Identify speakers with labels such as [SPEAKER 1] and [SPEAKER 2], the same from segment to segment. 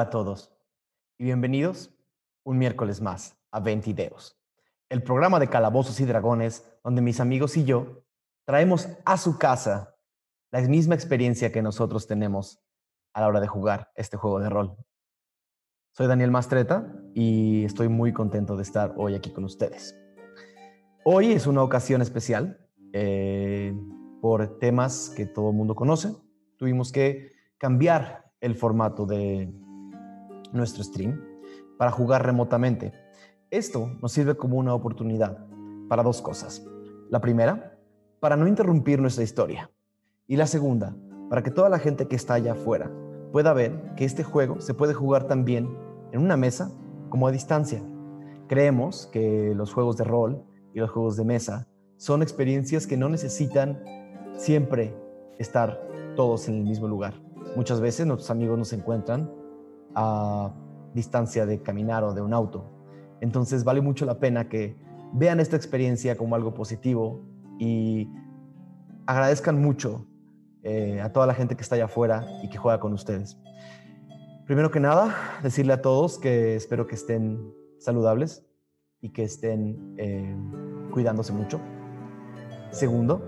[SPEAKER 1] A todos y bienvenidos un miércoles más a Ventideos, el programa de calabozos y dragones donde mis amigos y yo traemos a su casa la misma experiencia que nosotros tenemos a la hora de jugar este juego de rol. Soy Daniel Mastreta y estoy muy contento de estar hoy aquí con ustedes. Hoy es una ocasión especial eh, por temas que todo el mundo conoce. Tuvimos que cambiar el formato de nuestro stream para jugar remotamente. Esto nos sirve como una oportunidad para dos cosas. La primera, para no interrumpir nuestra historia. Y la segunda, para que toda la gente que está allá afuera pueda ver que este juego se puede jugar también en una mesa como a distancia. Creemos que los juegos de rol y los juegos de mesa son experiencias que no necesitan siempre estar todos en el mismo lugar. Muchas veces nuestros amigos nos encuentran a distancia de caminar o de un auto. Entonces vale mucho la pena que vean esta experiencia como algo positivo y agradezcan mucho eh, a toda la gente que está allá afuera y que juega con ustedes. Primero que nada, decirle a todos que espero que estén saludables y que estén eh, cuidándose mucho. Segundo,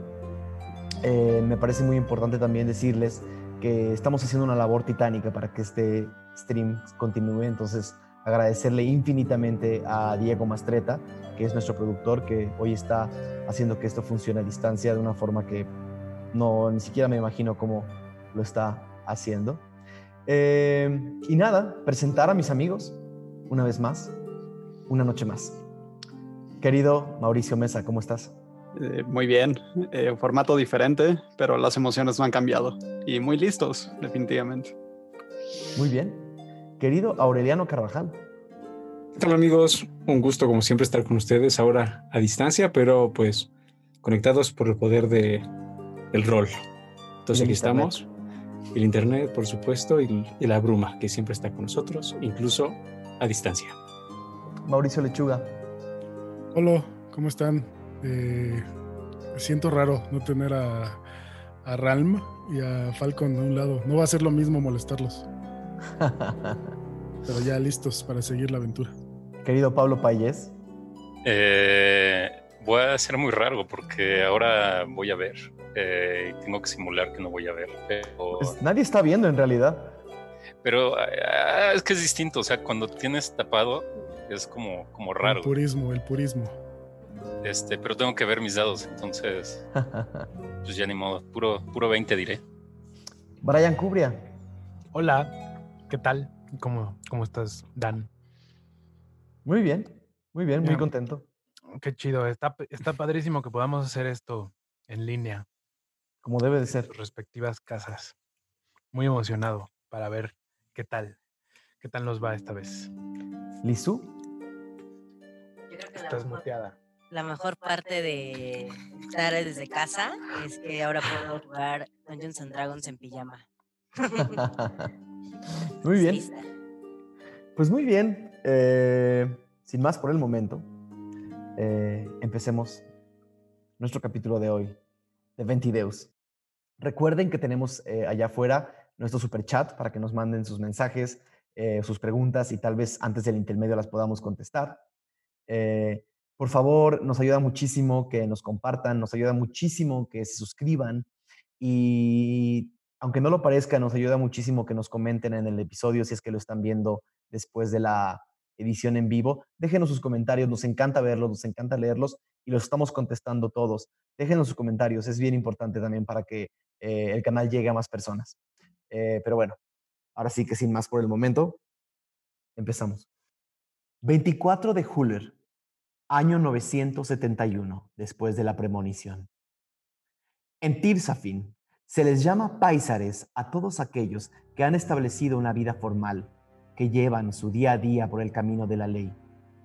[SPEAKER 1] eh, me parece muy importante también decirles que estamos haciendo una labor titánica para que este stream continúe. Entonces, agradecerle infinitamente a Diego Mastreta, que es nuestro productor, que hoy está haciendo que esto funcione a distancia de una forma que no ni siquiera me imagino cómo lo está haciendo. Eh, y nada, presentar a mis amigos una vez más, una noche más. Querido Mauricio Mesa, ¿cómo estás?
[SPEAKER 2] Eh, muy bien, eh, formato diferente, pero las emociones no han cambiado y muy listos, definitivamente.
[SPEAKER 1] Muy bien. Querido Aureliano Carvajal.
[SPEAKER 3] ¿Qué tal amigos? Un gusto como siempre estar con ustedes ahora a distancia, pero pues conectados por el poder de el rol. Entonces aquí estamos. El internet, por supuesto, y, y la bruma que siempre está con nosotros, incluso a distancia.
[SPEAKER 1] Mauricio Lechuga.
[SPEAKER 4] Hola, ¿cómo están? Eh, me siento raro no tener a, a Ralm y a Falcon de un lado. No va a ser lo mismo molestarlos. Pero ya listos para seguir la aventura.
[SPEAKER 1] Querido Pablo Payés.
[SPEAKER 5] Eh, voy a ser muy raro porque ahora voy a ver. Eh, y tengo que simular que no voy a ver. Pero,
[SPEAKER 1] Pues nadie está viendo en realidad.
[SPEAKER 5] pero ah, es que es distinto. O sea, cuando tienes tapado es como, como raro.
[SPEAKER 4] El purismo, el purismo.
[SPEAKER 5] Este, pero tengo que ver mis dados. Entonces, pues ya ni modo. Puro, puro 20 diré.
[SPEAKER 1] Brian Cubria.
[SPEAKER 6] Hola, ¿qué tal? ¿Cómo, cómo estás, Dan?
[SPEAKER 1] Muy bien, muy bien, muy contento.
[SPEAKER 6] Qué chido, está, está padrísimo que podamos hacer esto en línea,
[SPEAKER 1] Como debe de
[SPEAKER 6] en
[SPEAKER 1] ser.
[SPEAKER 6] sus respectivas casas. Muy emocionado para ver qué tal, qué tal nos va esta vez.
[SPEAKER 1] Lizu.
[SPEAKER 7] Yo creo que la
[SPEAKER 6] Estás
[SPEAKER 7] mejor,
[SPEAKER 6] muteada.
[SPEAKER 7] la mejor parte de estar desde casa es que ahora puedo jugar Dungeons and Dragons en pijama.
[SPEAKER 1] muy bien. Pues muy bien. eh, sin más por el momento, eh, empecemos nuestro capítulo de hoy de Ventideus. Recuerden que tenemos eh, allá afuera nuestro super chat para que nos manden sus mensajes, sus preguntas y tal vez antes del intermedio las podamos contestar. Por favor, nos ayuda muchísimo que nos compartan, nos ayuda muchísimo que se suscriban y aunque no lo parezca, nos ayuda muchísimo que nos comenten en el episodio si es que lo están viendo después de la edición en vivo. Déjenos sus comentarios, nos encanta verlos, nos encanta leerlos y los estamos contestando todos. Déjenos sus comentarios, es bien importante también para que eh, el canal llegue a más personas. Eh, pero bueno, ahora sí que sin más por el momento, empezamos. 24 de Huller, año 971, después de la premonición. En Tirsafin se les llama paisares a todos aquellos que han establecido una vida formal, que llevan su día a día por el camino de la ley,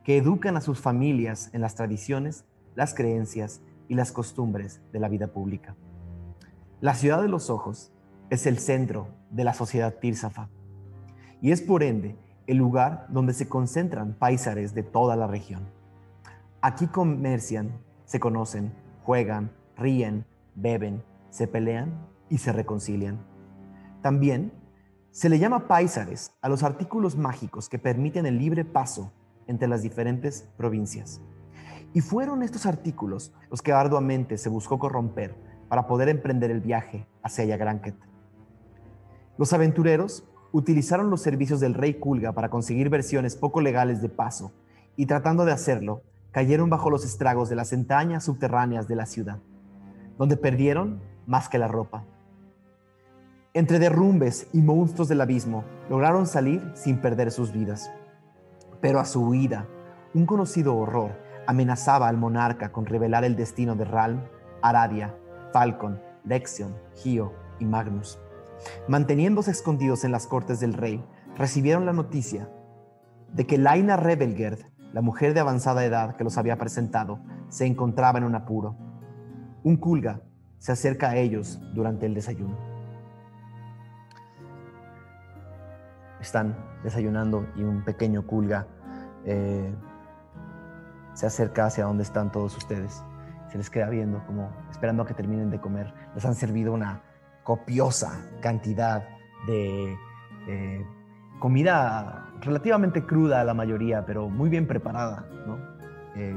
[SPEAKER 1] que educan a sus familias en las tradiciones, las creencias y las costumbres de la vida pública. La ciudad de los ojos es el centro de la sociedad tirsafa y es por ende el lugar donde se concentran paisares de toda la región. Aquí comercian, se conocen, juegan, ríen, beben, se pelean y se reconcilian. También Se le llama paisares a los artículos mágicos que permiten el libre paso entre las diferentes provincias. Y fueron estos artículos los que arduamente se buscó corromper para poder emprender el viaje hacia Yagranket. Los aventureros utilizaron los servicios del rey Kulga para conseguir versiones poco legales de paso y tratando de hacerlo, cayeron bajo los estragos de las entrañas subterráneas de la ciudad, donde perdieron más que la ropa. Entre derrumbes y monstruos del abismo, lograron salir sin perder sus vidas. Pero a su huida, un conocido horror amenazaba al monarca con revelar el destino de Ralm, Aradia, Falcon, Lexion, Gio y Magnus. Manteniéndose escondidos en las cortes del rey, recibieron la noticia de que Laina Rebelgerd, la mujer de avanzada edad que los había presentado, se encontraba en un apuro. Un culga se acerca a ellos durante el desayuno. Están desayunando y un pequeño culga eh, se acerca hacia donde están todos ustedes. Se les queda viendo como esperando a que terminen de comer. Les han servido una copiosa cantidad de eh, comida relativamente cruda la mayoría, pero muy bien preparada. ¿no? Eh,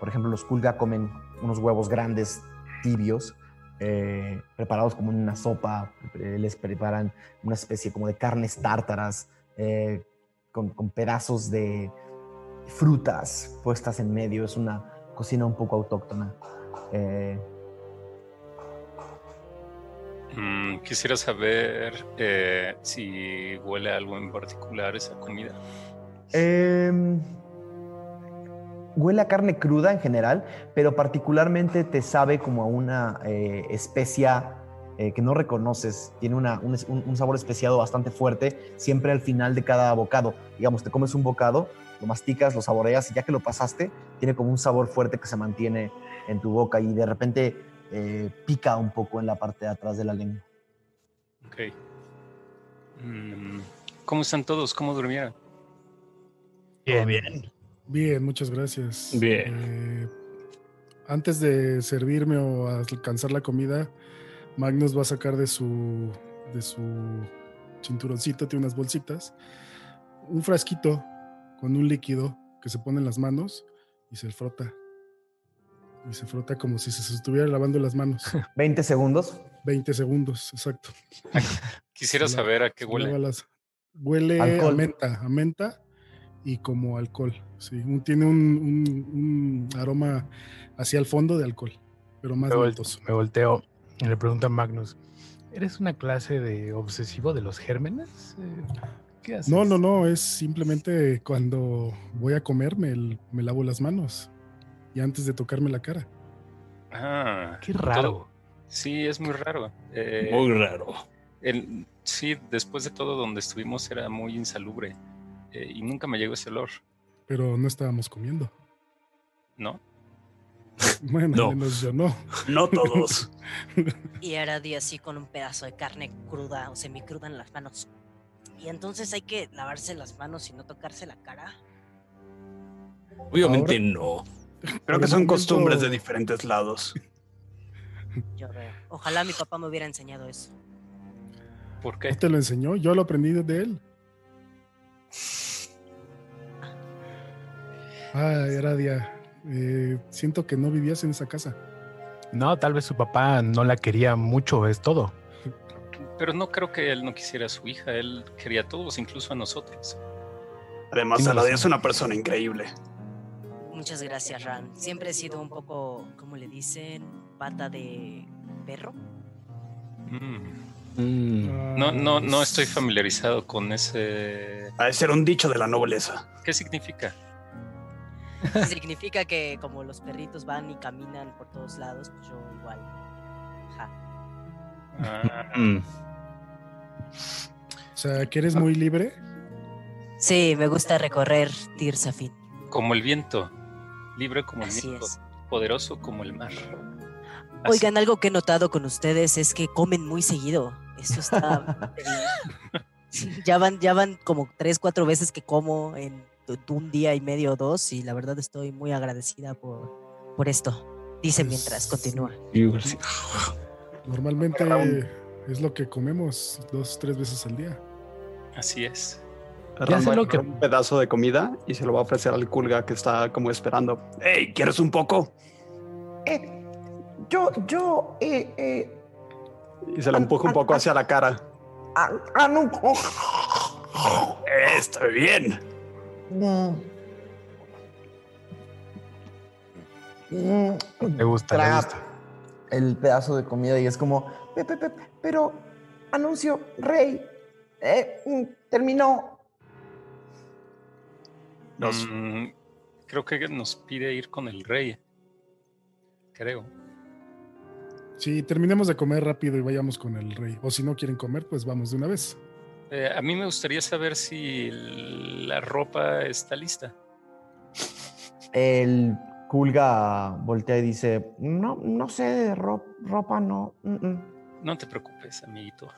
[SPEAKER 1] por ejemplo, los kulga comen unos huevos grandes, tibios, eh, preparados como en una sopa. Les preparan una especie como de carnes tártaras con, con pedazos de frutas puestas en medio. Es una cocina un poco autóctona.
[SPEAKER 5] Mm, quisiera saber eh, si huele a algo en particular esa comida.
[SPEAKER 1] Em, huele a carne cruda en general, pero particularmente te sabe como a una eh, especia eh, que no reconoces. Tiene una, un, un, sabor especiado bastante fuerte, siempre al final de cada bocado. Digamos, te comes un bocado, lo masticas, lo saboreas y ya que lo pasaste, tiene como un sabor fuerte que se mantiene en tu boca y de repente eh, pica un poco en la parte de atrás de la lengua.
[SPEAKER 5] Ok. Mm, ¿Cómo están todos? ¿Cómo durmieron?
[SPEAKER 6] Bien, bien.
[SPEAKER 4] Bien, muchas gracias.
[SPEAKER 3] Bien.
[SPEAKER 4] Eh, antes de servirme o alcanzar la comida, Magnus va a sacar de su, de su cinturoncito, tiene unas bolsitas, un frasquito con un líquido que se pone en las manos y se frota y se frota como si se estuviera lavando las manos.
[SPEAKER 1] 20 segundos.
[SPEAKER 4] 20 segundos, exacto.
[SPEAKER 5] Quisiera saber a qué huele.
[SPEAKER 4] Huele a menta, a menta y como alcohol. Sí, tiene un, aroma hacia el fondo de alcohol, pero más
[SPEAKER 6] me, me volteo y le pregunto a Magnus, ¿eres una clase de obsesivo de los gérmenes? Eh, ¿Qué haces?
[SPEAKER 4] No, no, no, es simplemente cuando voy a comer me, me lavo las manos y antes de tocarme la cara.
[SPEAKER 5] Ah,
[SPEAKER 6] qué raro.
[SPEAKER 5] sí, es muy raro.
[SPEAKER 3] Eh, muy raro.
[SPEAKER 5] El, sí, después de todo donde estuvimos era muy insalubre eh, y nunca me llegó ese olor.
[SPEAKER 4] Pero no estábamos comiendo.
[SPEAKER 5] ¿No?
[SPEAKER 4] Bueno, no. menos yo no.
[SPEAKER 3] No todos.
[SPEAKER 7] y ahora di así con un pedazo de carne cruda o semicruda en las manos. Y entonces hay que lavarse las manos y no tocarse la cara.
[SPEAKER 3] Obviamente no. Creo que son costumbres de diferentes lados.
[SPEAKER 7] Yo veo. Ojalá mi papá me hubiera enseñado eso.
[SPEAKER 5] ¿Por qué?
[SPEAKER 4] ¿No te lo enseñó? Yo lo aprendí de él. Ay, Aradia. Eh, siento que no vivías en esa casa.
[SPEAKER 6] No, tal vez su papá no la quería mucho, es todo.
[SPEAKER 5] Pero no creo que él no quisiera a su hija, él quería a todos, incluso a nosotros.
[SPEAKER 3] Además, Aradia es una persona increíble.
[SPEAKER 7] Muchas gracias, Ran. Siempre he sido un poco, ¿cómo le dicen? Pata de perro.
[SPEAKER 5] Mm. No, no, no estoy familiarizado con ese.
[SPEAKER 3] Ha de ser un dicho de la nobleza.
[SPEAKER 5] ¿Qué significa?
[SPEAKER 7] significa que como los perritos van y caminan por todos lados, pues yo igual.
[SPEAKER 5] Ah. Mm.
[SPEAKER 4] O sea, que eres muy libre.
[SPEAKER 7] Sí, me gusta recorrer Tirsafin.
[SPEAKER 5] Como el viento libre como el viento, poderoso como el mar.
[SPEAKER 7] Oigan, algo que he notado con ustedes es que comen muy seguido. Eso está ya van, ya van como tres, cuatro veces que como en un día y medio o dos, y la verdad estoy muy agradecida por, por esto. Dice mientras continúa.
[SPEAKER 4] Normalmente es lo que comemos dos, tres veces al día.
[SPEAKER 5] Así es.
[SPEAKER 2] A
[SPEAKER 6] lo que-
[SPEAKER 2] un pedazo de comida y se lo va a ofrecer al Kulga que está como esperando. ¡Hey, ¿quieres un poco?
[SPEAKER 1] Eh, yo, yo, eh, eh,
[SPEAKER 2] Y se lo empuja un poco hacia la cara.
[SPEAKER 1] no.
[SPEAKER 2] Está bien.
[SPEAKER 1] Mm.
[SPEAKER 6] Me gusta, me
[SPEAKER 1] Traga
[SPEAKER 6] gusta.
[SPEAKER 1] el pedazo de comida y es como, "Pe- pe- pe- pero anuncio, rey, eh, mm, terminó.
[SPEAKER 2] Los-
[SPEAKER 5] Mm, creo que nos pide ir con el rey. Creo.
[SPEAKER 4] Sí, terminemos de comer rápido y vayamos con el rey. O si no quieren comer, pues vamos de una vez.
[SPEAKER 5] Eh, a mí me gustaría saber si la ropa está lista.
[SPEAKER 1] El Kulga voltea y dice, no, no sé de ro- ropa, no. mm, mm".
[SPEAKER 5] No te preocupes, amiguito.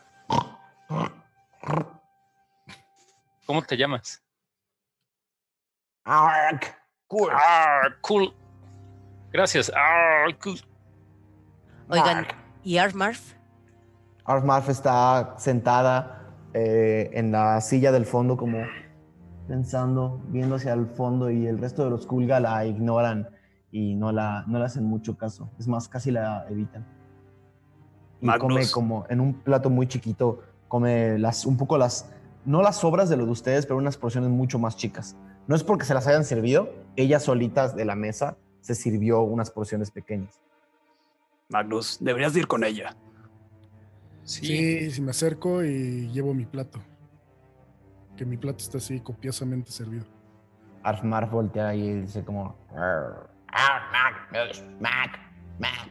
[SPEAKER 5] ¿Cómo te llamas?
[SPEAKER 1] Ark, cool.
[SPEAKER 5] Ah, cool. Gracias. Ah, cool.
[SPEAKER 7] Oigan,
[SPEAKER 1] Ark.
[SPEAKER 7] ¿y Armarf?
[SPEAKER 1] Armarf está sentada eh, en la silla del fondo como pensando, viendo hacia el fondo y el resto de los Kulga la ignoran y no la, no le hacen mucho caso. Es más, casi la evitan. Y
[SPEAKER 2] Magnus.
[SPEAKER 1] come como en un plato muy chiquito, come las, un poco las, no las sobras de lo de ustedes, pero unas porciones mucho más chicas. No es porque se las hayan servido, ella solitas de la mesa se sirvió unas porciones pequeñas.
[SPEAKER 2] Magnus, deberías de ir con ella.
[SPEAKER 5] Sí.
[SPEAKER 4] Sí, si me acerco y llevo mi plato. Que mi plato está así copiosamente servido.
[SPEAKER 1] Arfmar voltea y dice como... "Arr, arr, Magnus, Mac, Mac,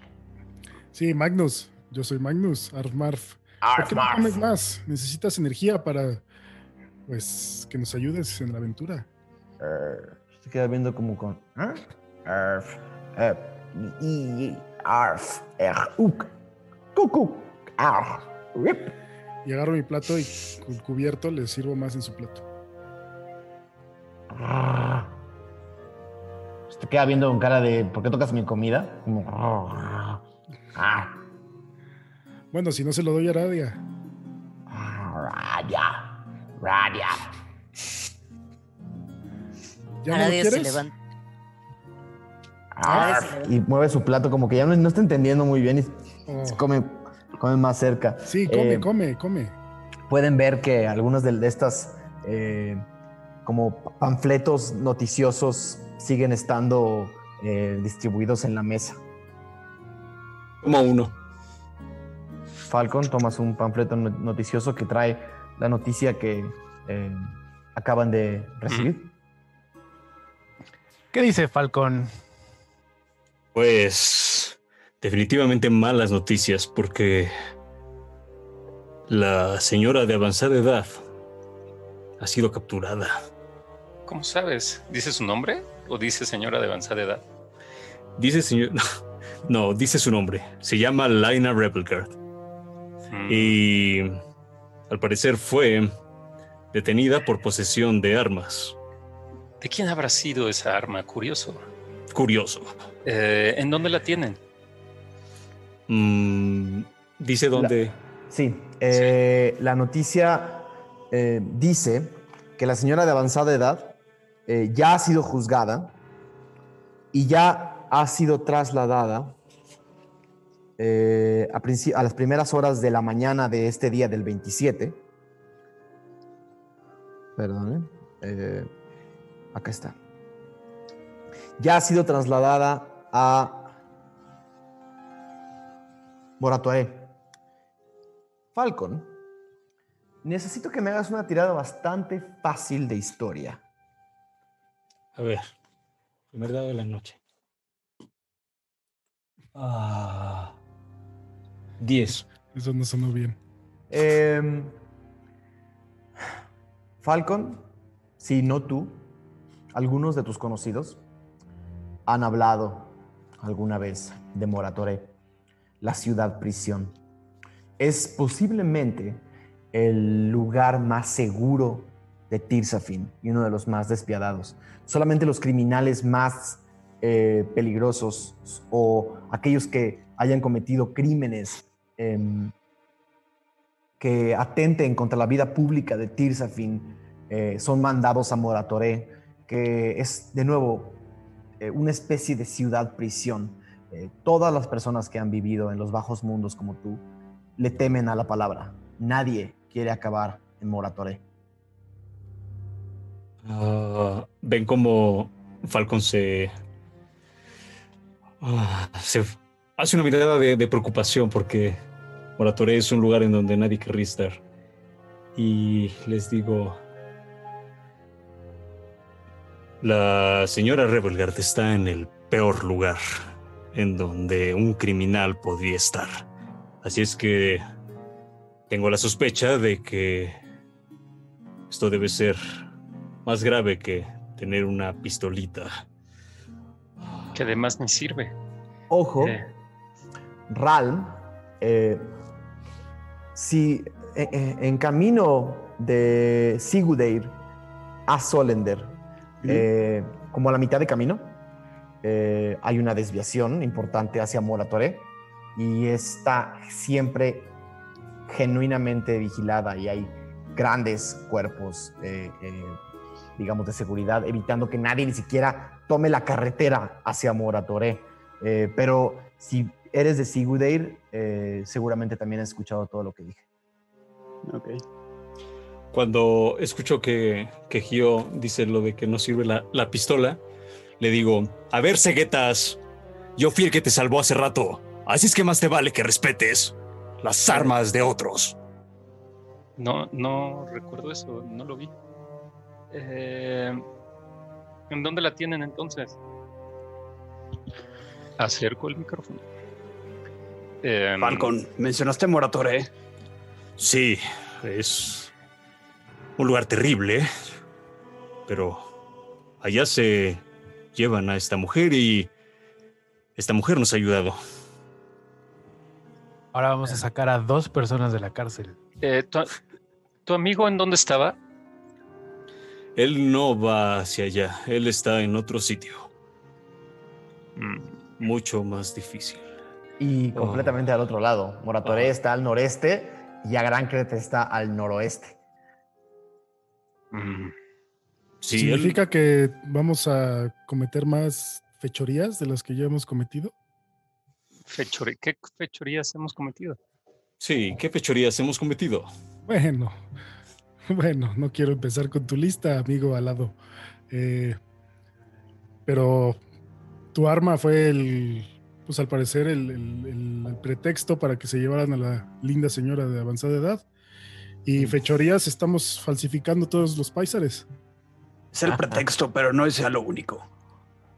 [SPEAKER 4] Sí, Magnus. Yo soy Magnus, Armarf. ¿Por qué no
[SPEAKER 1] Arfmar".
[SPEAKER 4] comes más? Necesitas energía para, pues, que nos ayudes en la aventura.
[SPEAKER 1] Arr. Se queda viendo como con... "Ah, Arf, eh, y, y- arf, er, uk, cucu, arf, rip".
[SPEAKER 4] Y agarro mi plato y con cubierto le sirvo más en su plato.
[SPEAKER 1] Se te queda viendo con cara de... ¿Por qué tocas mi comida? Como... "Arr, ah,
[SPEAKER 4] Bueno, si no se lo doy a Aradia.
[SPEAKER 1] Radia, Radia.
[SPEAKER 4] ¿Ya no lo
[SPEAKER 7] Aradia se levanta.
[SPEAKER 1] Arf, y mueve su plato como que ya no, no está entendiendo muy bien y
[SPEAKER 4] Oh.
[SPEAKER 1] se come, come más cerca.
[SPEAKER 4] Sí, come,
[SPEAKER 1] Eh,
[SPEAKER 4] come, come.
[SPEAKER 1] Pueden ver que algunos de, de estas eh, como panfletos noticiosos siguen estando eh, distribuidos en la mesa.
[SPEAKER 3] Como uno.
[SPEAKER 1] Falcon, tomas un panfleto no- noticioso que trae la noticia que eh, acaban de recibir.
[SPEAKER 6] ¿Qué dice Falcon?
[SPEAKER 3] Pues definitivamente malas noticias porque la señora de avanzada edad ha sido capturada.
[SPEAKER 5] ¿Cómo sabes? ¿Dice su nombre o dice señora de avanzada edad?
[SPEAKER 3] Dice señor... No, dice su nombre. Se llama Laina Rebelgard.
[SPEAKER 5] Mm,
[SPEAKER 3] Y al parecer fue detenida por posesión de armas.
[SPEAKER 5] ¿De quién habrá sido esa arma? Curioso.
[SPEAKER 3] Curioso.
[SPEAKER 5] Eh, ¿En dónde la tienen?
[SPEAKER 3] Mm, dice dónde...
[SPEAKER 1] Sí, eh, la noticia eh, dice que la señora de avanzada edad eh, ya ha sido juzgada y ya ha sido trasladada eh, a, las primeras horas de la mañana de este día del 27. Perdón, eh, acá está. Ya ha sido trasladada a Moratuaré. Falcon, necesito que me hagas una tirada bastante fácil de historia.
[SPEAKER 3] A ver. Primer dado de la noche. Ah. 10.
[SPEAKER 4] Eso no sonó bien.
[SPEAKER 1] Em, Falcon, si no tú, algunos de tus conocidos han hablado alguna vez de Moratoré, la ciudad prisión. Es posiblemente el lugar más seguro de Tirsafin y uno de los más despiadados. Solamente los criminales más eh, peligrosos o aquellos que hayan cometido crímenes em, que atenten contra la vida pública de Tirsafin eh, son mandados a Moratoré, que es de nuevo eh, una especie de ciudad prisión. Eh, todas las personas que han vivido en los bajos mundos como tú le temen a la palabra. Nadie quiere acabar en Moratoré.
[SPEAKER 3] Ah, ven como Falcon se, ah, se hace una mirada de, preocupación porque Moratoré es un lugar en donde nadie querría estar. Y les digo, la señora Rebelgard está en el peor lugar en donde un criminal podría estar. Así es que tengo la sospecha de que esto debe ser más grave que tener una pistolita.
[SPEAKER 5] Que además me sirve.
[SPEAKER 1] Ojo,
[SPEAKER 5] Eh,
[SPEAKER 1] Ralm, eh, si eh, en camino de Sigudeir a Solender, eh, como a la mitad de camino, eh, hay una desviación importante hacia Moratoré y está siempre genuinamente vigilada y hay grandes cuerpos, eh, eh, digamos, de seguridad, evitando que nadie ni siquiera tome la carretera hacia Moratoré. Eh, pero si eres de Sigudeir, eh, seguramente también has escuchado todo lo que dije.
[SPEAKER 2] Ok.
[SPEAKER 3] Cuando escucho que, que Gio dice lo de que no sirve la, la pistola, le digo, a ver, ceguetas, yo fui el que te salvó hace rato, así es que más te vale que respetes las armas de otros.
[SPEAKER 5] No, no recuerdo eso, no lo vi. Eh, ¿En dónde la tienen entonces? Acerco el micrófono. Eh,
[SPEAKER 2] Falcon, mencionaste Moratoré.
[SPEAKER 3] Sí, es un lugar terrible, pero allá se llevan a esta mujer y esta mujer nos ha ayudado.
[SPEAKER 6] Ahora vamos a sacar a dos personas de la cárcel.
[SPEAKER 5] eh, ¿tu, tu amigo en dónde estaba?
[SPEAKER 3] Él no va hacia allá, él está en otro sitio,
[SPEAKER 5] Mm,
[SPEAKER 3] mucho más difícil.
[SPEAKER 1] Y
[SPEAKER 3] Oh.
[SPEAKER 1] completamente al otro lado. Moratoré
[SPEAKER 3] Ajá.
[SPEAKER 1] está al noreste y Gran Crete está al noroeste.
[SPEAKER 5] Mm.
[SPEAKER 3] Sí, él-
[SPEAKER 4] ¿Significa que vamos a cometer más fechorías de las que ya hemos cometido?
[SPEAKER 5] Fechori- ¿Qué fechorías hemos cometido?
[SPEAKER 3] sí, ¿qué fechorías hemos cometido?
[SPEAKER 4] Bueno, bueno, no quiero empezar con tu lista, amigo alado. Eh, pero tu arma fue el, pues al parecer, el, el- el- el pretexto para que se llevaran a la linda señora de avanzada edad. Y fechorías estamos falsificando todos los paisares.
[SPEAKER 2] Es el pretexto, pero no sea lo único.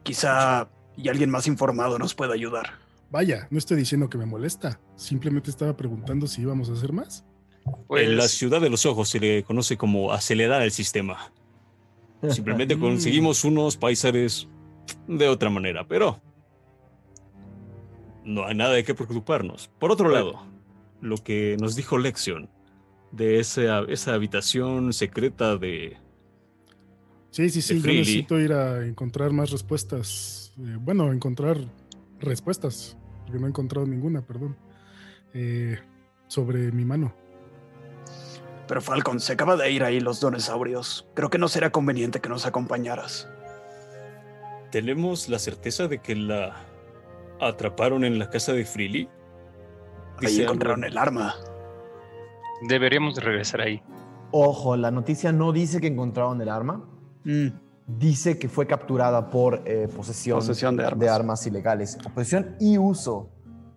[SPEAKER 2] Quizá y alguien más informado nos pueda ayudar.
[SPEAKER 4] Vaya, no estoy diciendo que me molesta. Simplemente estaba preguntando si íbamos a hacer más.
[SPEAKER 3] en la
[SPEAKER 5] Pues,
[SPEAKER 3] ciudad de los ojos se le conoce como acelerar el sistema. Simplemente
[SPEAKER 4] Mm.
[SPEAKER 3] conseguimos unos paisares de otra manera, pero no hay nada de qué preocuparnos. Por otro lado, lo que nos dijo Lexion de esa, esa habitación secreta de...
[SPEAKER 4] Sí, sí, sí, yo necesito ir a encontrar más respuestas. eh, bueno, encontrar respuestas, porque no he encontrado ninguna, perdón, eh, sobre mi mano.
[SPEAKER 2] Pero Falcon, se acaba de ir ahí los dinosaurios. Creo que no será conveniente que nos acompañaras.
[SPEAKER 3] ¿Tenemos la certeza de que la atraparon en la casa de Freely?
[SPEAKER 2] Ahí encontraron
[SPEAKER 3] algo-
[SPEAKER 2] el arma.
[SPEAKER 5] Deberíamos de regresar ahí.
[SPEAKER 1] Ojo, la noticia no dice que encontraron el arma,
[SPEAKER 2] Mm,
[SPEAKER 1] dice que fue capturada por eh, posesión,
[SPEAKER 2] Posesión de armas.
[SPEAKER 1] ilegales. Posesión y uso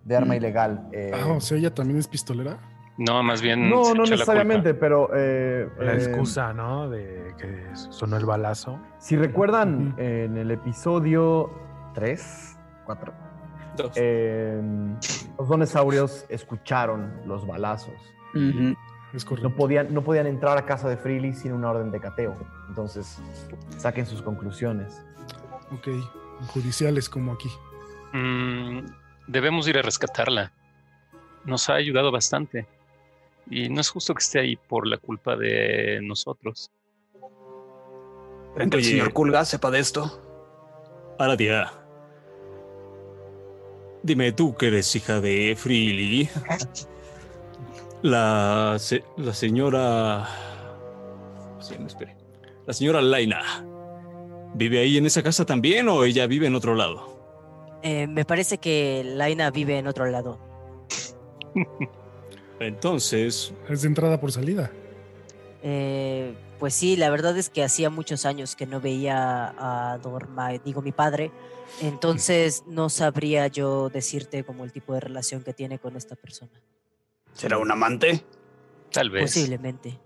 [SPEAKER 1] de arma
[SPEAKER 2] Mm.
[SPEAKER 1] ilegal. eh,
[SPEAKER 4] Ah, o sea, ella también es pistolera.
[SPEAKER 5] No, más bien.
[SPEAKER 1] no,
[SPEAKER 5] se
[SPEAKER 1] no
[SPEAKER 5] echa la
[SPEAKER 1] necesariamente, pero... eh,
[SPEAKER 6] La
[SPEAKER 1] eh,
[SPEAKER 6] excusa, ¿no? De que sonó el balazo.
[SPEAKER 1] Si recuerdan en el episodio 3, 4,
[SPEAKER 3] Dos.
[SPEAKER 1] eh, los dinosaurios escucharon los balazos.
[SPEAKER 2] Ujú.
[SPEAKER 4] Es correcto.
[SPEAKER 1] No podían, no podían entrar a casa de Freely sin una orden de cateo. Entonces, saquen sus conclusiones.
[SPEAKER 4] Ok, judiciales como aquí.
[SPEAKER 5] Mm, debemos ir a rescatarla. Nos ha ayudado bastante. Y no es justo que esté ahí por la culpa de nosotros.
[SPEAKER 2] ¿Creen que el
[SPEAKER 3] Oye.
[SPEAKER 2] señor Kulga sepa de esto?
[SPEAKER 3] Aradia. Dime tú que eres hija de Freely. La, la señora... Sí, espere. La señora Laina. ¿Vive ahí en esa casa también o ella vive en otro lado?
[SPEAKER 7] Eh, me parece que Laina vive en otro lado.
[SPEAKER 3] Entonces...
[SPEAKER 4] Es de entrada por salida.
[SPEAKER 7] Eh, pues sí, la verdad es que hacía muchos años que no veía a Dorma, digo mi padre, entonces no sabría yo decirte como el tipo de relación que tiene con esta persona.
[SPEAKER 2] ¿Será un amante?
[SPEAKER 5] Tal vez.
[SPEAKER 7] Posiblemente.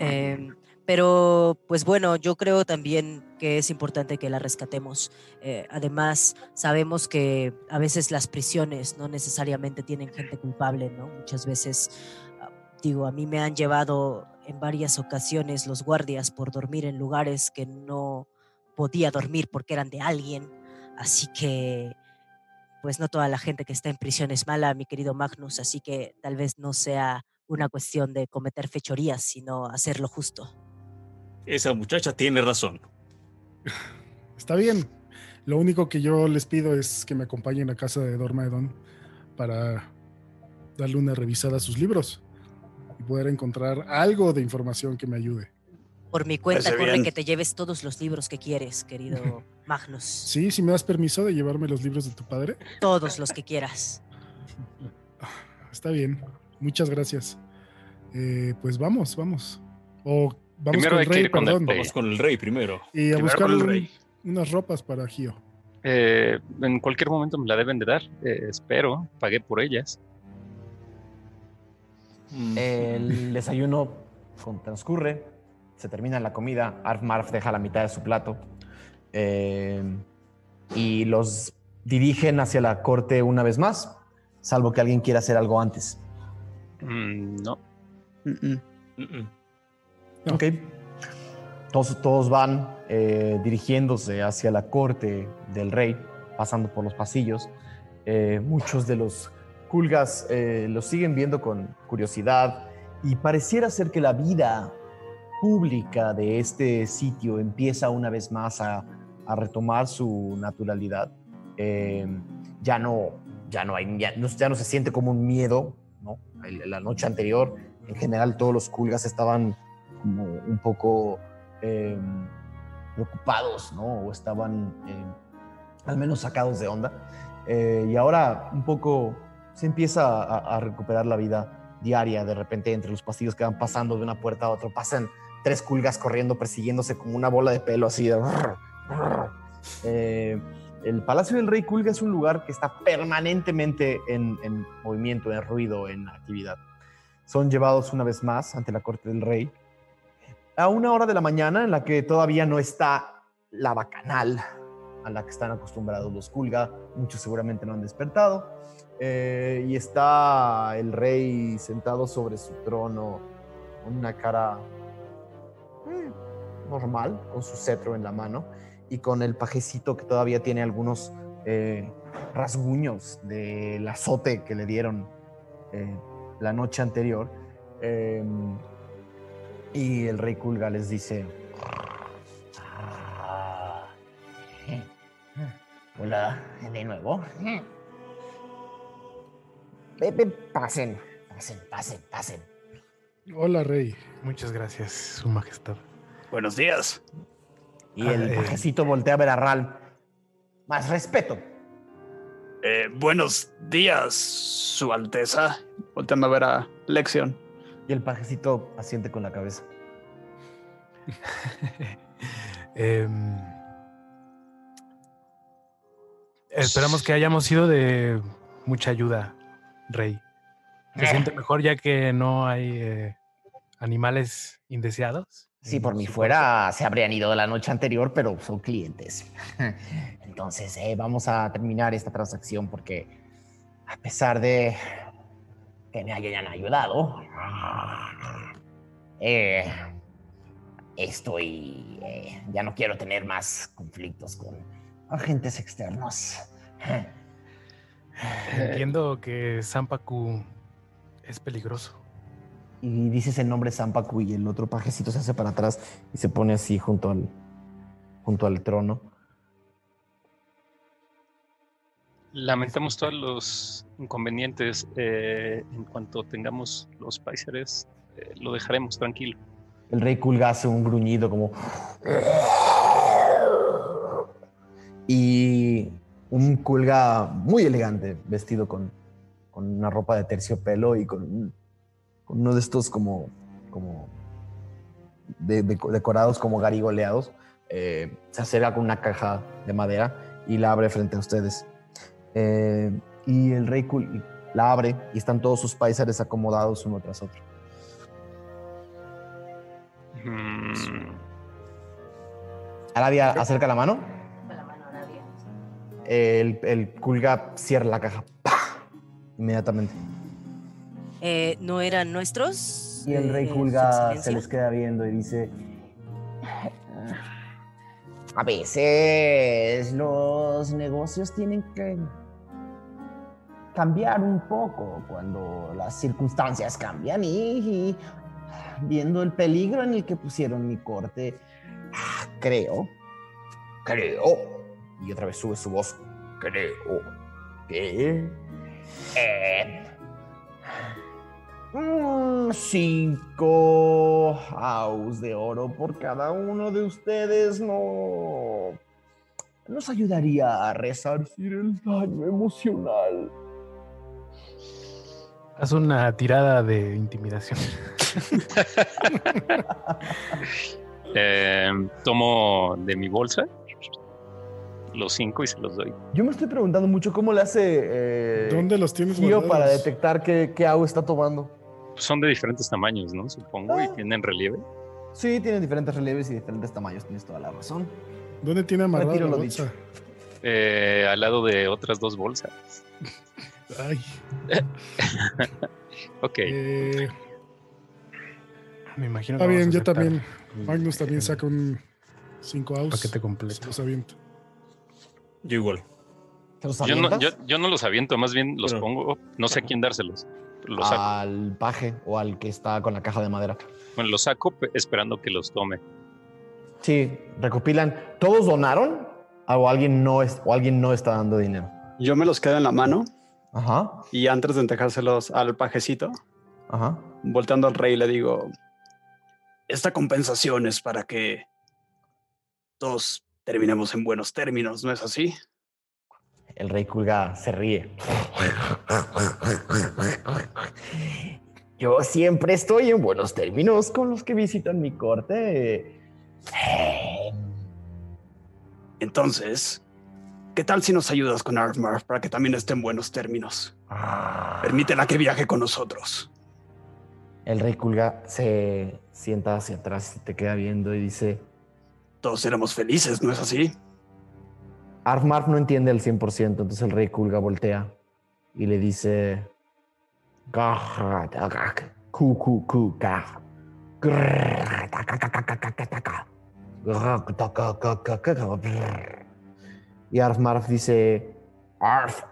[SPEAKER 7] Em, pero pues bueno, yo creo también que es importante que la rescatemos. Eh, además, sabemos que a veces las prisiones no necesariamente tienen gente culpable, ¿no? Muchas veces, ah, digo, a mí me han llevado en varias ocasiones los guardias por dormir en lugares que no podía dormir porque eran de alguien. Así que, pues no toda la gente que está en prisión es mala, mi querido Magnus, así que tal vez no sea una cuestión de cometer fechorías, sino hacerlo justo.
[SPEAKER 3] Esa muchacha tiene razón.
[SPEAKER 4] Está bien. Lo único que yo les pido es que me acompañen a casa de Dormaedon para darle una revisada a sus libros y poder encontrar algo de información que me ayude.
[SPEAKER 7] Por mi cuenta, corre que te lleves todos los libros que quieres, querido Magnus.
[SPEAKER 4] Sí, si me das permiso de llevarme los libros de tu padre.
[SPEAKER 7] Todos los que quieras.
[SPEAKER 4] Está bien. Muchas gracias. Eh, pues vamos, vamos. O vamos
[SPEAKER 5] Primero
[SPEAKER 4] con
[SPEAKER 5] hay
[SPEAKER 4] el
[SPEAKER 5] que
[SPEAKER 4] rey,
[SPEAKER 5] ir con el
[SPEAKER 4] perdón.
[SPEAKER 3] Vamos con el rey primero.
[SPEAKER 4] Y a
[SPEAKER 2] Primero
[SPEAKER 4] buscar un- unas ropas para Gio.
[SPEAKER 5] Eh, en cualquier momento me la deben de dar. eh, espero, pagué por ellas.
[SPEAKER 3] Mm.
[SPEAKER 1] El desayuno transcurre, se termina la comida, Arf Marf deja la mitad de su plato eh, y los dirigen hacia la corte una vez más, salvo que alguien quiera hacer algo antes.
[SPEAKER 5] Mm, no.
[SPEAKER 4] No.
[SPEAKER 1] Ok. Todos, todos van eh, dirigiéndose hacia la corte del rey, pasando por los pasillos. Eh, muchos de los culgas eh, los siguen viendo con curiosidad y pareciera ser que la vida pública de este sitio empieza una vez más a, a retomar su naturalidad. Eh, ya, no, ya, no hay, ya, no, ya no se siente como un miedo, ¿no? La noche anterior, en general, todos los culgas estaban como un poco eh, preocupados, ¿no? O estaban eh, al menos sacados de onda. Eh, y ahora un poco se empieza a, a recuperar la vida diaria. De repente, entre los pasillos que van pasando de una puerta a otra, pasan tres culgas corriendo, persiguiéndose como una bola de pelo así de... Eh, el Palacio del Rey Culga es un lugar que está permanentemente en, en movimiento, en ruido, en actividad. Son llevados una vez más ante la corte del rey a una hora de la mañana en la que todavía no está la bacanal a la que están acostumbrados los Kulga. Muchos seguramente no han despertado. Eh, y está el rey sentado sobre su trono con una cara eh, normal, con su cetro en la mano y con el pajecito que todavía tiene algunos eh, rasguños del azote que le dieron eh, la noche anterior. Eh, y el rey Kulga les dice: "Ah, eh, Hola, de nuevo. Pasen, pasen, pasen, pasen.
[SPEAKER 4] Hola, Rey.
[SPEAKER 6] Muchas gracias, Su Majestad.
[SPEAKER 2] Buenos días.
[SPEAKER 1] Y el
[SPEAKER 6] Ah, eh.
[SPEAKER 1] pajecito voltea a ver a Ral. Más respeto.
[SPEAKER 2] Eh, buenos días, Su Alteza. Volteando a ver a Lexion.
[SPEAKER 1] Y el pajecito asiente con la cabeza.
[SPEAKER 6] Em, esperamos que hayamos sido de mucha ayuda, Rey. ¿Se
[SPEAKER 1] Eh.
[SPEAKER 6] siente mejor ya que no hay eh, animales indeseados?
[SPEAKER 1] Si por mí fuera, se habrían ido la noche anterior, pero son clientes. Entonces, eh, vamos a terminar esta transacción porque, a pesar de que me hayan ayudado, eh, estoy. eh, ya no quiero tener más conflictos con agentes externos.
[SPEAKER 6] Entiendo que Zampacu es peligroso.
[SPEAKER 1] Y dices el nombre Zampacu y el otro pajecito se hace para atrás y se pone así junto al, junto al trono.
[SPEAKER 5] Lamentamos todos los inconvenientes. eh, en cuanto tengamos los paisares, eh, lo dejaremos tranquilo.
[SPEAKER 1] El rey Kulga hace un gruñido como... Y un Kulga muy elegante, vestido con, con una ropa de terciopelo y con, un- con uno de estos como... como de- de- decorados como garigoleados, eh, se acerca con una caja de madera y la abre frente a ustedes. Eh, y el rey Kul la abre y están todos sus paisares acomodados uno tras otro.
[SPEAKER 5] Mm,
[SPEAKER 1] Arabia acerca la mano. El, el Kulga cierra la caja. ¡Pah! Inmediatamente.
[SPEAKER 7] Eh, ¿No eran nuestros?
[SPEAKER 1] Y el rey
[SPEAKER 7] eh,
[SPEAKER 1] Kulga se
[SPEAKER 7] excelencia?
[SPEAKER 1] les queda viendo y dice... A veces los negocios tienen que cambiar un poco cuando las circunstancias cambian y, y viendo el peligro en el que pusieron mi corte, ah, creo, creo, y otra vez sube su voz, creo que... eh, cinco aus de oro por cada uno de ustedes no nos ayudaría a resarcir el daño emocional.
[SPEAKER 6] Haz una tirada de intimidación.
[SPEAKER 5] eh, tomo de mi bolsa los cinco y se los doy.
[SPEAKER 1] Yo me estoy preguntando mucho cómo le hace eh,
[SPEAKER 4] ¿Dónde los tienes guardados?
[SPEAKER 1] para detectar qué, qué au está tomando.
[SPEAKER 5] Son de diferentes tamaños, ¿no? Supongo, y
[SPEAKER 1] Ah.
[SPEAKER 5] tienen relieve.
[SPEAKER 1] Sí, tienen diferentes relieves y diferentes tamaños, tienes toda la razón.
[SPEAKER 4] ¿Dónde tiene amarrado
[SPEAKER 1] Retiro
[SPEAKER 4] la
[SPEAKER 1] lo
[SPEAKER 4] bolsa?
[SPEAKER 5] Eh, al lado de otras dos bolsas.
[SPEAKER 4] Ay,
[SPEAKER 5] Ok.
[SPEAKER 4] eh,
[SPEAKER 6] Me imagino
[SPEAKER 4] está
[SPEAKER 6] que
[SPEAKER 4] bien,
[SPEAKER 6] vamos a
[SPEAKER 4] yo también. Magnus también
[SPEAKER 6] el
[SPEAKER 4] saca un 5 aus.
[SPEAKER 6] paquete
[SPEAKER 4] Se
[SPEAKER 6] completo.
[SPEAKER 4] los aviento.
[SPEAKER 3] Yo igual.
[SPEAKER 1] ¿Te los
[SPEAKER 5] Yo no, yo, yo no los aviento, más bien los
[SPEAKER 3] Pero-
[SPEAKER 5] pongo. No sé a quién dárselos. Saco,
[SPEAKER 1] Al paje o al que está con la caja de madera.
[SPEAKER 5] bueno, los saco pe- esperando que los tome.
[SPEAKER 1] Sí, recopilan. ¿Todos donaron? ¿O alguien no, es, o alguien no está dando dinero?
[SPEAKER 2] Yo me los quedo en la mano
[SPEAKER 1] Ajá,
[SPEAKER 2] y antes de entregárselos al pajecito,
[SPEAKER 1] ajá.
[SPEAKER 2] volteando al rey, le digo: Esta compensación es para que todos terminemos en buenos términos, ¿no es así?
[SPEAKER 1] El rey Kulga se ríe. Yo siempre estoy en buenos términos con los que visitan mi corte.
[SPEAKER 2] Entonces, ¿qué tal si nos ayudas con Armar para que también esté en buenos términos? Permítela que viaje con nosotros.
[SPEAKER 1] El rey Kulga se sienta hacia atrás y te queda viendo y dice,
[SPEAKER 2] Todos seremos felices, ¿no es así?
[SPEAKER 1] Arfmarf no entiende al 100%, entonces el rey Kulga voltea y le dice, "Ku, ku, ku, ka. Y Arfmarf dice, Arf,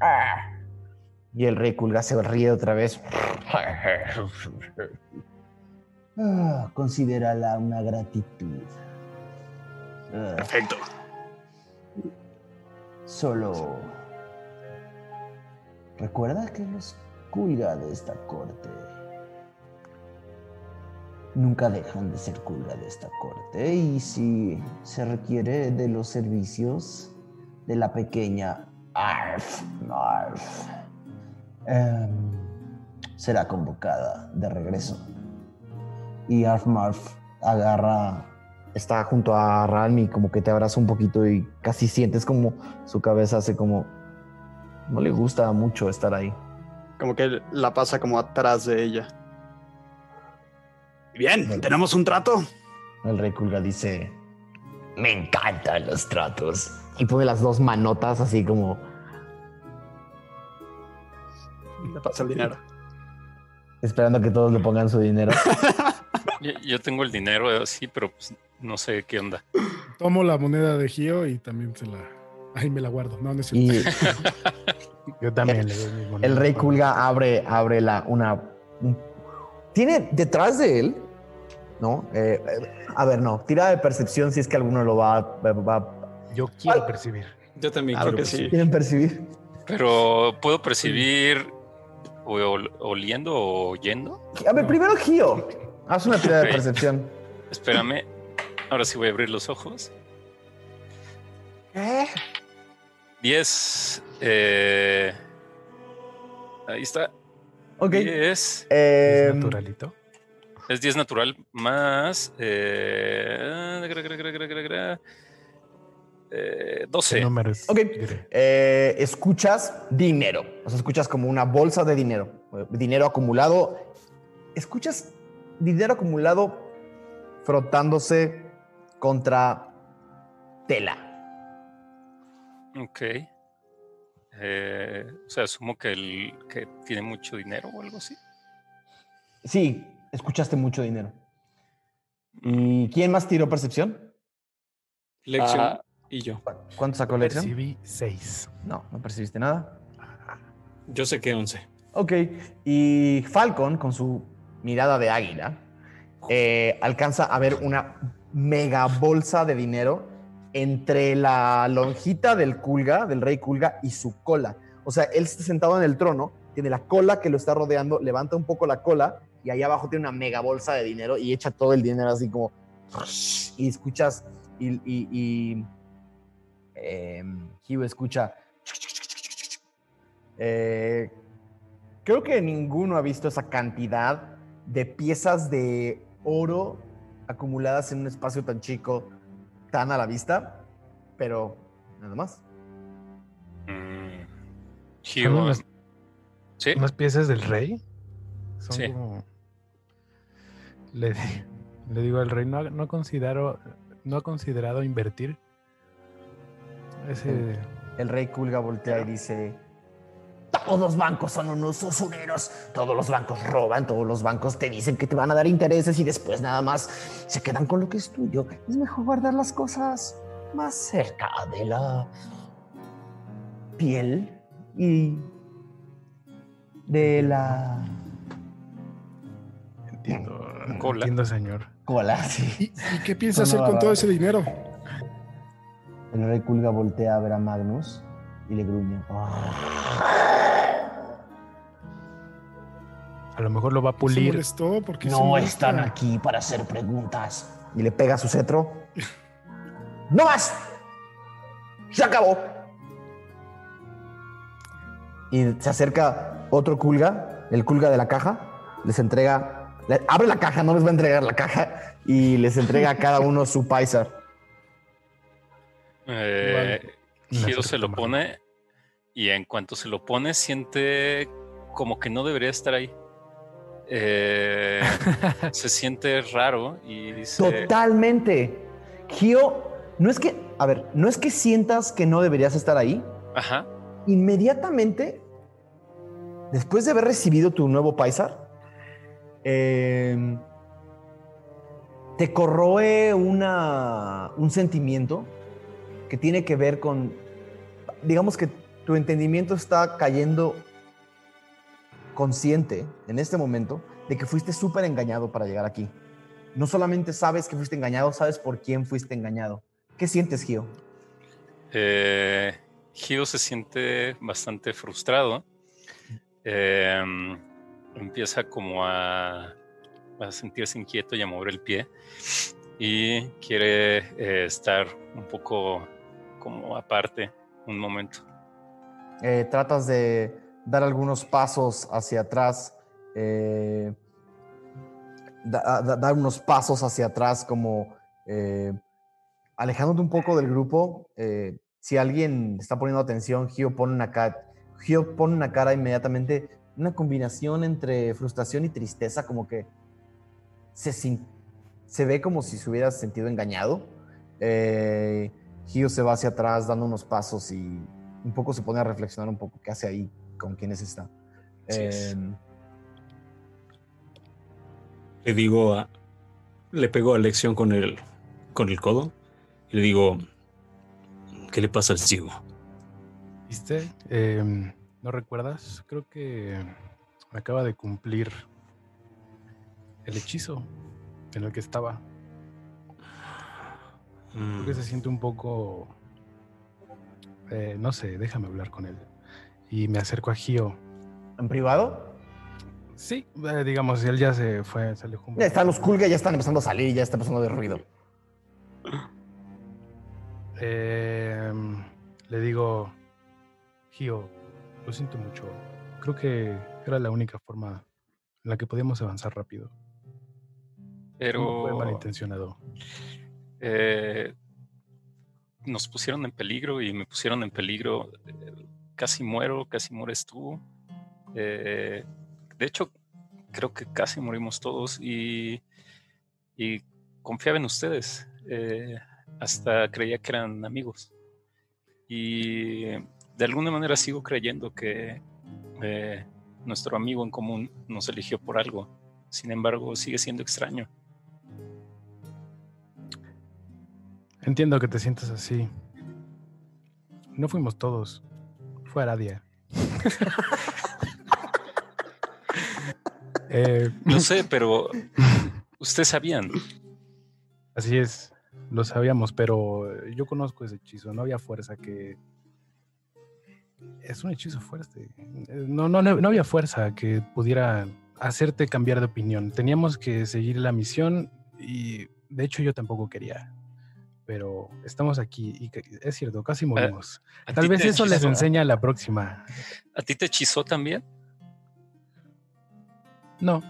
[SPEAKER 1] ah". Y el rey Kulga se ríe otra vez. Ah, considérala una gratitud. Ah,
[SPEAKER 2] Perfecto.
[SPEAKER 1] solo recuerda que los Kulga de esta corte nunca dejan de ser Kulga de esta corte y si se requiere de los servicios de la pequeña Arf, Arf, em, será convocada de regreso. Y Arf Marf agarra, está junto a Ralmi, como que te abraza un poquito y casi sientes como su cabeza hace como. No le gusta mucho estar ahí.
[SPEAKER 2] Como que la pasa como atrás de ella. Bien, ¿tenemos un trato?
[SPEAKER 1] El rey Kulga dice: Me encantan los tratos. Y pone las dos manotas así como.
[SPEAKER 2] Le pasa el dinero.
[SPEAKER 1] Esperando que todos le pongan su dinero.
[SPEAKER 5] Yo, yo tengo el dinero, eh, sí, pero pues, no sé qué onda.
[SPEAKER 4] Tomo la moneda de Gio y también se la. Ahí me la guardo. No, no es cierto.
[SPEAKER 1] Y
[SPEAKER 6] Yo también le doy mi moneda.
[SPEAKER 1] el rey Kulga abre, abre la, una. un- Tiene detrás de él ¿no? Eh, a ver, no. Tira de percepción si es que alguno lo va, va-
[SPEAKER 6] Yo quiero
[SPEAKER 1] Ay.
[SPEAKER 6] percibir.
[SPEAKER 3] Yo también quiero
[SPEAKER 2] que
[SPEAKER 3] percibir.
[SPEAKER 2] sí.
[SPEAKER 1] ¿Quieren percibir?
[SPEAKER 5] Pero ¿puedo percibir o- ol- oliendo o oyendo?
[SPEAKER 1] A ver, primero Gio. Haz una tirada de
[SPEAKER 5] Ok.
[SPEAKER 1] percepción.
[SPEAKER 5] Espérame. Ahora sí voy a abrir los ojos.
[SPEAKER 1] ¿Qué?
[SPEAKER 5] 10. eh, ahí está.
[SPEAKER 1] Ok.
[SPEAKER 5] 10.
[SPEAKER 1] Eh,
[SPEAKER 6] es naturalito.
[SPEAKER 5] Es 10 natural más. Eh, gra, gra, gra, gra, gra, gra, eh,
[SPEAKER 6] ¿Qué
[SPEAKER 5] 12.
[SPEAKER 6] número es?
[SPEAKER 1] Ok. Eh, escuchas dinero. O sea, escuchas como una bolsa de dinero. eh, Dinero acumulado. Escuchas dinero acumulado frotándose contra tela.
[SPEAKER 5] Ok. Eh, o sea, asumo que, el, que tiene mucho dinero o algo así.
[SPEAKER 1] Sí, escuchaste mucho dinero. ¿Y quién más tiró percepción?
[SPEAKER 3] Lección
[SPEAKER 2] Ah.
[SPEAKER 3] y yo.
[SPEAKER 1] ¿Cuánto sacó lección?
[SPEAKER 6] Percibí 6.
[SPEAKER 1] No, no percibiste nada.
[SPEAKER 3] Yo sé que 11.
[SPEAKER 1] Ok, y Falcon, con su mirada de águila, eh, alcanza a ver una mega bolsa de dinero entre la lonjita del Kulga, del rey Kulga, y su cola. O sea, él está sentado en el trono, tiene la cola que lo está rodeando, levanta un poco la cola y ahí abajo tiene una mega bolsa de dinero y echa todo el dinero así como... Y escuchas, y, y, y em, Hugh escucha... Eh, creo que ninguno ha visto esa cantidad de piezas de oro acumuladas en un espacio tan chico, tan a la vista, pero nada más.
[SPEAKER 5] Mm.
[SPEAKER 6] Unas,
[SPEAKER 5] ¿Sí?
[SPEAKER 6] unas piezas del rey. Son
[SPEAKER 5] Sí.
[SPEAKER 6] como. Le, di- le digo al rey, no, ha- no considero. No ha considerado invertir. Ese.
[SPEAKER 1] El rey Kulga voltea y dice, todos los bancos son unos usureros, todos los bancos roban, todos los bancos te dicen que te van a dar intereses y después nada más se quedan con lo que es tuyo. Es mejor guardar las cosas más cerca de la piel y de la
[SPEAKER 6] Entiendo.
[SPEAKER 5] Cola.
[SPEAKER 6] Entiendo, señor.
[SPEAKER 1] cola. sí.
[SPEAKER 4] ¿Y, y qué piensa hacer
[SPEAKER 1] No,
[SPEAKER 4] con
[SPEAKER 1] no,
[SPEAKER 4] todo
[SPEAKER 1] no.
[SPEAKER 4] ese dinero?
[SPEAKER 1] El rey Kulga voltea a ver a Magnus y le gruñe.
[SPEAKER 6] A lo mejor lo va a
[SPEAKER 4] ¿Se
[SPEAKER 6] pulir.
[SPEAKER 4] molestó? porque
[SPEAKER 1] No están aquí para hacer preguntas. Y le pega su cetro. ¡No más! ¡Se acabó! Y se acerca otro culga, el culga de la caja. Les entrega. le- abre la caja, no les va a entregar la caja. Y les entrega a cada uno su paisar.
[SPEAKER 5] Eh, se lo pone y en cuanto se lo pone siente como que no debería estar ahí. Eh, se siente raro y dice,
[SPEAKER 1] Totalmente. Gio, no es que. A ver, no es que sientas que no deberías estar ahí.
[SPEAKER 5] ajá,
[SPEAKER 1] inmediatamente, después de haber recibido tu nuevo Paisar, eh, te corroe una, un sentimiento que tiene que ver con, digamos que tu entendimiento está cayendo consciente en este momento de que fuiste súper engañado para llegar aquí. No solamente sabes que fuiste engañado, sabes por quién fuiste engañado. ¿Qué sientes, Gio?
[SPEAKER 5] Eh, Hugh se siente bastante frustrado. Em, empieza como a, a sentirse inquieto y a mover el pie. Y quiere eh, estar un poco como aparte un momento.
[SPEAKER 1] Eh, tratas de dar algunos pasos hacia atrás, eh, da- da- dar unos pasos hacia atrás como eh, alejándote un poco del grupo. eh, si alguien está poniendo atención, Gio pone una cara, Gio pone una cara inmediatamente, una combinación entre frustración y tristeza, como que se ve como si se hubiera sentido engañado. Eh, Gio se va hacia atrás dando unos pasos y un poco se pone a reflexionar un poco qué hace ahí, con quiénes está.
[SPEAKER 5] Es.
[SPEAKER 1] Em,
[SPEAKER 3] Le digo a. Le pego a Lección con el, con el codo y le digo: ¿Qué le pasa al ciego?
[SPEAKER 6] ¿Viste? Em, ¿No recuerdas? Creo que me acaba de cumplir el hechizo. en el que estaba. Creo que
[SPEAKER 3] Mm.
[SPEAKER 6] se siente un poco... eh, no sé, déjame hablar con él. Y me acerco a Gio.
[SPEAKER 1] ¿En privado?
[SPEAKER 6] Sí, eh, digamos, él ya se fue, se alejó
[SPEAKER 1] Ya están los Kulga, ya están empezando a salir, ya está empezando de ruido.
[SPEAKER 6] Eh, le digo, Gio, lo siento mucho. Creo que era la única forma en la que podíamos avanzar rápido. No fue
[SPEAKER 5] Pero
[SPEAKER 6] malintencionado.
[SPEAKER 5] eh, nos pusieron en peligro y me pusieron en peligro. Casi muero, casi mueres tú. Eh, de hecho, creo que casi morimos todos y, y confiaba en ustedes. eh, hasta creía que eran amigos. Y de alguna manera sigo creyendo que eh, nuestro amigo en común nos eligió por algo. Sin embargo, sigue siendo extraño.
[SPEAKER 6] Entiendo que te sientas así. No fuimos todos. Fue Aradia. Eh,
[SPEAKER 5] Lo sé, pero ustedes sabían.
[SPEAKER 6] así es, lo sabíamos, pero yo conozco ese hechizo. No había fuerza que. Es un hechizo fuerte. No, no, no había fuerza que pudiera hacerte cambiar de opinión. Teníamos que seguir la misión y de hecho yo tampoco quería. Pero estamos aquí y es cierto, casi morimos.
[SPEAKER 5] ¿A
[SPEAKER 6] Tal vez eso les enseña la próxima.
[SPEAKER 5] ¿A ti te hechizó también?
[SPEAKER 6] No.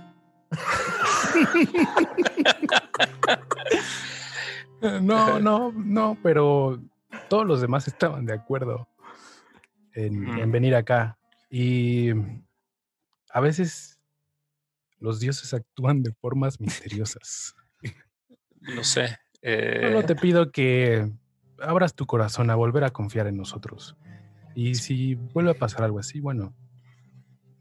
[SPEAKER 6] no, no, no, pero todos los demás estaban de acuerdo en, en
[SPEAKER 5] Mm.
[SPEAKER 6] venir acá. Y a veces los dioses actúan de formas misteriosas.
[SPEAKER 5] Lo sé. Eh,
[SPEAKER 6] Solo te pido que abras tu corazón a volver a confiar en nosotros. Y si vuelve a pasar algo así, bueno,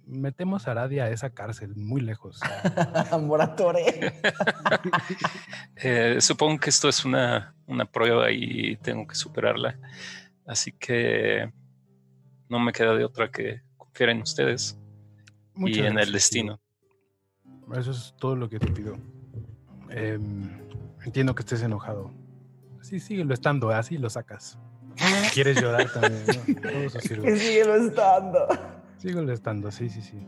[SPEAKER 6] metemos a Aradia a esa cárcel muy lejos.
[SPEAKER 1] Moratore.
[SPEAKER 5] eh, supongo que esto es una, una prueba y tengo que superarla. Así que no me queda de otra que confiar en ustedes
[SPEAKER 6] Muchas
[SPEAKER 5] y en el destino.
[SPEAKER 6] Eso es todo lo que te pido. Em, entiendo que estés enojado. Sí, síguelo estando, así lo sacas. Si quieres llorar también, ¿no? Todo eso sirve.
[SPEAKER 1] síguelo estando.
[SPEAKER 6] Síguelo estando, sí, sí, sí.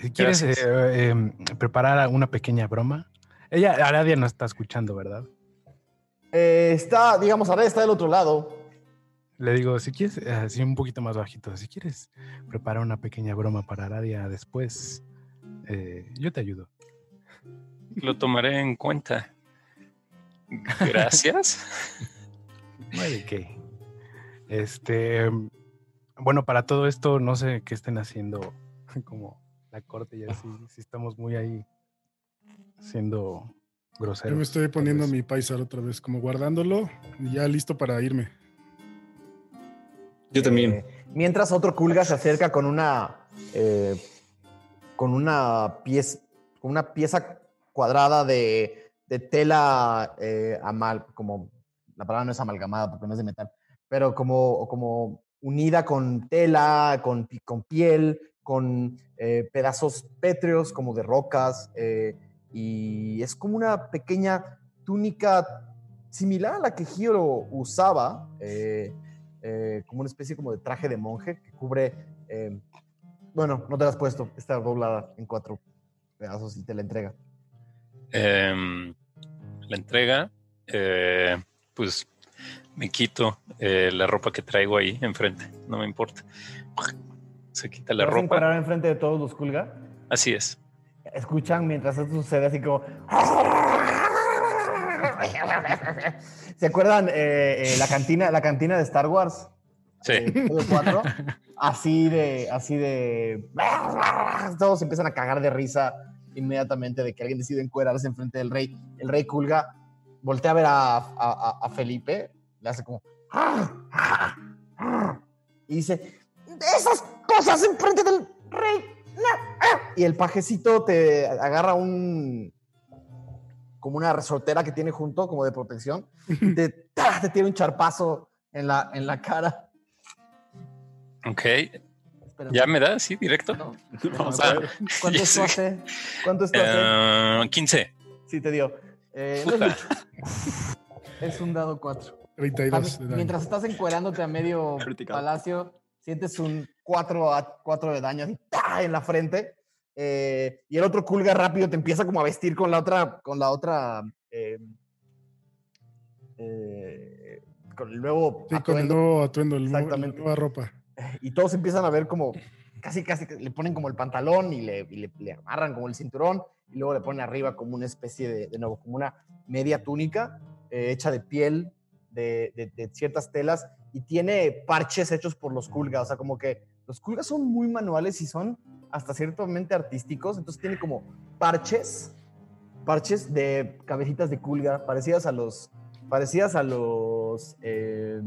[SPEAKER 6] Si quieres
[SPEAKER 5] Gracias.
[SPEAKER 6] eh, em, preparar una pequeña broma. Ella, Aradia no está escuchando, ¿verdad?
[SPEAKER 1] Eh, está, digamos, ahora está del otro lado.
[SPEAKER 6] Le digo, si quieres, eh, así un poquito más bajito, si quieres preparar una pequeña broma para Aradia después, eh, yo te ayudo.
[SPEAKER 5] Lo tomaré en cuenta. Gracias.
[SPEAKER 6] Este, bueno, para todo esto, no sé qué estén haciendo, como la corte y así, si estamos muy ahí siendo groseros.
[SPEAKER 4] Yo me estoy poniendo mi paisar otra vez, como guardándolo y ya listo para irme.
[SPEAKER 3] Yo también.
[SPEAKER 1] Eh, mientras otro Kulga se acerca con una. eh, con una pieza. Con una pieza cuadrada de, de tela eh, amal. Como. La palabra no es amalgamada porque no es de metal. Pero como, como unida con tela, con, con piel, con eh, pedazos pétreos como de rocas. eh, y es como una pequeña túnica similar a la que Giro usaba. eh, como una especie como de traje de monje que cubre, bueno, no te la has puesto, está doblada en cuatro pedazos y te la entrega.
[SPEAKER 5] Em, la entrega, eh, pues me quito eh, la ropa que traigo ahí enfrente, no me importa. Se quita la
[SPEAKER 1] ¿Te vas
[SPEAKER 5] ropa,
[SPEAKER 1] encuadrar enfrente de todos los Kulga?
[SPEAKER 5] así es.
[SPEAKER 1] Escuchan mientras esto sucede así como... ¿Se acuerdan eh, la, cantina, la cantina de Star Wars?
[SPEAKER 5] Sí.
[SPEAKER 1] Cuatro? así de, así de... Todos empiezan a cagar de risa inmediatamente de que alguien decide encuerarse enfrente del rey. El rey Kulga voltea a ver a, a- a- a Felipe, le hace como... Y dice, esas cosas enfrente del rey. no". Y el pajecito te agarra un... como una resortera que tiene junto, como de protección. y te, te tira un charpazo en la, en la cara.
[SPEAKER 5] Ok, Ya me da, sí, directo.
[SPEAKER 1] no.
[SPEAKER 2] No, o
[SPEAKER 5] Ah,
[SPEAKER 2] sea,
[SPEAKER 1] ¿Cuánto esto
[SPEAKER 5] sé.
[SPEAKER 1] hace? ¿Cuánto esto hace?
[SPEAKER 5] Eh, 15.
[SPEAKER 1] Sí, te dio. Eh, no es. Es un dado 4.
[SPEAKER 4] 32 de daño.
[SPEAKER 1] Mientras estás encuerándote a medio palacio, sientes un 4 a 4 de daño en la frente. eh, y el otro culga rápido te empieza como a vestir con la otra, con la otra, eh, eh, con el nuevo
[SPEAKER 4] Sí, con el
[SPEAKER 1] atuendo.
[SPEAKER 4] nuevo atuendo, el nuevo- la
[SPEAKER 1] Exactamente.
[SPEAKER 4] nueva ropa.
[SPEAKER 1] Y todos empiezan a ver como casi casi le ponen como el pantalón y le, le- amarran como el cinturón y luego le ponen arriba como una especie de, nuevo, como una media túnica eh, hecha de piel de, ciertas telas y tiene parches hechos por los culgas, o sea, como que los culgas son muy manuales y son hasta ciertamente artísticos, entonces tiene como parches, parches de cabecitas de culga parecidas a los, parecidas a los eh,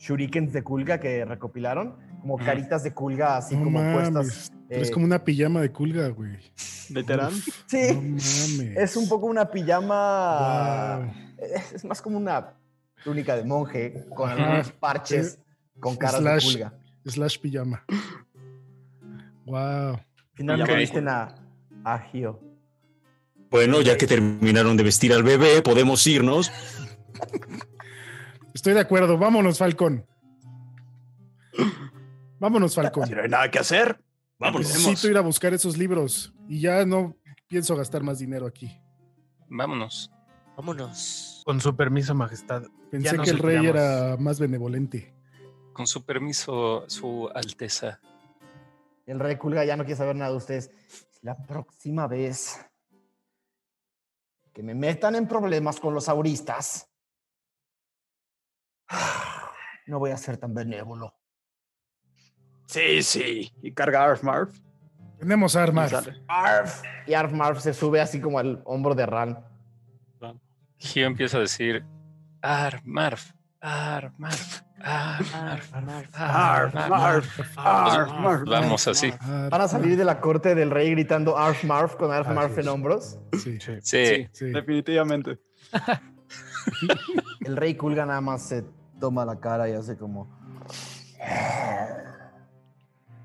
[SPEAKER 1] shurikens de culga que recopilaron, como caritas de culga así
[SPEAKER 4] No
[SPEAKER 1] como
[SPEAKER 4] mames,
[SPEAKER 1] puestas.
[SPEAKER 4] Es
[SPEAKER 1] eh,
[SPEAKER 4] como una pijama de culga, güey.
[SPEAKER 2] Veterán.
[SPEAKER 1] Sí,
[SPEAKER 4] No mames.
[SPEAKER 1] es un poco una pijama.
[SPEAKER 4] Wow.
[SPEAKER 1] Es, es más como una túnica de monje con algunos parches con caras
[SPEAKER 4] Slash.
[SPEAKER 1] de pulga.
[SPEAKER 4] Slash pijama. Wow.
[SPEAKER 1] Finalmente
[SPEAKER 5] Ok.
[SPEAKER 1] visten a, a Gio.
[SPEAKER 3] Bueno, ya que terminaron de vestir al bebé, podemos irnos.
[SPEAKER 4] Estoy de acuerdo. Vámonos, Falcón. Vámonos, Falcón.
[SPEAKER 2] Si no hay nada que hacer, vámonos.
[SPEAKER 4] Necesito ir a buscar esos libros y ya no pienso gastar más dinero aquí.
[SPEAKER 5] Vámonos.
[SPEAKER 7] Vámonos.
[SPEAKER 6] Con su permiso, majestad.
[SPEAKER 4] Pensé que el rey era más benevolente.
[SPEAKER 5] Con su permiso, Su Alteza.
[SPEAKER 1] El rey Culga ya no quiere saber nada de ustedes. La próxima vez que me metan en problemas con los auristas, no voy a ser tan benévolo.
[SPEAKER 2] Sí, sí. Y carga Arf Marf.
[SPEAKER 4] Tenemos armas.
[SPEAKER 2] Sale.
[SPEAKER 1] Arf. Y Arf Marf se sube así como al hombro de Ran.
[SPEAKER 5] Gio empieza a decir, Marf, Marf,
[SPEAKER 2] Arf
[SPEAKER 5] Ar,
[SPEAKER 2] Marf. Arf Marf.
[SPEAKER 5] Vamos así.
[SPEAKER 1] Van a salir de la corte del rey gritando Arf Marf con Arf Marf en hombros.
[SPEAKER 4] Sí,
[SPEAKER 6] Sí.
[SPEAKER 5] Sí,
[SPEAKER 4] sí.
[SPEAKER 2] Definitivamente.
[SPEAKER 1] El rey Kulga nada más se toma la cara y hace como.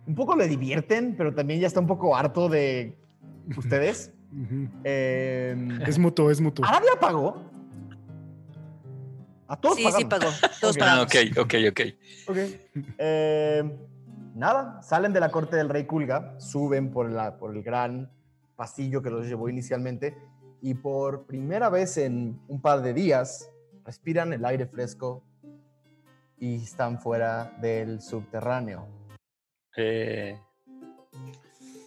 [SPEAKER 1] Un poco le divierten, pero también ya está un poco harto de ustedes. Eh,
[SPEAKER 4] Es mutuo, es mutuo.
[SPEAKER 1] ¿Arabia pagó? A todos
[SPEAKER 7] Sí, sí
[SPEAKER 1] pagamos.
[SPEAKER 7] pagó. Todos
[SPEAKER 1] Ok.
[SPEAKER 5] Ah,
[SPEAKER 7] pagamos.
[SPEAKER 5] ok, ok, ok.
[SPEAKER 1] Ok. Eh, nada, salen de la corte del rey Kulga, suben por, la, por el gran pasillo que los llevó inicialmente y por primera vez en un par de días respiran el aire fresco y están fuera del subterráneo.
[SPEAKER 5] Eh,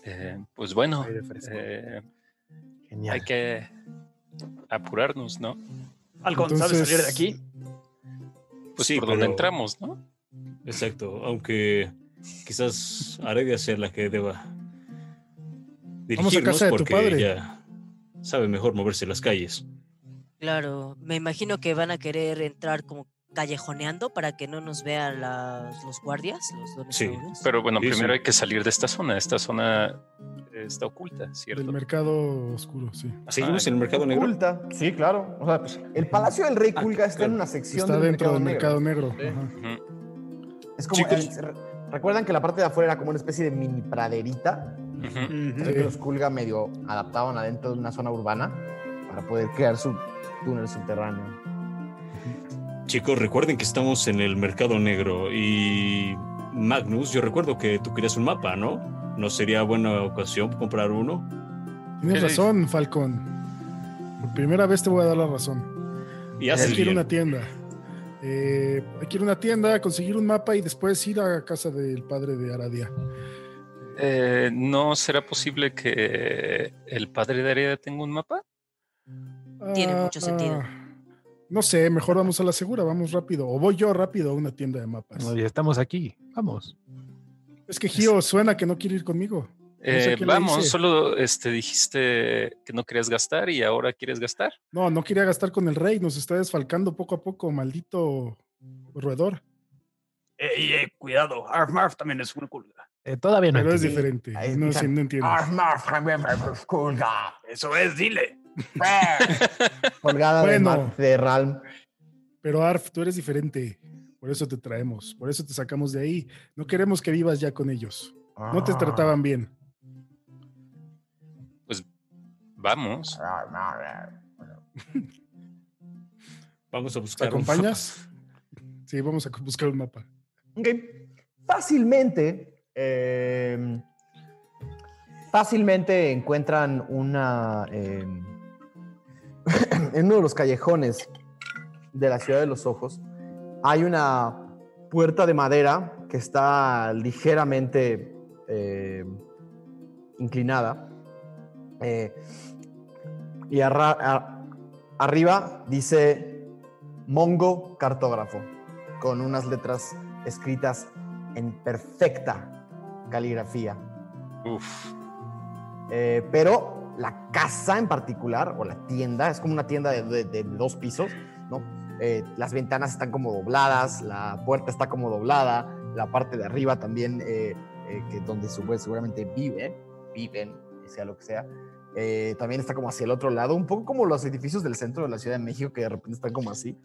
[SPEAKER 5] eh, pues bueno, eh,
[SPEAKER 6] Genial.
[SPEAKER 5] hay que apurarnos, ¿no?
[SPEAKER 2] Algon, ¿sabes salir de aquí?
[SPEAKER 5] Pues
[SPEAKER 3] Sí,
[SPEAKER 5] por donde entramos, ¿no?
[SPEAKER 3] Exacto, aunque quizás Aredia sea la que deba
[SPEAKER 4] Vamos a
[SPEAKER 3] dirigirnos
[SPEAKER 4] casa de tu
[SPEAKER 3] porque
[SPEAKER 4] padre.
[SPEAKER 3] ella sabe mejor moverse en las calles.
[SPEAKER 7] Claro, me imagino que van a querer entrar como callejoneando para que no nos vean las- los guardias, los
[SPEAKER 3] Sí,
[SPEAKER 7] dinosaurios.
[SPEAKER 5] Pero bueno,
[SPEAKER 3] Sí,
[SPEAKER 5] primero
[SPEAKER 3] sí.
[SPEAKER 5] hay que salir de esta zona. Esta zona está oculta, ¿cierto?
[SPEAKER 4] Del mercado oscuro, sí.
[SPEAKER 3] ¿Seguimos en el mercado negro?
[SPEAKER 1] Oculta, sí, claro. O sea, el palacio del rey Kulga está en una sección
[SPEAKER 4] Está
[SPEAKER 1] del
[SPEAKER 4] dentro del
[SPEAKER 1] mercado
[SPEAKER 4] mercado
[SPEAKER 1] negro.
[SPEAKER 4] ajá.
[SPEAKER 1] Es como,
[SPEAKER 3] Chicos.
[SPEAKER 1] el- recuerdan que la parte de afuera era como una especie de mini praderita. que los Kulga medio adaptaban adentro de una zona urbana para poder crear su túnel subterráneo.
[SPEAKER 3] Chicos, recuerden que estamos en el mercado negro y Magnus, yo recuerdo que tú querías un mapa, ¿no? ¿No sería buena ocasión comprar uno?
[SPEAKER 4] Tienes razón, Falcón. Por primera vez te voy a dar la razón.
[SPEAKER 3] Y
[SPEAKER 4] Hay que ir a una tienda. Eh, hay que ir a una tienda, conseguir un mapa y después ir a casa del padre de Aradia.
[SPEAKER 5] Eh, ¿No será posible que el padre de Areda tenga un mapa?
[SPEAKER 7] Tiene mucho sentido.
[SPEAKER 4] Ah, No sé, mejor vamos a la segura, vamos rápido. O voy yo rápido a una tienda de mapas.
[SPEAKER 6] No, ya estamos aquí. Vamos.
[SPEAKER 4] Es que Gio suena que no quiere ir conmigo.
[SPEAKER 5] Eh, vamos, solo este, dijiste que no querías gastar y ahora quieres gastar.
[SPEAKER 4] No, no quería gastar con el rey, nos está desfalcando poco a poco, maldito roedor.
[SPEAKER 2] Ey, ey, cuidado. Arf Marf también es una culga.
[SPEAKER 6] Eh, todavía no.
[SPEAKER 4] Pero es diferente.
[SPEAKER 1] Ahí
[SPEAKER 4] No, sí, no entiendo.
[SPEAKER 1] "Arf, marf, jamem, arf, Kulga".
[SPEAKER 2] Eso es, dile.
[SPEAKER 1] Colgada de,
[SPEAKER 4] Bueno.
[SPEAKER 1] Mar- de Ralm.
[SPEAKER 4] Pero Arf, tú eres diferente. Por eso te traemos, por eso te sacamos de ahí. No queremos que vivas ya con ellos. No te
[SPEAKER 1] Ah.
[SPEAKER 4] trataban bien.
[SPEAKER 5] Vamos.
[SPEAKER 3] Vamos a
[SPEAKER 4] ¿Te
[SPEAKER 3] buscar. un
[SPEAKER 4] acompañas? Sí, vamos a buscar un mapa.
[SPEAKER 1] Ok. Fácilmente, eh, fácilmente encuentran una. eh, en uno de los callejones de la ciudad de los ojos hay una puerta de madera que está ligeramente eh, inclinada. Eh, y arra- arriba dice Mongo Cartógrafo, con unas letras escritas en perfecta caligrafía.
[SPEAKER 5] Uf.
[SPEAKER 1] Eh, pero la casa en particular, o la tienda, es como una tienda de, de- de dos pisos, ¿no? Eh, las ventanas están como dobladas, la puerta está como doblada, la parte de arriba también, eh, eh, que donde sube- seguramente vive, viven, sea lo que sea, eh, también está como hacia el otro lado, un poco como los edificios del centro de la Ciudad de México que de repente están como así.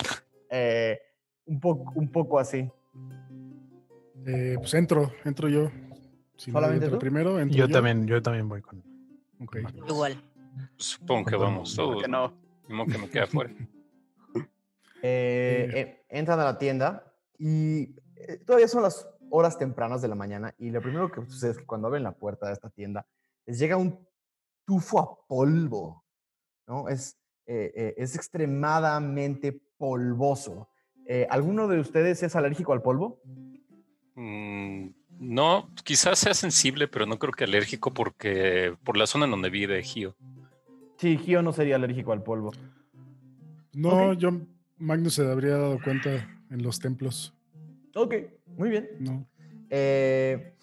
[SPEAKER 1] Eh, un, poco, un poco así.
[SPEAKER 4] Eh, pues entro, entro yo. Si
[SPEAKER 1] ¿Solamente
[SPEAKER 4] entra
[SPEAKER 1] tú?
[SPEAKER 4] primero, entro
[SPEAKER 6] Yo también, yo también voy con.
[SPEAKER 4] Ok.
[SPEAKER 7] Igual.
[SPEAKER 5] Supongo que vamos
[SPEAKER 2] ¿Por
[SPEAKER 5] todos.
[SPEAKER 2] qué no?
[SPEAKER 5] Ni modo que me quede afuera.
[SPEAKER 1] Eh, eh, entran a la tienda y eh, todavía son las horas tempranas de la mañana y lo primero que sucede es que cuando abren la puerta de esta tienda les llega un tufo a polvo, ¿no? Es, eh, eh, es extremadamente polvoso. Eh, ¿Alguno de ustedes es alérgico al polvo?
[SPEAKER 5] Mm, no, quizás sea sensible, pero no creo que alérgico porque por la zona en donde vive Gio.
[SPEAKER 1] Sí, Gio no sería alérgico al polvo.
[SPEAKER 4] No, yo, Magnus se habría dado cuenta en los templos.
[SPEAKER 1] Ok, muy bien.
[SPEAKER 4] No.
[SPEAKER 1] Eh,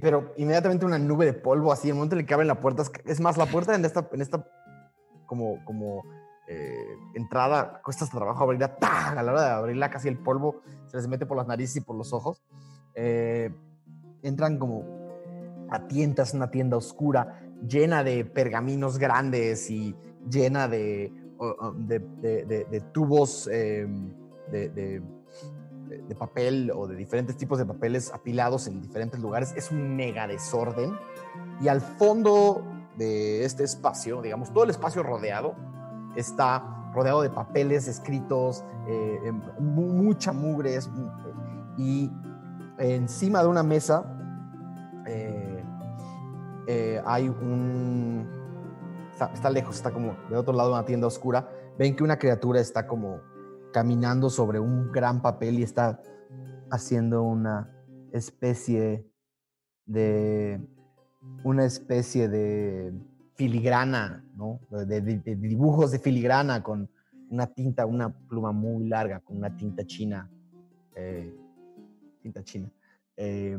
[SPEAKER 1] pero inmediatamente una nube de polvo así, en el momento en el que abren la puerta, es, más, la puerta en esta, en esta como, como eh, entrada cuesta hasta trabajo abrirla, ¡tag! a la hora de abrirla casi el polvo se les mete por las narices y por los ojos. Eh, entran como a tiendas, una tienda oscura, llena de pergaminos grandes y llena de, de, de- tubos eh, de, papel o de diferentes tipos de papeles apilados en diferentes lugares. Es un mega desorden. Y al fondo de este espacio, digamos, todo el espacio rodeado, está rodeado de papeles escritos, eh, em, mu- mucha mugre. y encima de una mesa eh, eh, hay un... Está, lejos, está como de otro lado de una tienda oscura. Ven que una criatura está como caminando sobre un gran papel y está haciendo una especie de una especie de filigrana, ¿no? De dibujos de filigrana con una tinta, una pluma muy larga, con una tinta china, eh, tinta china, eh,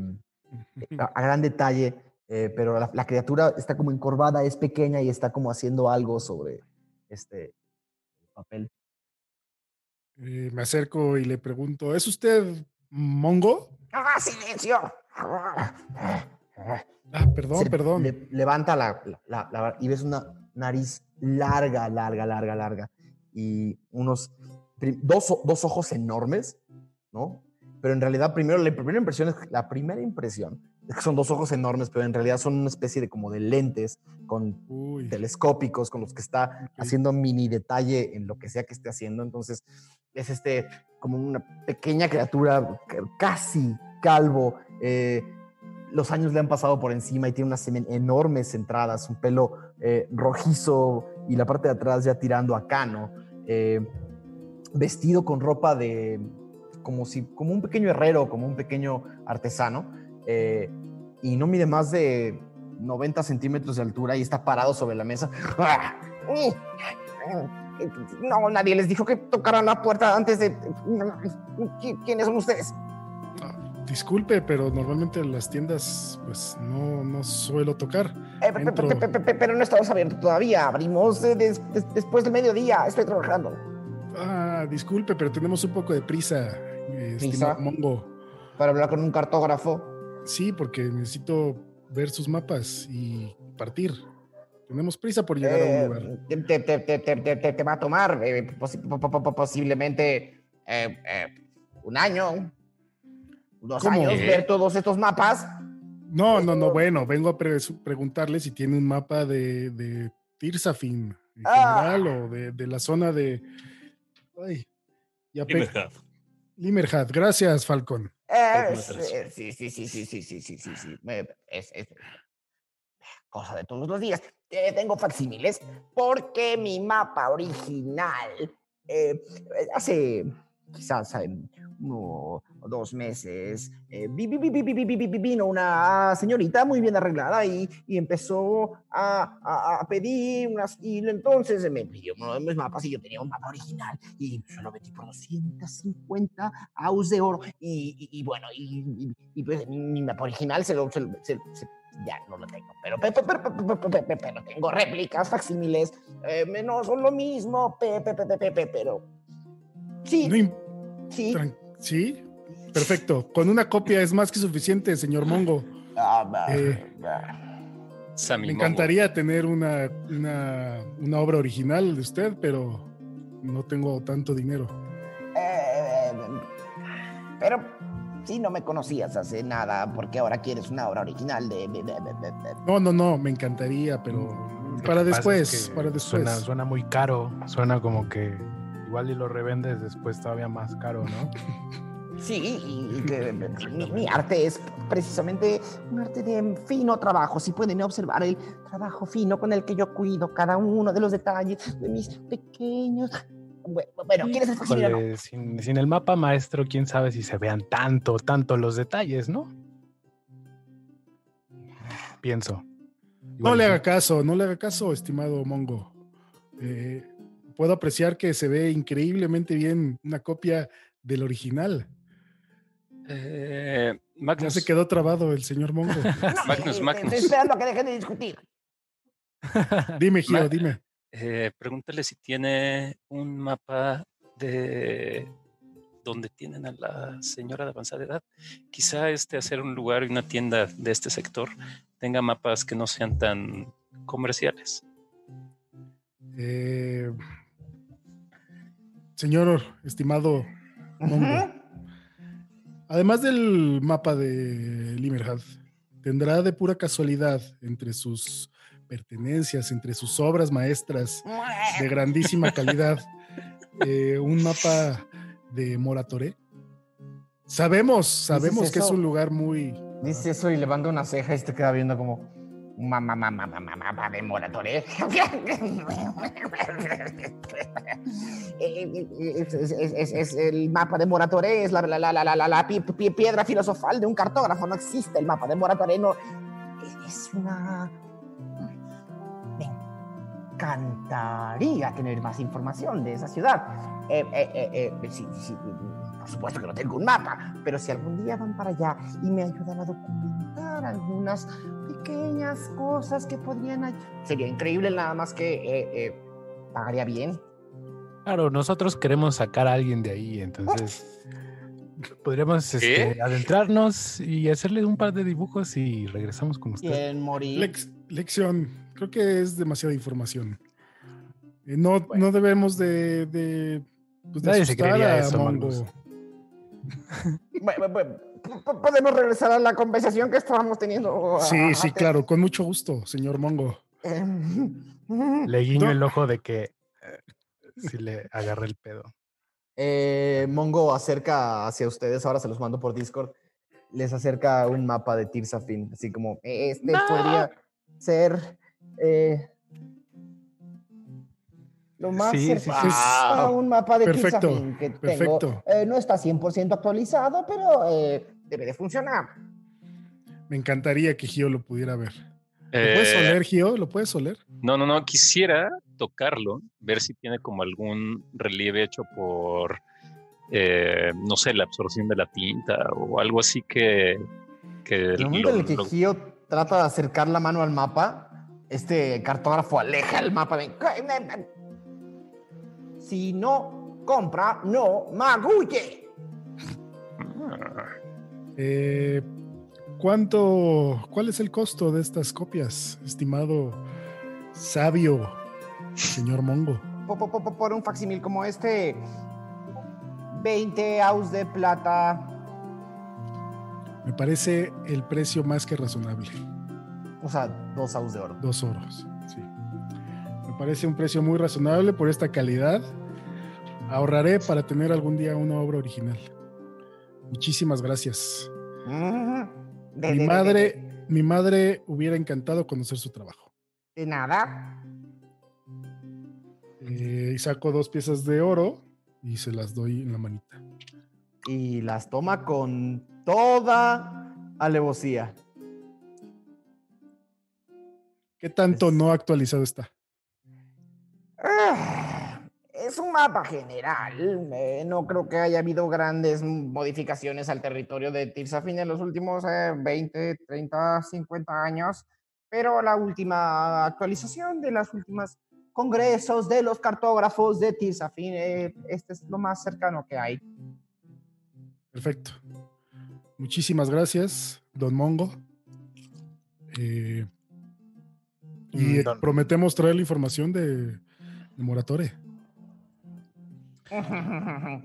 [SPEAKER 1] a, gran detalle, eh, pero la, la criatura está como encorvada, es pequeña y está como haciendo algo sobre este papel.
[SPEAKER 4] Eh, me acerco y le pregunto, ¿es usted Mongo?
[SPEAKER 1] ¡Ah, silencio!
[SPEAKER 4] Ah, perdón,
[SPEAKER 1] Se
[SPEAKER 4] perdón.
[SPEAKER 1] le- levanta la, la- la- y ves una nariz larga, larga, larga, larga. Y unos dos, dos ojos enormes, ¿no? Pero en realidad, primero, la primera impresión es la primera impresión es que son dos ojos enormes, pero en realidad son una especie de como de lentes con
[SPEAKER 4] Uy,
[SPEAKER 1] telescópicos con los que está haciendo mini detalle en lo que sea que esté haciendo. Entonces, es este como una pequeña criatura ca- casi calvo. eh, los años le han pasado por encima y tiene unas enormes entradas, un pelo eh, rojizo y la parte de atrás ya tirando a cano. eh, vestido con ropa de como si como un pequeño herrero, como un pequeño artesano. eh, y no mide más de 90 centímetros de altura y está parado sobre la mesa. No, nadie les dijo que tocaran la puerta antes de... ¿Qui- ¿Quiénes son ustedes?
[SPEAKER 4] ah, disculpe, pero normalmente en las tiendas pues no, no suelo tocar.
[SPEAKER 1] Eh,
[SPEAKER 4] Entro.
[SPEAKER 1] pero no estamos abiertos todavía. Abrimos eh, des- des- después del mediodía. Estoy trabajando.
[SPEAKER 4] Ah, disculpe, pero tenemos un poco de ¿Prisa? Estimado Mongo.
[SPEAKER 1] Para hablar con un cartógrafo.
[SPEAKER 4] Sí, porque necesito ver sus mapas y partir. Tenemos prisa por llegar a
[SPEAKER 1] Eh,
[SPEAKER 4] un lugar.
[SPEAKER 1] te, te- te- te- te- te- te- te va a tomar eh, posi- po- po- po- posiblemente eh, eh, un año, dos
[SPEAKER 4] ¿Cómo?
[SPEAKER 1] años, ver todos estos mapas.
[SPEAKER 4] No, no, no, bueno, vengo a pre- preguntarle si tiene un mapa de, de Tirsafin en
[SPEAKER 1] Ah.
[SPEAKER 4] general o de, de la zona de. Ay, ya
[SPEAKER 3] Limerhad.
[SPEAKER 4] Gracias, Falcon.
[SPEAKER 1] Eh,
[SPEAKER 3] Calcúlatelas.
[SPEAKER 1] eh, sí, sí, sí, sí, sí, sí, sí, sí, sí. Es, es cosa de todos los días. Eh, tengo facsímiles porque mi mapa original eh, hace quizás en uno o dos meses, eh, vino una señorita muy bien arreglada y, y empezó a, a, a, pedir unas, y entonces me pidió uno de mis mapas y yo tenía un mapa original y yo lo metí por 250 aus de oro y, y, y bueno, y, pues mi mapa original se lo, se, se, se, ya no lo tengo, pero, pero, pero, pero tengo réplicas, facsímiles, eh, no son lo mismo, pero sí,
[SPEAKER 4] No
[SPEAKER 1] sí.
[SPEAKER 4] ¿Sí? Perfecto. Con una copia es más que suficiente, señor Mongo.
[SPEAKER 1] Ah, bah,
[SPEAKER 4] Eh,
[SPEAKER 1] bah.
[SPEAKER 5] Sammy
[SPEAKER 4] Me
[SPEAKER 5] Mongo.
[SPEAKER 4] encantaría tener una, una, una obra original de usted, pero no tengo tanto dinero.
[SPEAKER 1] Eh, pero sí, no me conocías hace nada, porque ahora quieres una obra original de...
[SPEAKER 4] No, no, no, me encantaría, pero para después,
[SPEAKER 6] es que
[SPEAKER 4] para después.
[SPEAKER 6] Suena, suena muy caro. Suena como que igual y lo revendes después todavía más caro, ¿no?
[SPEAKER 1] Sí, y, que mi, mi arte es precisamente un arte de fino trabajo. Si pueden observar el trabajo fino con el que yo cuido cada uno de los detalles de mis pequeños... Bueno, bueno, ¿quieres el o no?
[SPEAKER 6] Híjole, sin, sin el mapa maestro, quién sabe si se vean tanto, tanto los detalles, ¿no? Pienso.
[SPEAKER 4] No le haga caso, no le haga caso, estimado Mongo. Eh, puedo apreciar que se ve increíblemente bien una copia del original.
[SPEAKER 5] Eh,
[SPEAKER 4] Ya
[SPEAKER 5] Magnus,
[SPEAKER 4] se quedó trabado el señor Mongo.
[SPEAKER 5] Magnus,
[SPEAKER 1] Eh,
[SPEAKER 5] Magnus.
[SPEAKER 1] Estoy esperando a que dejen de discutir.
[SPEAKER 4] Dime, Gio,
[SPEAKER 5] Ma-
[SPEAKER 4] dime.
[SPEAKER 5] eh, pregúntale si tiene un mapa de donde tienen a la señora de avanzada edad. Quizá este hacer un lugar y una tienda de este sector tenga mapas que no sean tan comerciales.
[SPEAKER 4] Eh, señor, estimado Mongo. Además del mapa de Limerhad, tendrá de pura casualidad entre sus pertenencias, entre sus obras maestras de grandísima calidad, eh, un mapa de Moratoré. Sabemos, sabemos que es un lugar muy...
[SPEAKER 1] Dice eso y levanta una ceja y te queda viendo como mamá, mamá, mamá, mamá de moratore. Es, el mapa de Moratoré, es la, la, la, la, la, la- la pi- pi- piedra filosofal de un cartógrafo. No existe el mapa de Moratoré. No. Es una. Me encantaría tener más información de esa ciudad. Eh, eh, eh, eh, por supuesto que no tengo un mapa, pero si algún día van para allá y me ayudan a documentar algunas pequeñas cosas que podrían sería increíble nada más que eh, eh, pagaría bien.
[SPEAKER 6] Claro, nosotros queremos sacar a alguien de ahí, entonces podríamos este, adentrarnos y hacerle un par de dibujos y regresamos con usted.
[SPEAKER 1] Bien, morir.
[SPEAKER 4] Lex- lección, creo que es demasiada información. Eh, no, no debemos de... de, pues, de
[SPEAKER 6] Nadie se creería
[SPEAKER 4] a
[SPEAKER 6] eso,
[SPEAKER 4] Mongo.
[SPEAKER 1] Bueno, bueno, podemos regresar a la conversación que estábamos teniendo.
[SPEAKER 4] Sí, sí, claro, con mucho gusto, señor Mongo.
[SPEAKER 1] Em,
[SPEAKER 6] Le guiño
[SPEAKER 4] No.
[SPEAKER 6] el ojo de que eh, si le agarré el pedo.
[SPEAKER 1] Eh, Mongo acerca hacia ustedes, ahora se los mando por Discord, les acerca un mapa de Tirsafin, así como, "Eh, este podría ser eh, lo más
[SPEAKER 6] Sí, sí, sí.
[SPEAKER 1] cercano a un mapa de
[SPEAKER 4] Perfecto,
[SPEAKER 1] que tengo.
[SPEAKER 4] perfecto.
[SPEAKER 1] Eh, no está 100% actualizado, pero eh, debe de funcionar.
[SPEAKER 4] Me encantaría que Gio lo pudiera ver. ¿Lo
[SPEAKER 5] Eh,
[SPEAKER 4] puedes oler, Gio? ¿Lo puedes oler?
[SPEAKER 5] No, no, no. Quisiera tocarlo, ver si tiene como algún relieve hecho por, eh, no sé, la absorción de la tinta o algo así que.
[SPEAKER 1] el momento
[SPEAKER 5] lo-
[SPEAKER 1] en el que
[SPEAKER 5] lo-
[SPEAKER 1] Gio trata de acercar la mano al mapa, este cartógrafo aleja el mapa de... Si no compra, no magulle.
[SPEAKER 4] Eh, ¿Cuánto, cuál es el costo de estas copias, estimado sabio señor Mongo?
[SPEAKER 1] Po- po- po- Por un facsimil como este, 20 aus de plata.
[SPEAKER 4] Me parece el precio más que razonable.
[SPEAKER 1] O sea, dos aus de oro.
[SPEAKER 4] Dos oros, sí. Me parece un precio muy razonable por esta calidad. Ahorraré para tener algún día una obra original. Muchísimas gracias. Mi madre, mi madre hubiera encantado conocer su trabajo.
[SPEAKER 1] De nada.
[SPEAKER 4] Eh, y saco dos piezas de oro y se las doy en la manita.
[SPEAKER 1] Y las toma con toda alevosía.
[SPEAKER 4] ¿Qué tanto no actualizado está?
[SPEAKER 1] Ah, Es un mapa general. eh, no creo que haya habido grandes modificaciones al territorio de Tirsafin en los últimos eh, 20, 30, 50 años. Pero la última actualización de los últimos congresos de los cartógrafos de Tirsafin, eh, este es lo más cercano que hay.
[SPEAKER 4] Perfecto. Muchísimas gracias, don Mongo. Eh, y
[SPEAKER 6] Mm,
[SPEAKER 4] eh,
[SPEAKER 6] don-
[SPEAKER 4] prometemos traer la información de, de Moratore.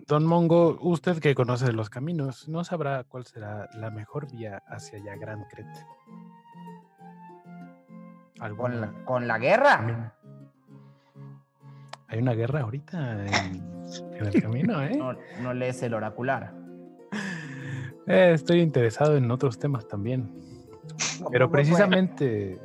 [SPEAKER 6] Don Mongo, usted que conoce los caminos, ¿no sabrá cuál será la mejor vía hacia allá Gran Cret?
[SPEAKER 1] Con
[SPEAKER 6] ¿Alguna
[SPEAKER 1] la, con la guerra.
[SPEAKER 6] Hay una guerra ahorita en, en el camino, ¿eh?
[SPEAKER 1] No, no lees el oracular.
[SPEAKER 6] Eh, Estoy interesado en otros temas también. Pero precisamente,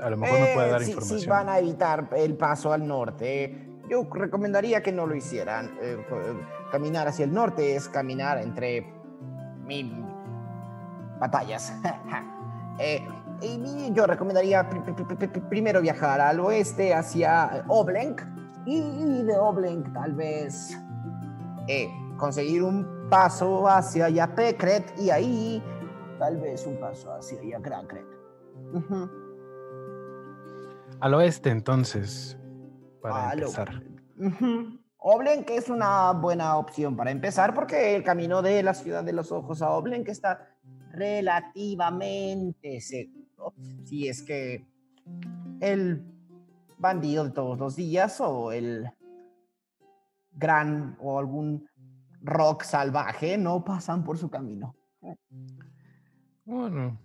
[SPEAKER 6] a lo mejor me puede dar
[SPEAKER 1] Eh, si-
[SPEAKER 6] información.
[SPEAKER 1] Si van a evitar el paso al norte, yo recomendaría que no lo hicieran. Eh, eh, caminar hacia el norte es caminar entre mil batallas. Eh, y yo recomendaría pri- pri- pri- pri- primero viajar al oeste hacia Oblenk y de Oblenk tal vez conseguir un paso hacia Yapekret y ahí tal vez un paso hacia Yagrankret. Ujú.
[SPEAKER 6] Al oeste, entonces, para
[SPEAKER 1] Ah,
[SPEAKER 6] empezar.
[SPEAKER 1] Oblenk es una buena opción para empezar porque el camino de la ciudad de los ojos a Oblenk está relativamente seguro. Si es que el bandido de todos los días o el gran o algún rock salvaje no pasan por su camino.
[SPEAKER 6] Bueno,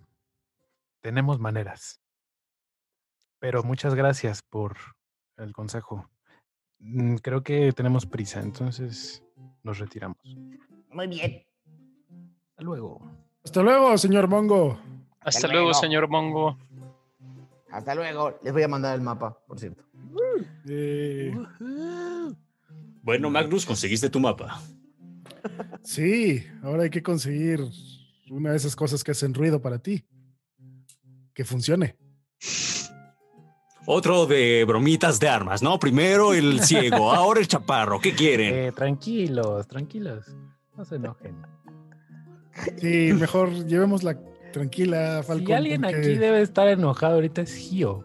[SPEAKER 6] tenemos maneras. Pero muchas gracias por el consejo. Mm, Creo que tenemos prisa, entonces nos retiramos.
[SPEAKER 1] Muy bien.
[SPEAKER 6] Hasta luego.
[SPEAKER 4] Hasta luego, señor Mongo.
[SPEAKER 5] Hasta luego,
[SPEAKER 1] luego.
[SPEAKER 5] señor Mongo.
[SPEAKER 1] Hasta luego. Les voy a mandar el mapa, por cierto.
[SPEAKER 4] Eh,
[SPEAKER 3] Bueno, Magnus, conseguiste tu mapa.
[SPEAKER 4] sí, ahora hay que conseguir una de esas cosas que hacen ruido para ti. Que funcione.
[SPEAKER 3] Otro de bromitas de armas, ¿no? Primero el ciego, ahora el chaparro. ¿Qué quieren?
[SPEAKER 6] Eh, tranquilos, tranquilos. No se enojen.
[SPEAKER 4] Sí, mejor llevémosla tranquila, Falcon.
[SPEAKER 6] si alguien
[SPEAKER 4] porque-
[SPEAKER 6] aquí debe estar enojado ahorita es Gio.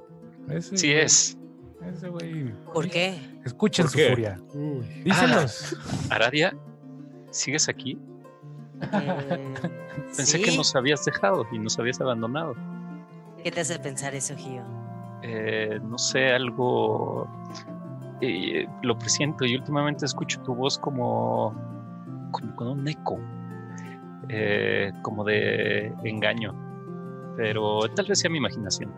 [SPEAKER 6] Ese
[SPEAKER 5] Sí es.
[SPEAKER 6] Ese güey.
[SPEAKER 7] ¿Por qué?
[SPEAKER 6] Escuchen
[SPEAKER 3] ¿Por
[SPEAKER 6] su
[SPEAKER 3] qué?
[SPEAKER 6] furia.
[SPEAKER 4] Uy,
[SPEAKER 6] Díselos.
[SPEAKER 5] Aradia, ¿sigues aquí?
[SPEAKER 7] Eh,
[SPEAKER 5] Pensé
[SPEAKER 7] ¿sí?
[SPEAKER 5] que nos habías dejado y nos habías abandonado.
[SPEAKER 7] ¿Qué te hace pensar eso, Gio?
[SPEAKER 5] Eh, no sé, algo... eh, lo presiento y últimamente escucho tu voz como, como con un eco, eh, como de engaño, pero tal vez sea mi imaginación.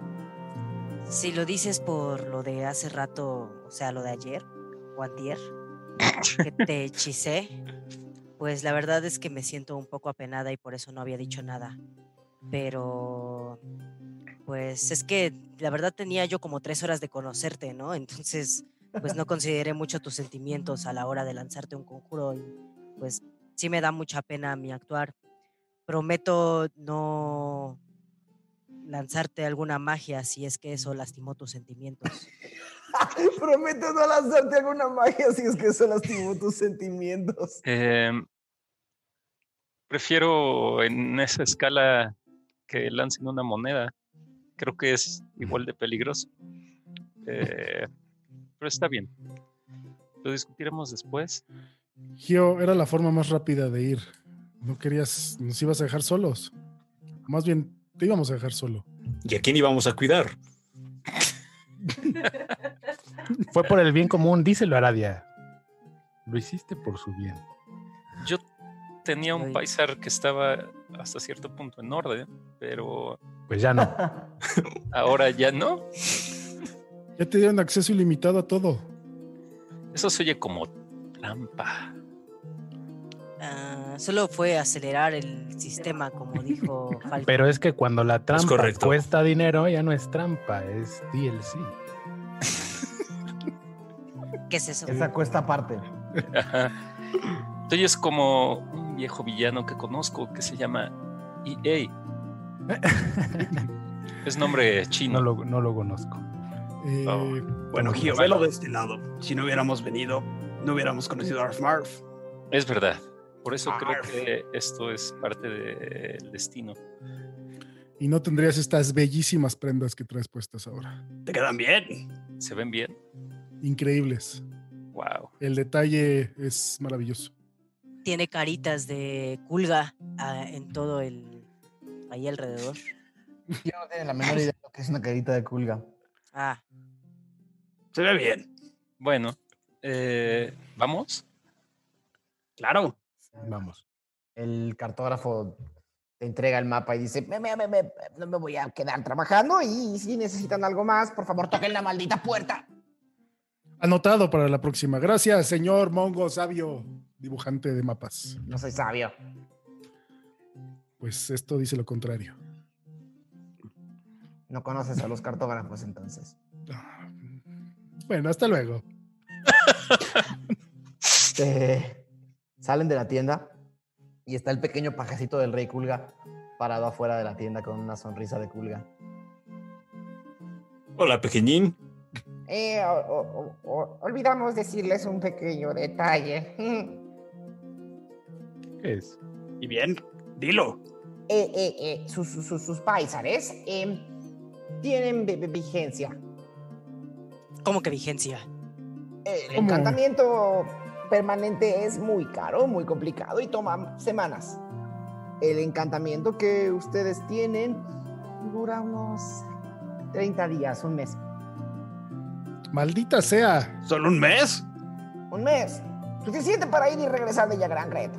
[SPEAKER 7] Si lo dices por lo de hace rato, o sea, lo de ayer o antier, que te hechicé, pues la verdad es que me siento un poco apenada y por eso no había dicho nada. Pero, pues es que la verdad tenía yo como tres horas de conocerte, ¿no? Entonces, pues no consideré mucho tus sentimientos a la hora de lanzarte un conjuro y pues sí me da mucha pena mi actuar. Prometo no lanzarte alguna magia si es que eso lastimó tus sentimientos.
[SPEAKER 1] Prometo no lanzarte alguna magia si es que eso lastimó tus sentimientos.
[SPEAKER 5] Eh, prefiero en esa escala que lancen una moneda. Creo que es igual de peligroso. Eh, pero está bien. Lo discutiremos después.
[SPEAKER 4] Gio, era la forma más rápida de ir. No querías, nos ibas a dejar solos. Más bien, te íbamos a dejar solo.
[SPEAKER 3] ¿Y a quién íbamos a cuidar?
[SPEAKER 6] Fue por el bien común, díselo, Aradia. Lo hiciste por su bien.
[SPEAKER 5] Yo tenía un paisar que estaba hasta cierto punto en orden, pero
[SPEAKER 6] Pues ya no.
[SPEAKER 5] ahora ya no.
[SPEAKER 4] Ya te dieron acceso ilimitado a todo.
[SPEAKER 5] Eso se oye como trampa.
[SPEAKER 7] Ah, solo fue acelerar el sistema, como dijo Falcon.
[SPEAKER 6] Pero es que cuando la trampa cuesta dinero, ya no es trampa, es DLC.
[SPEAKER 7] ¿Qué es eso?
[SPEAKER 1] Esa cuesta aparte.
[SPEAKER 5] Tú es como un viejo villano que conozco que se llama EA. Es nombre chino.
[SPEAKER 6] No lo, no lo conozco.
[SPEAKER 4] Eh,
[SPEAKER 5] Oh.
[SPEAKER 2] Bueno, Gio, velo de este lado. Si no hubiéramos venido, no hubiéramos conocido a Arf Marf.
[SPEAKER 5] Es verdad. Por eso creo que esto es parte del destino.
[SPEAKER 4] Y no tendrías estas bellísimas prendas que traes puestas ahora.
[SPEAKER 2] ¿Te quedan bien?
[SPEAKER 5] ¿Se ven bien?
[SPEAKER 4] Increíbles.
[SPEAKER 5] Wow.
[SPEAKER 4] El detalle es maravilloso.
[SPEAKER 7] Tiene caritas de culga ah, en todo el. Ahí alrededor.
[SPEAKER 1] Yo no tengo la menor idea de lo que es una carita de culga.
[SPEAKER 7] Ah,
[SPEAKER 2] Se ve bien.
[SPEAKER 5] Bueno, eh, ¿vamos?
[SPEAKER 2] Claro.
[SPEAKER 6] Vamos.
[SPEAKER 1] El cartógrafo te entrega el mapa y dice, "Me- me- me- me- no me voy a quedar trabajando y si necesitan algo más, por favor toquen la maldita puerta.
[SPEAKER 4] Anotado para la próxima. Gracias, señor Mongo Sabio, dibujante de mapas.
[SPEAKER 1] No soy sabio.
[SPEAKER 4] Pues esto dice lo contrario.
[SPEAKER 1] No conoces a los cartógrafos entonces.
[SPEAKER 4] Ah, Bueno, hasta luego.
[SPEAKER 1] Te- salen de la tienda y está el pequeño pajecito del rey Culga parado afuera de la tienda con una sonrisa de Culga.
[SPEAKER 3] Hola, pequeñín.
[SPEAKER 8] Eh, o- o- o- olvidamos decirles un pequeño detalle.
[SPEAKER 6] ¿Qué es?
[SPEAKER 2] Y bien, dilo.
[SPEAKER 8] Eh, eh, eh, sus, sus, sus paisares eh, tienen vi- vi- vigencia.
[SPEAKER 7] ¿cómo que vigencia?
[SPEAKER 8] El
[SPEAKER 4] ¿Cómo?
[SPEAKER 8] encantamiento permanente es muy caro, muy complicado y toma semanas. El encantamiento que ustedes tienen dura unos 30 días, un mes.
[SPEAKER 4] Maldita sea.
[SPEAKER 2] ¿Solo un mes?
[SPEAKER 8] Un mes. Suficiente para ir y regresar de Gret.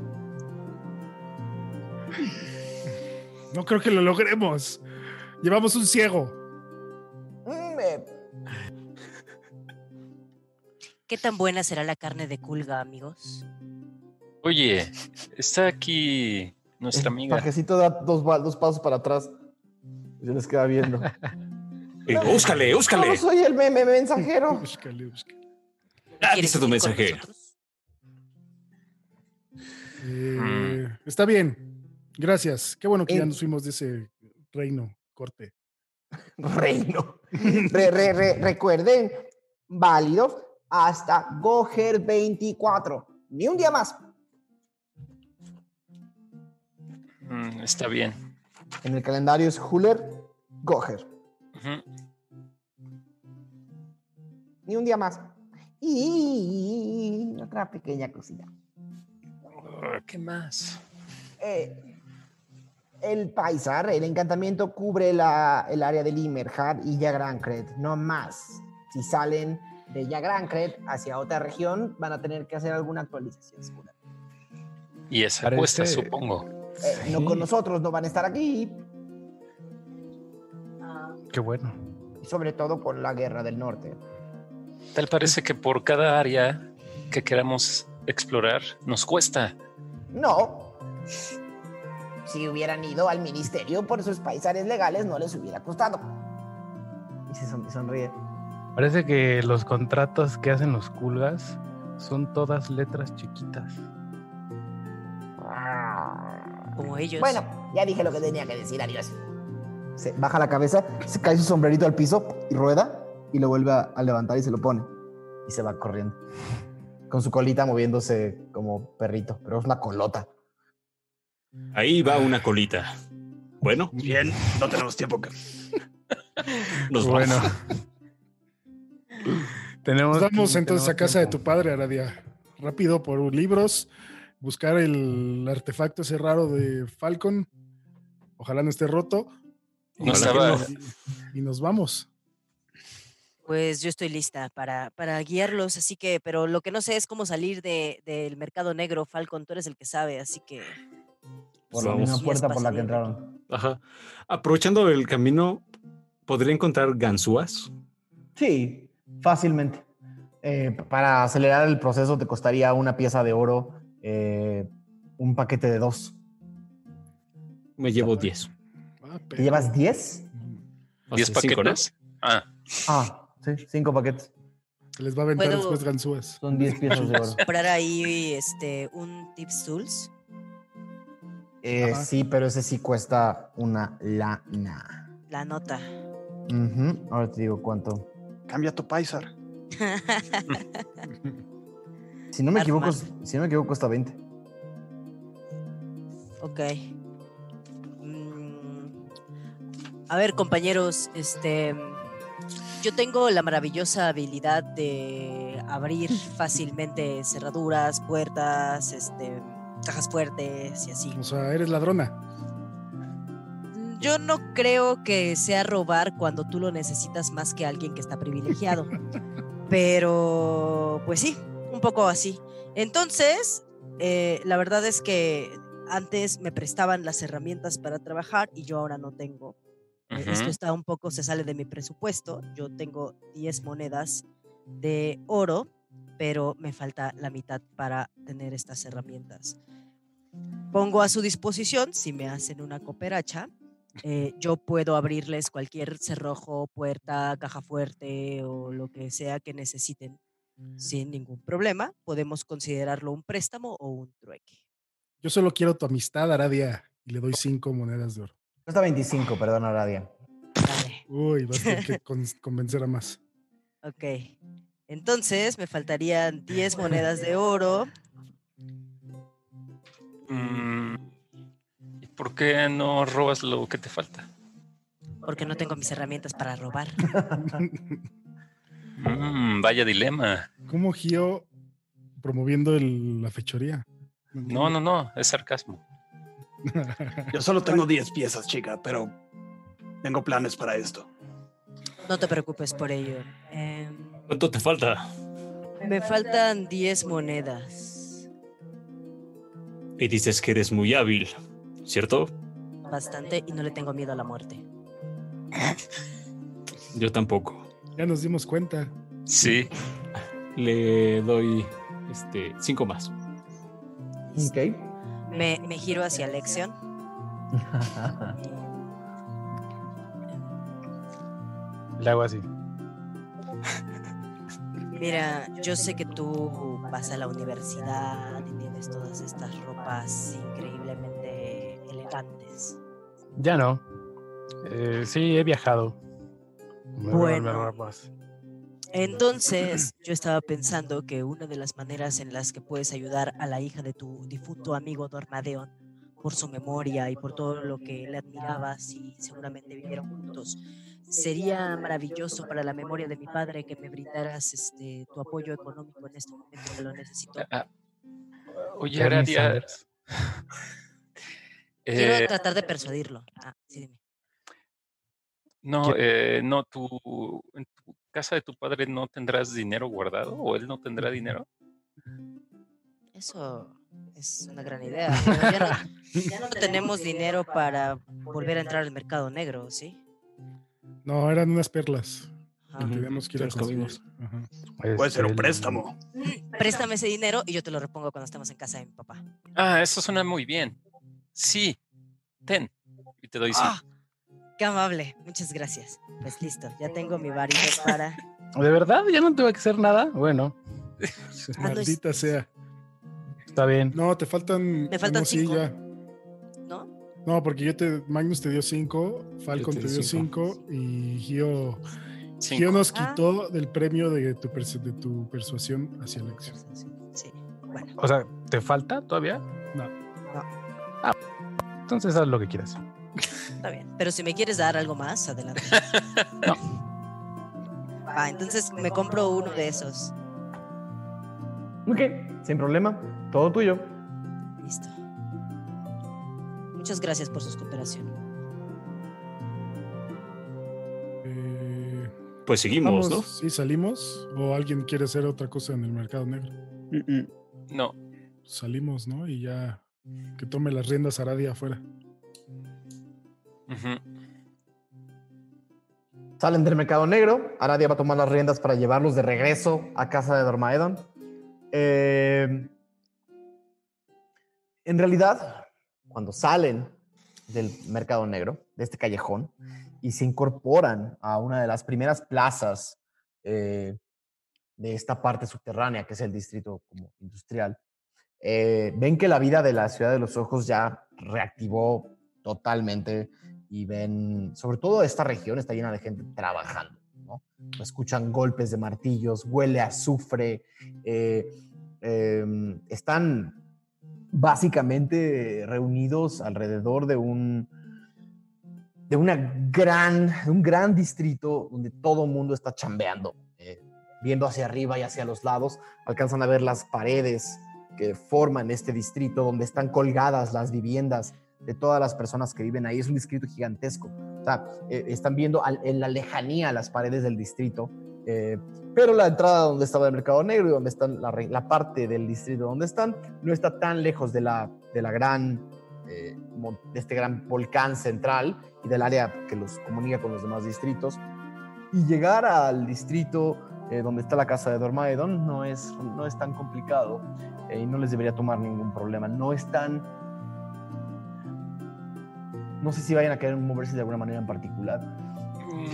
[SPEAKER 4] No creo que lo logremos. Llevamos un ciego.
[SPEAKER 8] Mm, eh,
[SPEAKER 7] ¿Qué tan buena será la carne de culga, amigos?
[SPEAKER 5] Oye, está aquí nuestra
[SPEAKER 1] El
[SPEAKER 5] amiga.
[SPEAKER 1] pajecito da dos, dos pasos para atrás. Se les queda viendo.
[SPEAKER 3] Eh, búscale, búscale.
[SPEAKER 8] no soy el meme mensajero.
[SPEAKER 4] Búscale, búscale.
[SPEAKER 3] Ah,
[SPEAKER 7] ¿Quieres
[SPEAKER 3] dice tu
[SPEAKER 7] venir con
[SPEAKER 3] mensaje.
[SPEAKER 7] nosotros?
[SPEAKER 4] Eh, Está bien. Gracias. Qué bueno que ya nos fuimos de ese reino corte.
[SPEAKER 8] Reino. Re- re- re- recuerden, válido hasta Goher 24. Ni un día más.
[SPEAKER 5] Mm, está bien.
[SPEAKER 1] En el calendario es Huller Goher.
[SPEAKER 5] Ujú.
[SPEAKER 8] Ni un día más. Y otra pequeña cosita.
[SPEAKER 5] Ah, ¿Qué más?
[SPEAKER 8] Eh, el Paisar, el encantamiento cubre la, el área de Limerhad y Yagrancred, no más. Si salen de Yagrancred hacia otra región, van a tener que hacer alguna actualización. segura.
[SPEAKER 5] Y esa
[SPEAKER 6] Parece-
[SPEAKER 5] cuesta, supongo.
[SPEAKER 8] Eh, No con nosotros, no van a estar aquí.
[SPEAKER 6] Qué bueno.
[SPEAKER 8] y sobre todo con la guerra del norte.
[SPEAKER 5] Tal parece que por cada área que queramos explorar nos cuesta.
[SPEAKER 8] No. Si hubieran ido al ministerio por sus paisares legales, no les hubiera costado.
[SPEAKER 1] Y se son- sonríe.
[SPEAKER 6] Parece que los contratos que hacen los culgas son todas letras chiquitas.
[SPEAKER 7] Como ellos.
[SPEAKER 8] Bueno, ya dije lo que tenía que decir. Adiós.
[SPEAKER 1] Se baja la cabeza, se cae su sombrerito al piso y rueda y lo vuelve a, a levantar y se lo pone. Y se va corriendo. Con su colita moviéndose como perrito, pero es una colota.
[SPEAKER 3] Ahí va una colita. Bueno,
[SPEAKER 2] Bien, no tenemos tiempo que.
[SPEAKER 3] nos
[SPEAKER 6] bueno.
[SPEAKER 3] vamos.
[SPEAKER 6] tenemos
[SPEAKER 4] Nos vamos
[SPEAKER 6] que-
[SPEAKER 4] entonces a casa de tu padre, Aradia. Rápido por libros, buscar el artefacto ese raro de Falcon. Ojalá no esté roto.
[SPEAKER 5] No.
[SPEAKER 4] Y, y nos vamos.
[SPEAKER 7] Pues yo estoy lista para, para guiarlos, así que, pero lo que no sé es cómo salir de, del mercado negro, Falcon, tú eres el que sabe, así que
[SPEAKER 1] Por la misma puerta por la que entraron.
[SPEAKER 3] Ajá. Aprovechando el camino, ¿podría encontrar ganzúas?
[SPEAKER 1] Sí, Fácilmente. Eh, para acelerar el proceso te costaría una pieza de oro, eh, un paquete de dos.
[SPEAKER 3] Me llevo 10.
[SPEAKER 4] Ah,
[SPEAKER 1] ¿Te llevas 10?
[SPEAKER 3] O
[SPEAKER 5] ¿Diez
[SPEAKER 3] sea, cinco, ¿no?
[SPEAKER 5] paquetes? Ah,
[SPEAKER 1] Ah, sí, cinco paquetes.
[SPEAKER 4] Se les va a aventar después ganzúas.
[SPEAKER 1] Son 10 piezas de oro.
[SPEAKER 7] Comprar ahí este, un Tips Tools.
[SPEAKER 1] Eh, sí, pero ese sí cuesta una lana.
[SPEAKER 7] La nota.
[SPEAKER 1] Ahora te digo cuánto.
[SPEAKER 2] Cambia tu paisar.
[SPEAKER 1] Si no me equivoco, si no me equivoco, cuesta 20.
[SPEAKER 7] Ok. Mm, A ver, compañeros, este. Yo tengo la maravillosa habilidad de abrir fácilmente cerraduras, puertas, este, cajas fuertes y así.
[SPEAKER 4] O sea, eres ladrona.
[SPEAKER 7] Yo no creo que sea robar cuando tú lo necesitas más que alguien que está privilegiado. Pero, pues sí, un poco así. Entonces, eh, la verdad es que antes me prestaban las herramientas para trabajar y yo ahora no tengo. Eh, Esto está un poco, se sale de mi presupuesto. Yo tengo 10 monedas de oro, pero me falta la mitad para tener estas herramientas. Pongo a su disposición, si me hacen una cooperacha, eh, yo puedo abrirles cualquier cerrojo, puerta, caja fuerte o lo que sea que necesiten sin ningún problema. Podemos considerarlo un préstamo o un trueque.
[SPEAKER 4] Yo solo quiero tu amistad, Aradia, y le doy cinco monedas de oro.
[SPEAKER 1] Cuesta 25, perdón, Aradia.
[SPEAKER 7] Vale,
[SPEAKER 4] Uy, vas a tener que con- convencer a más.
[SPEAKER 7] ok. Entonces me faltarían 10 monedas de oro.
[SPEAKER 5] Mm, ¿Y por qué no robas lo que te falta?
[SPEAKER 7] Porque no tengo mis herramientas para robar.
[SPEAKER 5] Mm, vaya dilema.
[SPEAKER 4] ¿Cómo Gio promoviendo el- la fechoría?
[SPEAKER 5] No, no, no, es sarcasmo.
[SPEAKER 2] Yo solo tengo 10 piezas, chica, pero tengo planes para esto.
[SPEAKER 7] No te preocupes por ello. Em,
[SPEAKER 3] ¿Cuánto te falta?
[SPEAKER 7] me faltan 10 monedas.
[SPEAKER 3] Y dices que eres muy hábil, ¿cierto?
[SPEAKER 7] Bastante y no le tengo miedo a la muerte.
[SPEAKER 3] Yo tampoco.
[SPEAKER 4] Ya nos dimos cuenta.
[SPEAKER 5] Sí,
[SPEAKER 3] Le doy este cinco más.
[SPEAKER 1] Ok.
[SPEAKER 7] Me, me giro hacia Lexion.
[SPEAKER 6] Le hago así.
[SPEAKER 7] Mira, yo sé que tú vas a la universidad y tienes todas estas ropas increíblemente elegantes.
[SPEAKER 6] Ya no. Eh, sí, he viajado. Me
[SPEAKER 7] Bueno.
[SPEAKER 6] ropas.
[SPEAKER 7] Entonces, yo estaba pensando que una de las maneras en las que puedes ayudar a la hija de tu difunto amigo Dormadeon por su memoria y por todo lo que le admirabas y seguramente vivieron juntos, sería maravilloso para la memoria de mi padre que me brindaras este tu apoyo económico en este momento que lo necesito.
[SPEAKER 5] Ah, Oye, Aradia.
[SPEAKER 7] Quiero
[SPEAKER 5] eh,
[SPEAKER 7] tratar de persuadirlo. Ah, sí, dime.
[SPEAKER 5] no, eh, no, tú, en tu casa de tu padre no tendrás dinero guardado o él no tendrá dinero.
[SPEAKER 7] Eso es una gran idea. pero ya, no, ya no tenemos dinero para volver a entrar al mercado negro, ¿sí?
[SPEAKER 4] No, eran unas perlas.
[SPEAKER 7] Ajá.
[SPEAKER 4] Teníamos que ir a.
[SPEAKER 2] Puede ser un
[SPEAKER 6] Este,
[SPEAKER 2] préstamo.
[SPEAKER 7] Préstame ese dinero y yo te lo repongo cuando estemos en casa de mi papá.
[SPEAKER 5] Ah, eso suena muy bien. Sí, ten. Y te doy cinco.
[SPEAKER 7] ¡Ah! ¡Qué amable! Muchas gracias. Pues listo, ya tengo mi varito para...
[SPEAKER 6] ¿De verdad? ¿Ya no tuve que hacer nada? Bueno,
[SPEAKER 4] Maldita sea.
[SPEAKER 6] está bien.
[SPEAKER 4] No, te faltan.
[SPEAKER 7] Me faltan
[SPEAKER 4] sí,
[SPEAKER 7] cinco.
[SPEAKER 4] ya.
[SPEAKER 7] ¿No?
[SPEAKER 4] No, porque yo te. Magnus te dio cinco, Falcon
[SPEAKER 3] te
[SPEAKER 4] te
[SPEAKER 3] di
[SPEAKER 4] dio
[SPEAKER 3] cinco.
[SPEAKER 4] cinco y Gio,
[SPEAKER 5] Cinco.
[SPEAKER 4] Gio nos
[SPEAKER 7] Ah.
[SPEAKER 4] quitó del premio de tu, de tu persuasión hacia Alexios.
[SPEAKER 7] Sí. Bueno,
[SPEAKER 6] O sea, ¿te falta todavía?
[SPEAKER 4] No.
[SPEAKER 6] Ah, entonces haz lo que quieras.
[SPEAKER 7] está bien. Pero si me quieres dar algo más, adelante. Va, entonces me compro uno de esos.
[SPEAKER 1] Ok, sin problema. Todo tuyo.
[SPEAKER 7] Listo. Muchas gracias por su cooperación.
[SPEAKER 4] Eh,
[SPEAKER 3] Pues seguimos, ¿no?
[SPEAKER 4] Sí, salimos. ¿O alguien quiere hacer otra cosa en el mercado negro?
[SPEAKER 2] Mm, mm.
[SPEAKER 5] No,
[SPEAKER 4] Salimos, ¿no? Y ya que tome las riendas Aradia afuera.
[SPEAKER 1] Salen del mercado negro. Aradia va a tomar las riendas para llevarlos de regreso a casa de Dormaedon. Eh, en realidad, cuando salen del mercado negro, de este callejón, y se incorporan a una de las primeras plazas eh, de esta parte subterránea, que es el distrito industrial, eh, ven que la vida de la ciudad de los ojos ya reactivó totalmente y ven, sobre todo esta región está llena de gente trabajando, ¿no? Escuchan golpes de martillos, huele a azufre, eh, em, están básicamente reunidos alrededor de un de una gran, un gran distrito donde todo el mundo está chambeando, eh, viendo hacia arriba y hacia los lados, alcanzan a ver las paredes que forman este distrito, donde están colgadas las viviendas de todas las personas que viven ahí. Es un distrito gigantesco. O sea, eh, están viendo en la lejanía las paredes del distrito, eh, pero la entrada donde estaba el mercado negro y donde están la, la, parte del distrito donde están no está tan lejos de la, de la gran, eh, de este gran volcán central y del área que los comunica con los demás distritos. Y llegar al distrito donde está la casa de Dormaedon no es, no es tan complicado y no les debería tomar ningún problema. No están no sé si vayan a querer moverse de alguna manera en particular.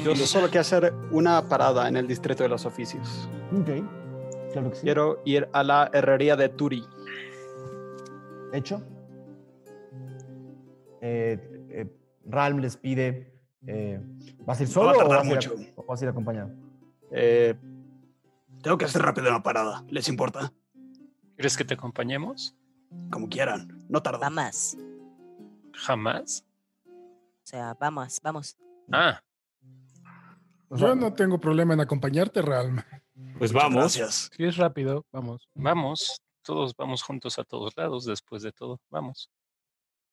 [SPEAKER 2] Yo solo quiero hacer una parada en el distrito de los oficios.
[SPEAKER 1] Ok, claro que sí.
[SPEAKER 2] Quiero ir a la herrería de Turi.
[SPEAKER 1] Hecho. Eh, eh, Ralm les pide. Eh, ¿Vas a ir solo
[SPEAKER 2] va a
[SPEAKER 1] o, vas
[SPEAKER 2] mucho.
[SPEAKER 1] a ir, o vas a ir acompañado?
[SPEAKER 2] Eh, tengo que hacer rápido una parada. ¿Les importa?
[SPEAKER 5] ¿Quieres que te acompañemos?
[SPEAKER 2] Como quieran. No tarda.
[SPEAKER 7] Vamos.
[SPEAKER 5] ¿Jamás?
[SPEAKER 7] O sea, vamos, vamos.
[SPEAKER 5] Ah,
[SPEAKER 4] Yo no tengo problema en acompañarte, Realm.
[SPEAKER 3] Pues
[SPEAKER 2] Muchas
[SPEAKER 3] vamos.
[SPEAKER 2] Gracias.
[SPEAKER 6] Si es rápido, vamos.
[SPEAKER 5] vamos. Todos vamos juntos a todos lados después de todo. Vamos.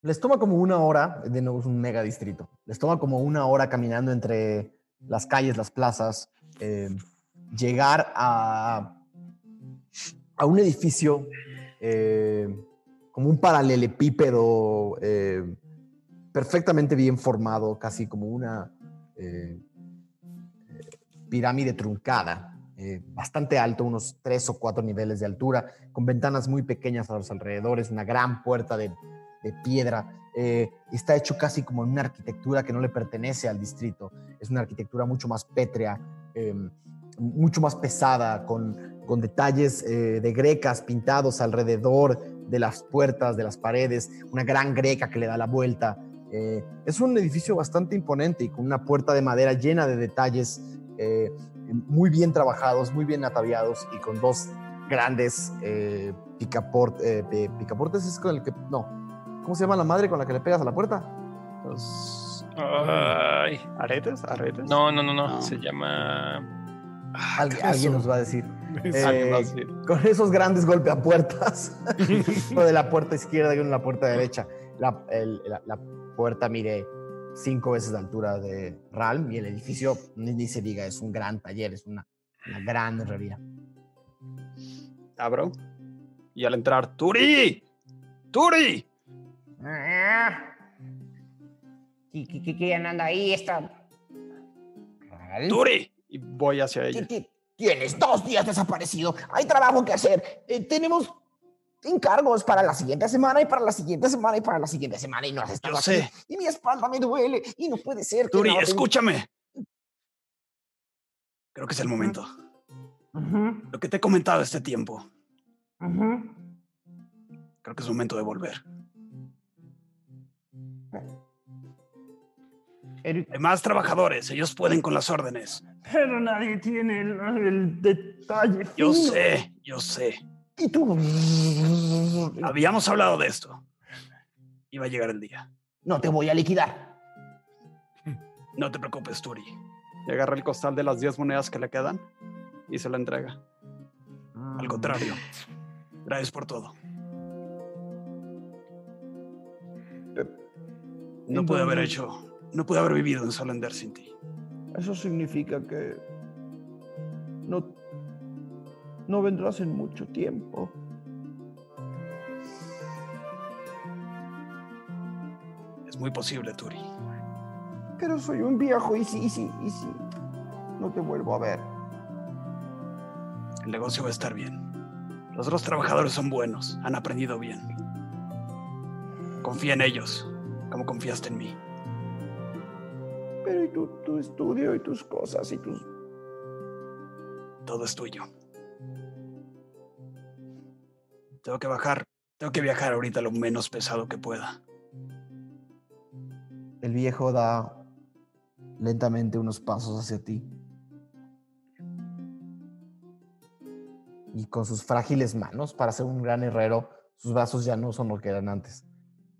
[SPEAKER 1] Les toma como una hora, de nuevo es un mega distrito, les toma como una hora caminando entre las calles, las plazas, eh, llegar a, a un edificio eh, como un paralelepípedo eh, perfectamente bien formado, casi como una eh, pirámide truncada, eh, bastante alto, unos tres o cuatro niveles de altura, con ventanas muy pequeñas a los alrededores, una gran puerta de, de piedra. eh, está hecho casi como en una arquitectura que no le pertenece al distrito. Es una arquitectura mucho más pétrea, eh, mucho más pesada, con, con detalles eh, de grecas pintados alrededor de las puertas, de las paredes, una gran greca que le da la vuelta. Eh, es un edificio bastante imponente y con una puerta de madera llena de detalles eh, muy bien trabajados, muy bien ataviados y con dos grandes eh, picaport- eh, pi- picaportes. Es con el que. No. ¿Cómo se llama la madre con la que le pegas a la puerta?
[SPEAKER 2] Los
[SPEAKER 5] Ay.
[SPEAKER 2] aretes, aretes.
[SPEAKER 5] No, no, no, no.
[SPEAKER 2] No.
[SPEAKER 5] Se llama.
[SPEAKER 1] Alguien,
[SPEAKER 4] eso?
[SPEAKER 1] alguien nos va a decir.
[SPEAKER 2] A
[SPEAKER 1] Eh, con esos grandes golpeapuertas. uno de la puerta izquierda y uno de la puerta derecha. La, el- la- la puerta mide cinco veces la altura de Ralm y el edificio, ni, ni se diga, es un gran taller, es una, una gran herrería.
[SPEAKER 2] Abro. Y al entrar, ¡Turi! ¡Turi!
[SPEAKER 8] ¿Qui- qui- qui- ¿Quién anda ahí? Está...
[SPEAKER 2] ¡Turi! Y voy hacia
[SPEAKER 8] ¿Qué-
[SPEAKER 2] ella.
[SPEAKER 8] Tienes dos días desaparecido. Hay trabajo que hacer. Eh, tenemos encargos para la siguiente semana y para la siguiente semana y para la siguiente semana y no has estado
[SPEAKER 2] Yo
[SPEAKER 8] aquí.
[SPEAKER 2] sé.
[SPEAKER 8] Y mi espalda me duele y no puede ser.
[SPEAKER 2] Turi, escúchame. Creo que es el momento. Lo que te he comentado este tiempo. Creo que es momento de volver.
[SPEAKER 8] Pero,
[SPEAKER 2] Hay más trabajadores. Ellos pueden con las órdenes.
[SPEAKER 8] pero nadie tiene el, el detalle.
[SPEAKER 2] Yo
[SPEAKER 8] fino.
[SPEAKER 2] sé, yo sé.
[SPEAKER 8] Y tú.
[SPEAKER 2] Habíamos hablado de esto. Iba a llegar el día.
[SPEAKER 8] No te voy a liquidar.
[SPEAKER 2] No te preocupes, Turi. Le agarra el costal de las 10 monedas que le quedan y se la entrega. Al contrario. Gracias por todo. No pude haber hecho. No pude haber vivido en Solender sin ti.
[SPEAKER 1] Eso significa que no, no vendrás en mucho tiempo.
[SPEAKER 2] Es muy posible, Turi.
[SPEAKER 8] Pero soy un viejo y sí, y sí, y sí. no te vuelvo a ver.
[SPEAKER 2] El negocio va a estar bien. Los otros trabajadores son buenos, han aprendido bien. Confía en ellos, como confiaste en mí.
[SPEAKER 8] Pero y tu, tu estudio y tus cosas y tus...
[SPEAKER 2] Todo es tuyo. Tengo que bajar, tengo que viajar ahorita lo menos pesado que pueda.
[SPEAKER 1] El viejo da lentamente unos pasos hacia ti. Y con sus frágiles manos, para ser un gran herrero, sus brazos ya no son lo que eran antes.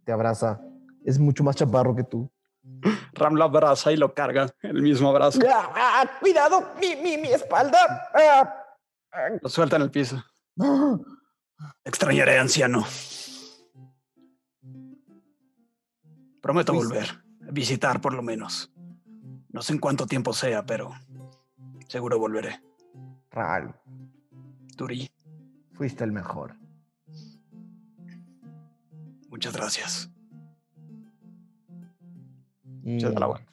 [SPEAKER 1] Te abraza. Es mucho más chaparro que tú.
[SPEAKER 2] Ram lo abraza y lo carga el mismo abrazo.
[SPEAKER 8] ¡Ah, ah, ¡Cuidado! ¡Mi, mi, mi espalda! ¡Ah! Ah.
[SPEAKER 2] Lo suelta en el piso. Extrañaré, anciano. Prometo volver, visitar por lo menos. No sé en cuánto tiempo sea, pero seguro volveré.
[SPEAKER 1] Ral,
[SPEAKER 2] Turi,
[SPEAKER 1] fuiste el mejor.
[SPEAKER 2] muchas gracias.
[SPEAKER 1] Y
[SPEAKER 2] Se da la vuelta.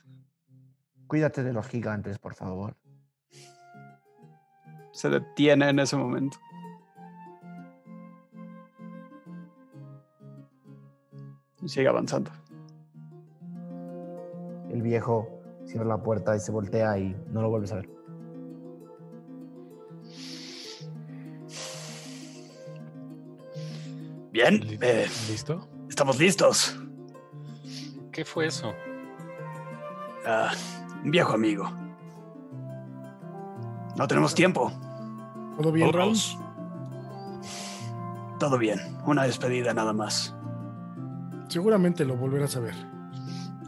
[SPEAKER 1] cuídate de los gigantes, por favor.
[SPEAKER 2] Se detiene en ese momento. Y sigue avanzando.
[SPEAKER 1] El viejo cierra la puerta y se voltea y no lo vuelves a ver.
[SPEAKER 2] Bien, eh,
[SPEAKER 6] ¿Listo?
[SPEAKER 2] estamos listos.
[SPEAKER 5] ¿Qué fue eso?
[SPEAKER 2] Ah, un viejo amigo. No tenemos tiempo.
[SPEAKER 4] ¿Todo bien, Ram?
[SPEAKER 2] Todos. Todo bien. Una despedida nada más.
[SPEAKER 4] Seguramente lo volverás a ver.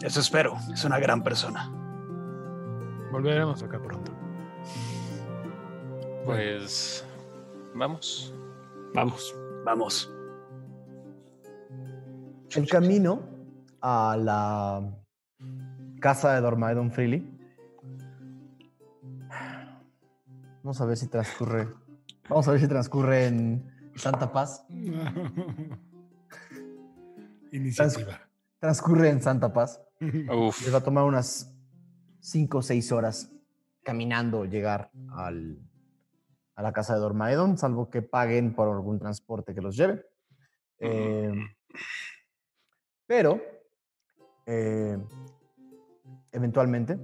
[SPEAKER 2] Eso espero. Es una gran persona.
[SPEAKER 6] Volveremos acá pronto.
[SPEAKER 5] Pues vamos.
[SPEAKER 3] Vamos.
[SPEAKER 2] Vamos.
[SPEAKER 1] El camino a la casa de Dormaedon Freely. Vamos a ver si transcurre. Vamos a ver si transcurre en Santa Paz.
[SPEAKER 4] Iniciativa.
[SPEAKER 1] Transcurre en Santa Paz.
[SPEAKER 5] Uf,
[SPEAKER 1] Les va a tomar unas 5 o 6 horas caminando llegar al, a la casa de Dormaedon, salvo que paguen por algún transporte que los lleve. Eh, pero, eh, eventualmente,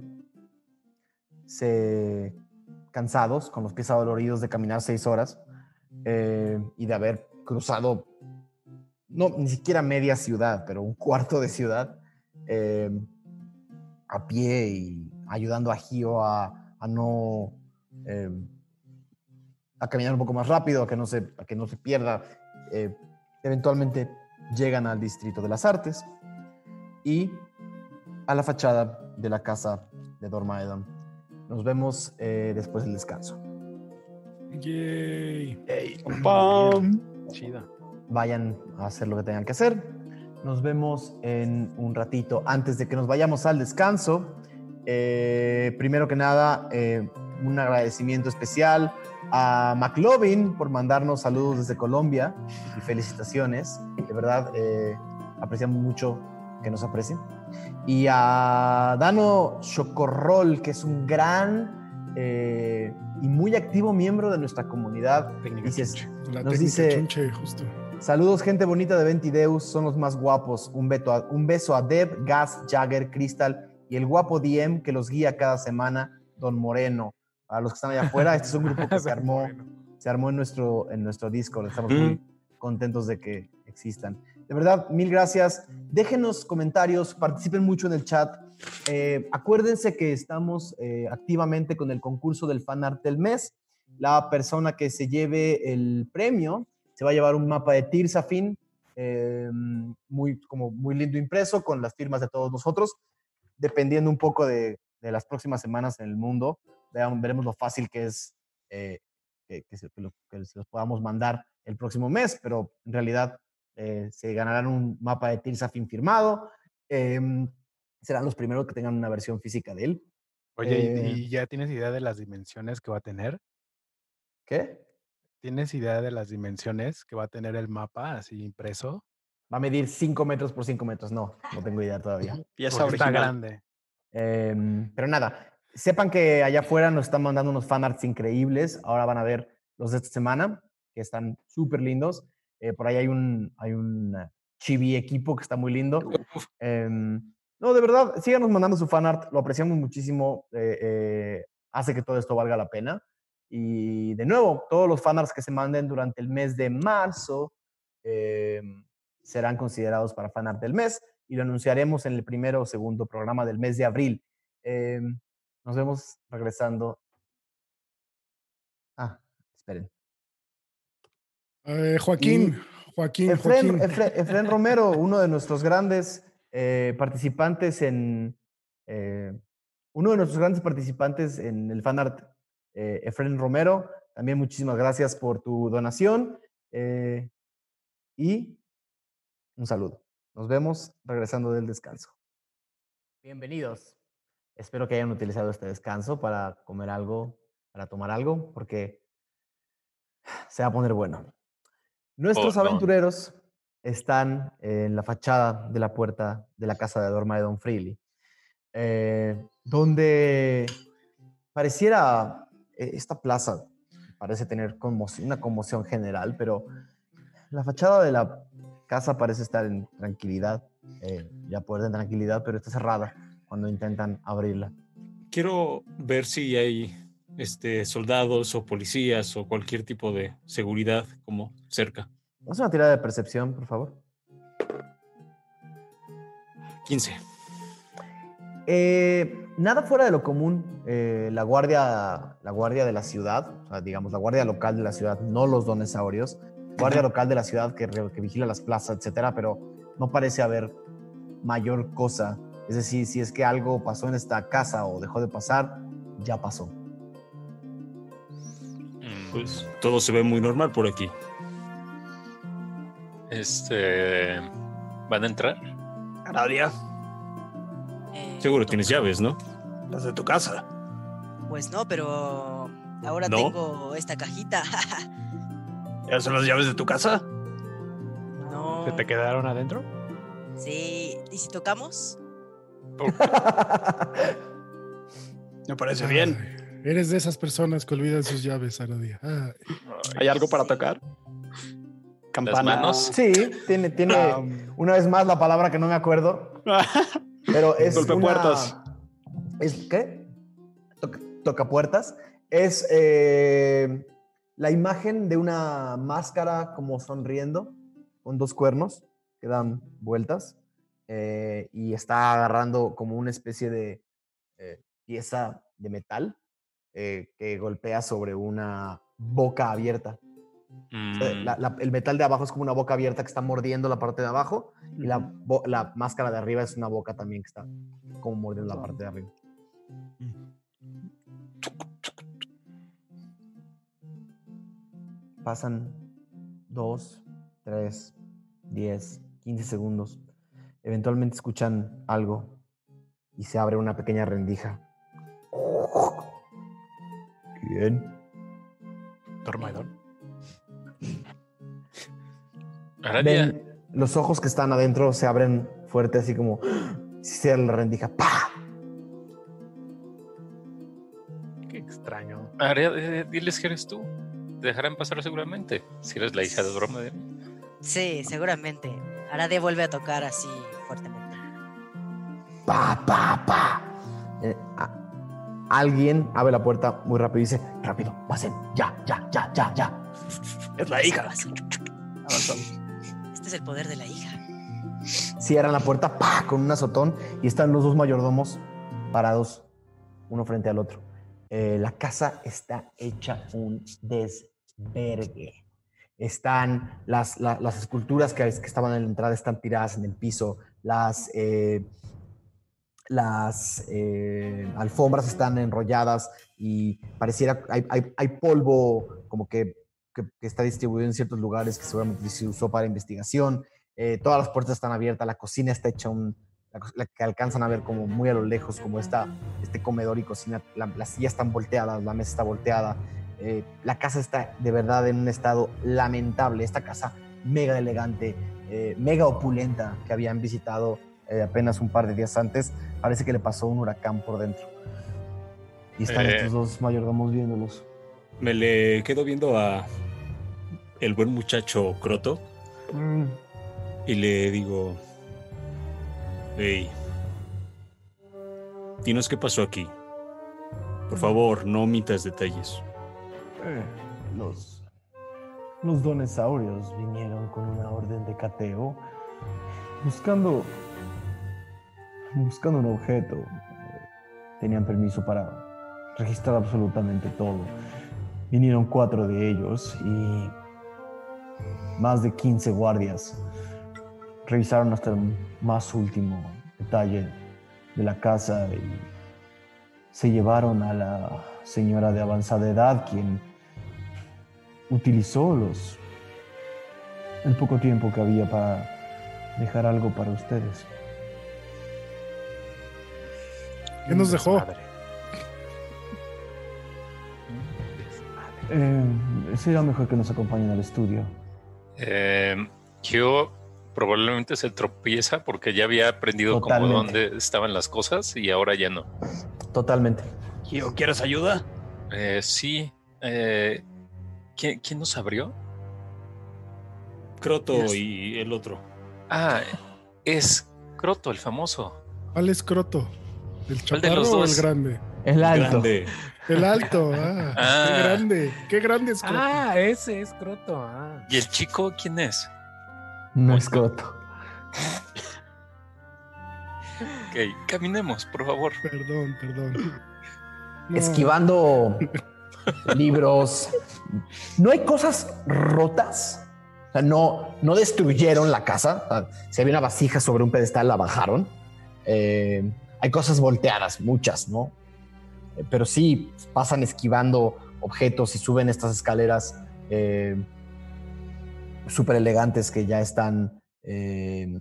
[SPEAKER 1] se, cansados, con los pies adoloridos de caminar 6 horas eh, y de haber cruzado, no, ni siquiera media ciudad, pero un cuarto de ciudad, eh, a pie y ayudando a Gio a, a no eh, a caminar un poco más rápido, a que no se, a que no se pierda. eh, eventualmente llegan al distrito de las artes y a la fachada de la casa de Dormaedon. Nos vemos eh, después del descanso.
[SPEAKER 4] Yay.
[SPEAKER 2] Pam.
[SPEAKER 6] chida.
[SPEAKER 1] Vayan a hacer lo que tengan que hacer. Nos vemos en un ratito. Antes de que nos vayamos al descanso, eh, primero que nada, eh, un agradecimiento especial a McLovin por mandarnos saludos desde Colombia y felicitaciones. De verdad, eh, apreciamos mucho que nos aprecien. Y a Dano Chocorrol, que es un gran y muy activo miembro de nuestra comunidad.
[SPEAKER 6] Técnica
[SPEAKER 1] Dices,
[SPEAKER 6] chunche.
[SPEAKER 4] La
[SPEAKER 1] Nos dice-
[SPEAKER 4] chunche, justo.
[SPEAKER 1] Saludos, gente bonita de Ventideus, son los más guapos. Un, beto a- un beso a Deb, Gas, Jagger, Crystal y el guapo DM que los guía cada semana, Don Moreno. A los que están allá afuera, este es un grupo que se armó, se armó en nuestro, en nuestro Discord. Estamos muy contentos de que existan. De verdad, mil gracias. Déjenos comentarios, participen mucho en el chat. Eh, acuérdense que estamos eh, activamente con el concurso del fan art del mes. La persona que se lleve el premio se va a llevar un mapa de Tirsafin, eh, muy, como muy lindo impreso, con las firmas de todos nosotros, dependiendo un poco de, de las próximas semanas en el mundo. Veamos, veremos lo fácil que es eh, que, que se, que lo- que se los podamos mandar el próximo mes, pero en realidad eh, se ganarán un mapa de Tirsafin firmado. em, serán los primeros que tengan una versión física de él.
[SPEAKER 6] Oye, ¿y-
[SPEAKER 1] Eh,
[SPEAKER 6] ¿y ya tienes idea de las dimensiones que va a tener?
[SPEAKER 1] ¿Qué?
[SPEAKER 6] ¿Tienes idea de las dimensiones que va a tener el mapa así impreso?
[SPEAKER 1] Va a medir 5 metros por 5 metros. No, no tengo idea todavía.
[SPEAKER 2] Pieza
[SPEAKER 6] Porque está grande.
[SPEAKER 1] Em, pero nada, sepan que allá afuera nos están mandando unos fanarts increíbles. Ahora van a ver los de esta semana, que están súper lindos. Eh, por ahí hay un, hay un eh, chibi equipo que está muy lindo. Em, no, de verdad, síganos mandando su fanart, lo apreciamos muchísimo. eh, eh, hace que todo esto valga la pena. Y de nuevo, todos los fanarts que se manden durante el mes de marzo em, serán considerados para fanart del mes y lo anunciaremos en el primero o segundo programa del mes de abril. Em, nos vemos regresando. Ah, esperen.
[SPEAKER 4] Eh, Joaquín, Joaquín,
[SPEAKER 1] Efren,
[SPEAKER 4] Joaquín.
[SPEAKER 1] Efren- Efren Romero, uno de nuestros grandes eh, participantes en. eh, uno de nuestros grandes participantes en el fanart, eh, Efren Romero. También muchísimas gracias por tu donación. eh, y un saludo. Nos vemos regresando del descanso. Bienvenidos. Espero que hayan utilizado este descanso para comer algo, para tomar algo, porque se va a poner bueno. Nuestros
[SPEAKER 5] Oh, no.
[SPEAKER 1] aventureros están en la fachada de la puerta de la casa de Dorma de Don Freely, eh, donde pareciera esta plaza parece tener conmo- una conmoción general, pero la fachada de la casa parece estar en tranquilidad, eh, ya puerta en tranquilidad, pero está cerrada cuando intentan abrirla.
[SPEAKER 3] Quiero ver si hay este, soldados o policías o cualquier tipo de seguridad como cerca.
[SPEAKER 1] Haz una tirada de percepción, por favor.
[SPEAKER 3] 15.
[SPEAKER 1] Eh, nada fuera de lo común. eh, la, guardia, la guardia de la ciudad, o sea, digamos, la guardia local de la ciudad, no los donesaurios, guardia local de la ciudad que, vigila las plazas, etcétera, pero no parece haber mayor cosa. Es decir, si es que algo pasó en esta casa o dejó de pasar, ya pasó.
[SPEAKER 5] Mm,
[SPEAKER 3] Pues todo se ve muy normal por aquí.
[SPEAKER 5] Este. ¿Van a entrar?
[SPEAKER 7] Eh,
[SPEAKER 3] Seguro tienes llaves, ¿no?
[SPEAKER 2] las de tu casa.
[SPEAKER 7] Pues no, pero ahora
[SPEAKER 3] ¿No?
[SPEAKER 7] tengo esta cajita.
[SPEAKER 2] ¿Esas son las llaves de tu casa?
[SPEAKER 7] no.
[SPEAKER 6] ¿Se te quedaron adentro?
[SPEAKER 7] Sí. ¿Y si tocamos?
[SPEAKER 2] Me parece bien.
[SPEAKER 4] Ay, Eres de esas personas que olvidan sus llaves, Aradia. Ay,
[SPEAKER 2] ¿Hay algo para tocar? Campana.
[SPEAKER 5] manos?
[SPEAKER 1] Sí, tiene, tiene
[SPEAKER 2] Ah,
[SPEAKER 1] una vez más la palabra que no me acuerdo, pero es
[SPEAKER 2] Golpepuertas.
[SPEAKER 1] una- ¿Es qué? Toca, tocapuertas. Es eh, la imagen de una máscara como sonriendo con dos cuernos que dan vueltas eh, y está agarrando como una especie de eh, pieza de metal eh, que golpea sobre una boca abierta. O sea,
[SPEAKER 5] Mm,
[SPEAKER 1] la- la- el metal de abajo es como una boca abierta que está mordiendo la parte de abajo y la, máscara de arriba es una boca también que está como mordiendo la parte de arriba. Pasan dos, tres, diez, quince segundos. Eventualmente escuchan algo y se abre una pequeña rendija. ¿Quién?
[SPEAKER 6] Dormidón.
[SPEAKER 1] Ven, los ojos que están adentro se abren fuerte, así como si se la rendija. ¡Pah!
[SPEAKER 6] Qué extraño.
[SPEAKER 5] Aradia, eh, diles que eres tú. Te dejarán pasar seguramente. Si eres la hija de Dromedary.
[SPEAKER 7] Sí, seguramente. Aradia vuelve a tocar así fuertemente.
[SPEAKER 1] ¡Pa, pa, pa! Eh, alguien abre la puerta muy rápido y dice, rápido, pasen, ya, ya, ya, ya, ya.
[SPEAKER 2] Es la hija. Avanzamos.
[SPEAKER 7] Este es el poder de la hija.
[SPEAKER 1] Cierran la puerta, pa, con un azotón y están los dos mayordomos parados, uno frente al otro. Eh, la casa está hecha un desvergue. Están las, la- las esculturas que, que estaban en la entrada están tiradas en el piso. Las, eh, las eh, alfombras están enrolladas y pareciera hay, hay, hay polvo como que, que- que está distribuido en ciertos lugares que seguramente se usó para investigación. Eh, todas las puertas están abiertas, la cocina está hecha un, la, la que alcanzan a ver como muy a lo lejos, como está este comedor y cocina, la- las sillas están volteadas, la mesa está volteada, eh, la casa está de verdad en un estado lamentable, esta casa mega elegante, eh, mega opulenta que habían visitado eh, apenas un par de días antes, parece que le pasó un huracán por dentro. Y están
[SPEAKER 3] Eh.
[SPEAKER 1] estos dos mayordomos viéndolos.
[SPEAKER 3] Me le quedo viendo a el buen muchacho Croto y le digo, hey, dinos qué pasó aquí. Por favor, no omitas detalles.
[SPEAKER 1] Eh, los, los donesaurios vinieron con una orden de cateo buscando, buscando un objeto. Tenían permiso para registrar absolutamente todo. Vinieron cuatro de ellos y más de 15 guardias. Revisaron hasta el más último detalle de la casa y se llevaron a la señora de avanzada edad, quien utilizó los el poco tiempo que había para dejar algo para ustedes.
[SPEAKER 4] ¿Qué nos dejó?
[SPEAKER 1] Eh, sería mejor que nos acompañen al estudio.
[SPEAKER 5] Eh, Gio probablemente se tropieza porque ya había aprendido como
[SPEAKER 1] Totalmente.
[SPEAKER 5] dónde estaban las cosas y ahora ya no.
[SPEAKER 1] Totalmente.
[SPEAKER 2] Gio, ¿quieres ayuda?
[SPEAKER 5] Eh, sí. eh, ¿quién, quién nos abrió?
[SPEAKER 3] Croto y el otro.
[SPEAKER 5] Ah, es Croto, el famoso.
[SPEAKER 4] ¿Cuál es Croto? ¿El
[SPEAKER 5] ¿Cuál de
[SPEAKER 4] chaparro
[SPEAKER 5] los
[SPEAKER 4] o el
[SPEAKER 5] dos?
[SPEAKER 4] grande?
[SPEAKER 1] El alto.
[SPEAKER 3] Grande.
[SPEAKER 4] El alto, ah,
[SPEAKER 5] Ah.
[SPEAKER 4] qué grande, qué grande es Croto.
[SPEAKER 6] Ah, ese es Croto. Ah.
[SPEAKER 5] ¿Y el chico quién es?
[SPEAKER 1] No es Croto.
[SPEAKER 5] Ok, caminemos, por favor.
[SPEAKER 4] Perdón, perdón. No,
[SPEAKER 1] Esquivando libros. No hay cosas rotas. O sea, no, no destruyeron la casa. O sea, si había una vasija sobre un pedestal, la bajaron. Eh, hay cosas volteadas, muchas, ¿no? Pero sí pasan esquivando objetos y suben estas escaleras eh, súper elegantes que ya están. eh,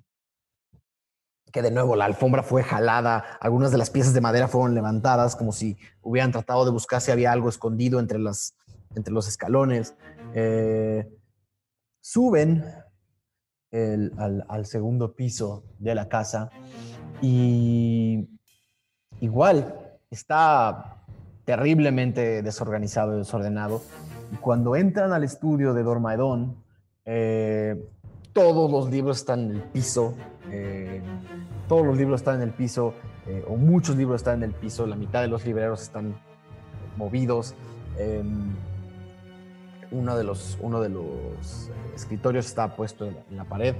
[SPEAKER 1] que de nuevo la alfombra fue jalada, algunas de las piezas de madera fueron levantadas como si hubieran tratado de buscar si había algo escondido entre, las, entre los escalones. Eh, suben al segundo piso de la casa y igual está terriblemente desorganizado y desordenado. Cuando entran al estudio de Dormaedón, eh, todos los libros están en el piso. eh, todos los libros están en el piso, eh, o muchos libros están en el piso. La mitad de los libreros están movidos. eh, uno de los, uno de los escritorios está puesto en la pared.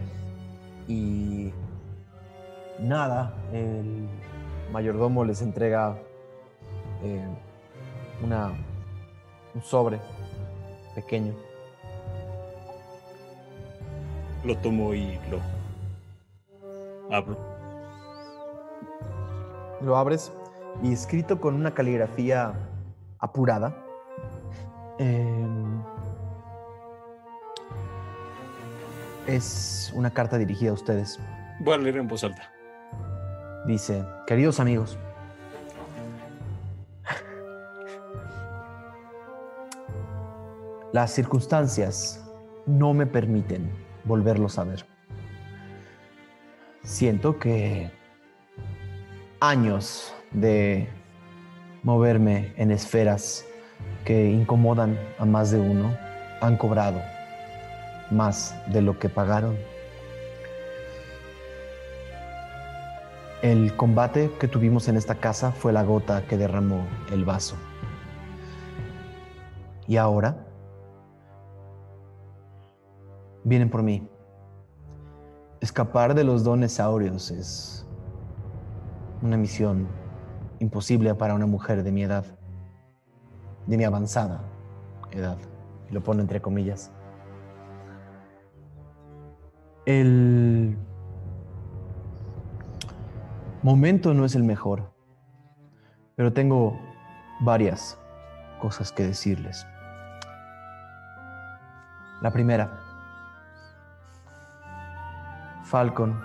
[SPEAKER 1] Y nada, el mayordomo les entrega eh, una, un sobre pequeño.
[SPEAKER 3] Lo tomo y lo abro.
[SPEAKER 1] Lo abres y escrito con una caligrafía apurada. em, es una carta dirigida a ustedes.
[SPEAKER 3] Voy a leer en voz alta.
[SPEAKER 1] Dice, queridos amigos, las circunstancias no me permiten volverlos a ver. Siento que años de moverme en esferas que incomodan a más de uno han cobrado más de lo que pagaron. El combate que tuvimos en esta casa fue la gota que derramó el vaso. Y ahora vienen por mí. Escapar de los donesaurios es una misión imposible para una mujer de mi edad, de mi avanzada edad. Lo pone entre comillas. El momento no es el mejor, pero tengo varias cosas que decirles. La primera, Falcon,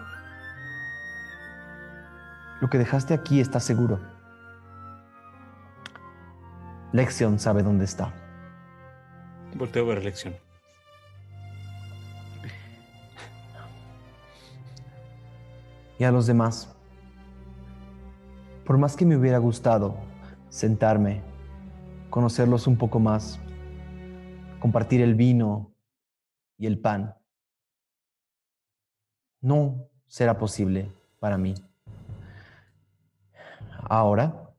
[SPEAKER 1] lo que dejaste aquí está seguro. Lexion sabe dónde está.
[SPEAKER 3] Volteo a ver lección.
[SPEAKER 1] y a los demás. Por más que me hubiera gustado sentarme, conocerlos un poco más, compartir el vino y el pan. No será posible para mí. Ahora,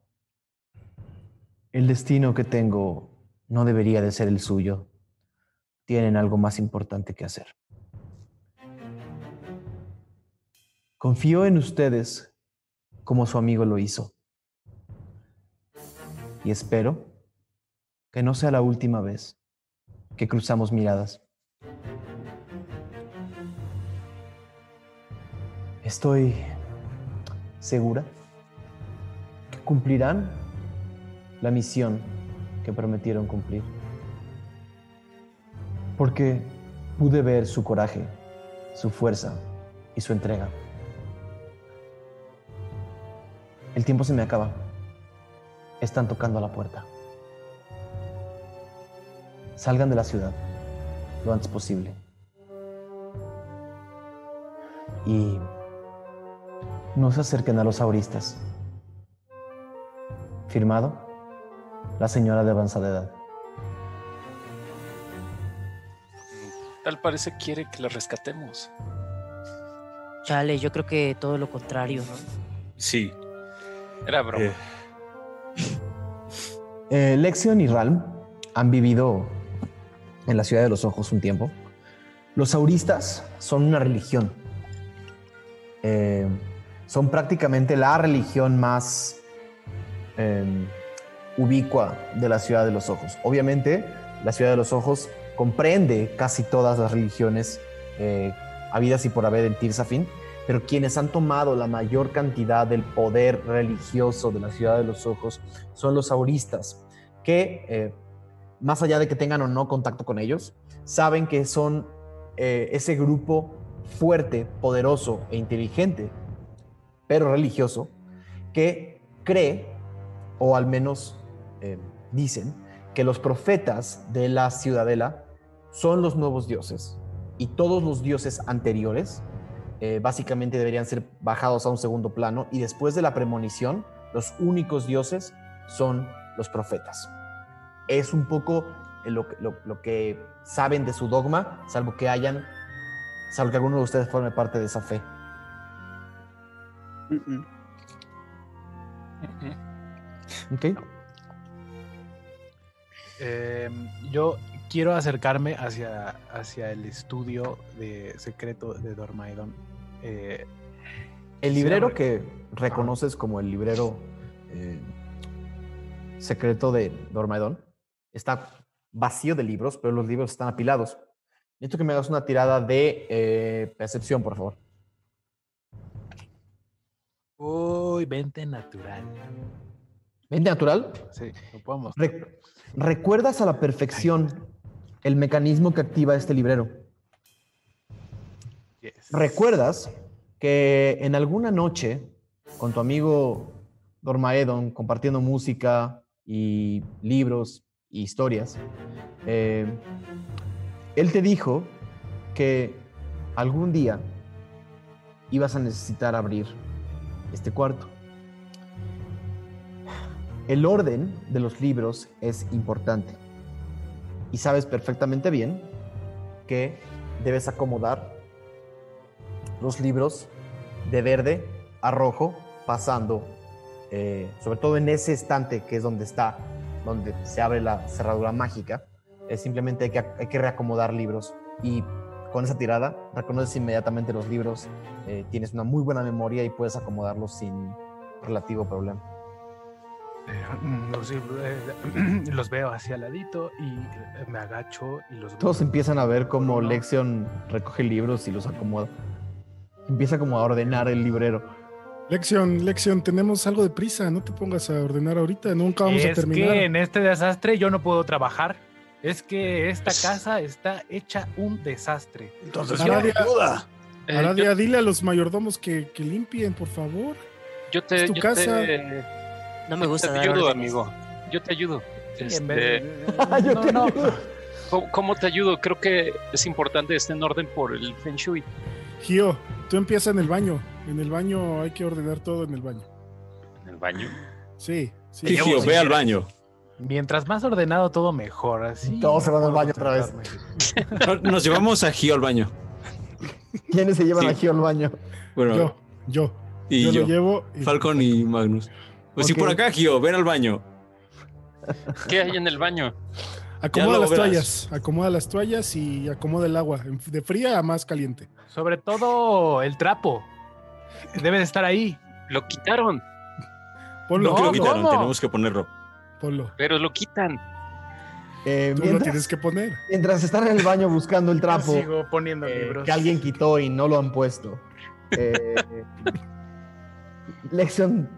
[SPEAKER 1] el destino que tengo no debería de ser el suyo. Tienen algo más importante que hacer. Confío en ustedes como su amigo lo hizo. Y espero que no sea la última vez que cruzamos miradas. Estoy segura que cumplirán la misión que prometieron cumplir. Porque pude ver su coraje, su fuerza y su entrega. El tiempo se me acaba. Están tocando a la puerta. Salgan de la ciudad lo antes posible. Y no se acerquen a los auristas. Firmado, la señora de avanzada edad.
[SPEAKER 5] Tal parece quiere que la rescatemos.
[SPEAKER 7] Chale, yo creo que todo lo contrario, ¿no?
[SPEAKER 3] Sí.
[SPEAKER 5] Era broma.
[SPEAKER 3] eh,
[SPEAKER 1] Eh, Lexion y Ralm han vivido en la ciudad de los ojos un tiempo. Los auristas son una religión. Eh, son prácticamente la religión más eh, ubicua de la ciudad de los ojos. Obviamente, la ciudad de los ojos comprende casi todas las religiones eh, habidas y por haber en Tirsafin, pero quienes han tomado la mayor cantidad del poder religioso de la ciudad de los ojos son los auristas, que eh, más allá de que tengan o no contacto con ellos, saben que son eh, ese grupo fuerte, poderoso e inteligente, pero religioso, que cree, o al menos eh, dicen, que los profetas de la ciudadela son los nuevos dioses y todos los dioses anteriores eh, básicamente deberían ser bajados a un segundo plano y después de la premonición, los únicos dioses son los profetas. Es un poco eh, lo, lo que saben de su dogma, salvo que hayan, salvo que alguno de ustedes forme parte de esa fe.
[SPEAKER 2] Mm, mm.
[SPEAKER 6] Eh, yo quiero acercarme hacia, hacia el estudio de secreto de Dormaidon. Eh,
[SPEAKER 1] El librero que reconoces como el librero eh, secreto de Dormaidon está vacío de libros, pero los libros están apilados. Necesito que me hagas una tirada de eh, percepción, por favor.
[SPEAKER 6] Uy, 20 natural.
[SPEAKER 1] ¿Mente natural?
[SPEAKER 6] Sí, lo.
[SPEAKER 1] Re- ¿Recuerdas a la perfección el mecanismo que activa este librero?
[SPEAKER 6] Yes.
[SPEAKER 1] ¿Recuerdas que en alguna noche con tu amigo Dormaedon compartiendo música y libros y historias, eh, él te dijo que algún día ibas a necesitar abrir este cuarto? El orden de los libros es importante y sabes perfectamente bien que debes acomodar los libros de verde a rojo, pasando, eh, sobre todo en ese estante que es donde está, donde se abre la cerradura mágica. Simplemente que, hay que reacomodar libros y con esa tirada reconoces inmediatamente los libros, eh, tienes una muy buena memoria y puedes acomodarlos sin relativo problema.
[SPEAKER 6] Eh, Los, eh, los veo hacia el ladito y eh, me agacho y los
[SPEAKER 1] Todos
[SPEAKER 6] veo
[SPEAKER 1] empiezan a ver cómo. Lexion recoge libros y los acomoda. Empieza como a ordenar el librero.
[SPEAKER 4] Lección, lección, tenemos algo de prisa, no te pongas a ordenar ahorita, nunca vamos a
[SPEAKER 6] es
[SPEAKER 4] terminar.
[SPEAKER 6] que en este desastre yo no puedo trabajar. Es que esta casa está hecha un desastre.
[SPEAKER 2] Entonces,
[SPEAKER 4] Aradia-
[SPEAKER 2] ¿quién ayuda?
[SPEAKER 5] Eh,
[SPEAKER 4] Aradia, dile a los mayordomos que, que limpien, por favor.
[SPEAKER 5] yo, yo te,
[SPEAKER 4] es tu
[SPEAKER 5] yo
[SPEAKER 4] casa.
[SPEAKER 5] te-
[SPEAKER 7] No me
[SPEAKER 5] yo
[SPEAKER 7] gusta
[SPEAKER 5] te
[SPEAKER 7] dar
[SPEAKER 5] ayudo,
[SPEAKER 7] órdenes.
[SPEAKER 5] amigo. Yo te ayudo. Este,
[SPEAKER 6] vez de-
[SPEAKER 1] Yo
[SPEAKER 6] no,
[SPEAKER 1] te
[SPEAKER 6] no.
[SPEAKER 1] ayudo.
[SPEAKER 5] ¿cómo, cómo te ayudo? Creo que es importante esté en orden por el Feng Shui.
[SPEAKER 4] Gio, tú empieza en el baño. En el baño hay que ordenar todo en el baño.
[SPEAKER 5] En el baño.
[SPEAKER 4] Sí, Sí,
[SPEAKER 3] Gio, ve al baño.
[SPEAKER 6] Mientras más ordenado, todo mejor. Así
[SPEAKER 1] Todos se van al baño otra vez.
[SPEAKER 3] Nos llevamos a Gio al baño.
[SPEAKER 1] ¿Quiénes se llevan
[SPEAKER 3] Sí.
[SPEAKER 1] aquí al baño?
[SPEAKER 3] Bueno,
[SPEAKER 4] Yo, yo.
[SPEAKER 3] y
[SPEAKER 4] yo,
[SPEAKER 3] yo.
[SPEAKER 4] lo llevo. y-
[SPEAKER 3] Falcon y Magnus. Pues sí,
[SPEAKER 1] Ok.
[SPEAKER 3] por acá, Gio, ven al baño.
[SPEAKER 5] ¿Qué hay en el baño?
[SPEAKER 4] Acomoda las
[SPEAKER 3] verás.
[SPEAKER 4] toallas. Acomoda las toallas y acomoda el agua. De fría a más caliente.
[SPEAKER 6] Sobre todo el trapo. Debe de estar ahí.
[SPEAKER 5] Lo quitaron,
[SPEAKER 4] Ponlo,
[SPEAKER 3] No, que lo
[SPEAKER 6] ¿cómo?
[SPEAKER 3] quitaron, tenemos que ponerlo.
[SPEAKER 4] Ponlo.
[SPEAKER 5] pero lo quitan.
[SPEAKER 1] Eh,
[SPEAKER 4] Tú lo
[SPEAKER 1] mientras,
[SPEAKER 4] tienes que poner.
[SPEAKER 1] mientras están en el baño buscando el trapo
[SPEAKER 6] Sigo poniendo
[SPEAKER 1] eh,
[SPEAKER 6] libros.
[SPEAKER 1] que alguien quitó y no lo han puesto. Eh, Lexion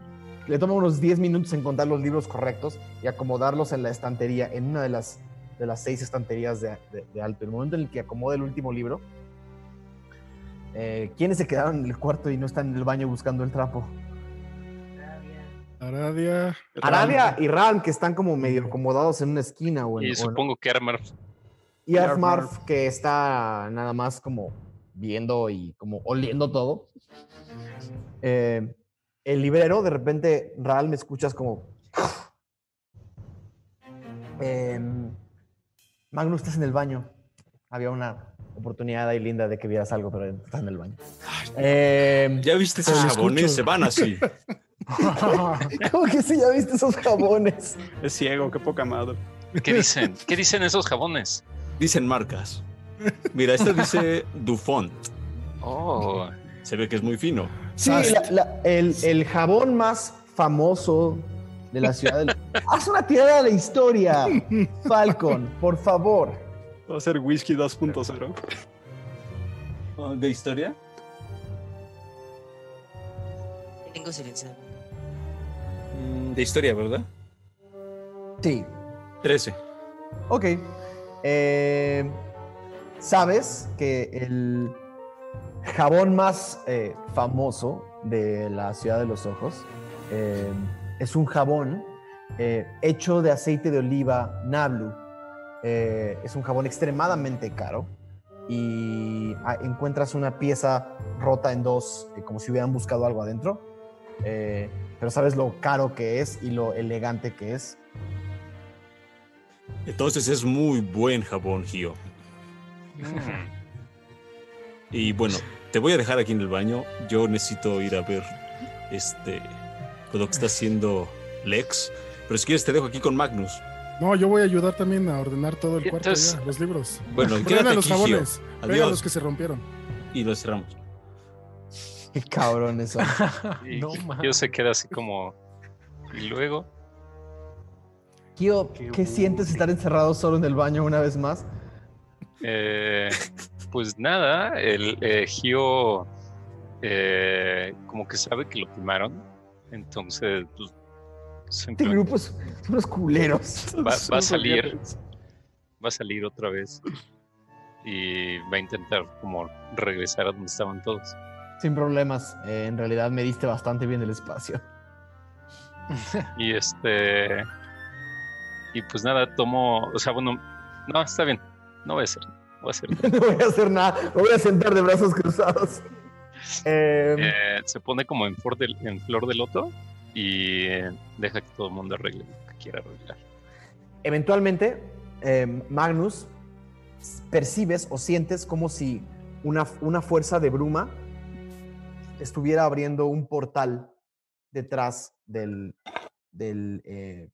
[SPEAKER 1] le toma unos 10 minutos en contar los libros correctos y acomodarlos en la estantería, en una de las, de las seis estanterías de, de- de alto. En el momento en el que acomoda el último libro, eh, ¿quiénes se quedaron en el cuarto y no están en el baño buscando el trapo?
[SPEAKER 4] Aradia.
[SPEAKER 1] Arabia y Ran, que están como medio acomodados en una esquina.
[SPEAKER 5] Y supongo que Armar
[SPEAKER 1] y Armarf, que está nada más como viendo y como oliendo todo. Eh, el librero, de repente, Ral, me escuchas como. Em, Magnus, estás en el baño. Había una oportunidad ahí linda de que vieras algo, pero estás en el baño. Em,
[SPEAKER 3] ¿Ya viste esos jabones?
[SPEAKER 4] escucho.
[SPEAKER 3] Se van así.
[SPEAKER 1] ¿Cómo que sí? ¿Ya viste esos jabones?
[SPEAKER 2] Es ciego, qué poca madre.
[SPEAKER 5] ¿Qué dicen? ¿Qué dicen esos jabones?
[SPEAKER 3] Dicen marcas. Mira, este dice Dufont.
[SPEAKER 5] Oh,
[SPEAKER 3] Se ve que es muy fino.
[SPEAKER 1] Sí, la- la- el, el jabón más famoso de la ciudad. del- Haz una tirada de historia, Falcon, por favor.
[SPEAKER 2] Va a ser whisky 2.0.
[SPEAKER 3] ¿De historia?
[SPEAKER 7] Tengo silenciado.
[SPEAKER 3] Mm, De historia, ¿verdad?
[SPEAKER 1] Sí.
[SPEAKER 3] 13.
[SPEAKER 1] Ok. Eh, Sabes que el jabón más eh, famoso de la ciudad de los ojos eh, es un jabón hecho de aceite de oliva Nablu. Es un jabón extremadamente caro y ah, encuentras una pieza rota en dos, como si hubieran buscado algo adentro. Pero sabes lo caro que es y lo elegante que es.
[SPEAKER 3] Entonces es muy buen jabón, Gio.
[SPEAKER 5] mm.
[SPEAKER 3] Y bueno, te voy a dejar aquí en el baño. Yo necesito ir a ver este lo que está haciendo Lex. Pero si quieres te dejo aquí con Magnus.
[SPEAKER 4] No, yo voy a ayudar también a ordenar todo el cuarto
[SPEAKER 5] Entonces-
[SPEAKER 4] ya, los libros.
[SPEAKER 3] Bueno, quédate
[SPEAKER 4] los
[SPEAKER 3] aquí,
[SPEAKER 4] jabones. Pega
[SPEAKER 3] Adiós.
[SPEAKER 4] los que se rompieron.
[SPEAKER 3] Y lo cerramos.
[SPEAKER 1] Qué cabrón eso.
[SPEAKER 5] Y
[SPEAKER 6] No mames.
[SPEAKER 5] se queda así como. Y luego.
[SPEAKER 1] Kio,
[SPEAKER 6] Qué
[SPEAKER 1] ¿qué sientes estar encerrado solo en el baño una vez más?
[SPEAKER 5] eh, pues nada, el eh, Gio eh, como que sabe que lo timaron. Entonces, pues,
[SPEAKER 1] Este grupo es son unos culeros.
[SPEAKER 5] va, va a salir. Va a salir otra vez. Y va a intentar como regresar a donde estaban todos.
[SPEAKER 1] Sin problemas. Eh, en realidad me diste bastante bien el espacio.
[SPEAKER 5] Y este. Y pues nada, tomo. O sea, bueno, no, está bien. No voy a hacer. No voy a hacer.
[SPEAKER 1] no voy a hacer nada. Me voy a sentar de brazos cruzados. Eh,
[SPEAKER 5] Eh, se pone como en flor, de, en flor de loto y deja que todo el mundo arregle lo que quiera arreglar.
[SPEAKER 1] eventualmente, eh, Magnus, percibes o sientes como si una, una fuerza de bruma estuviera abriendo un portal detrás del, del, eh,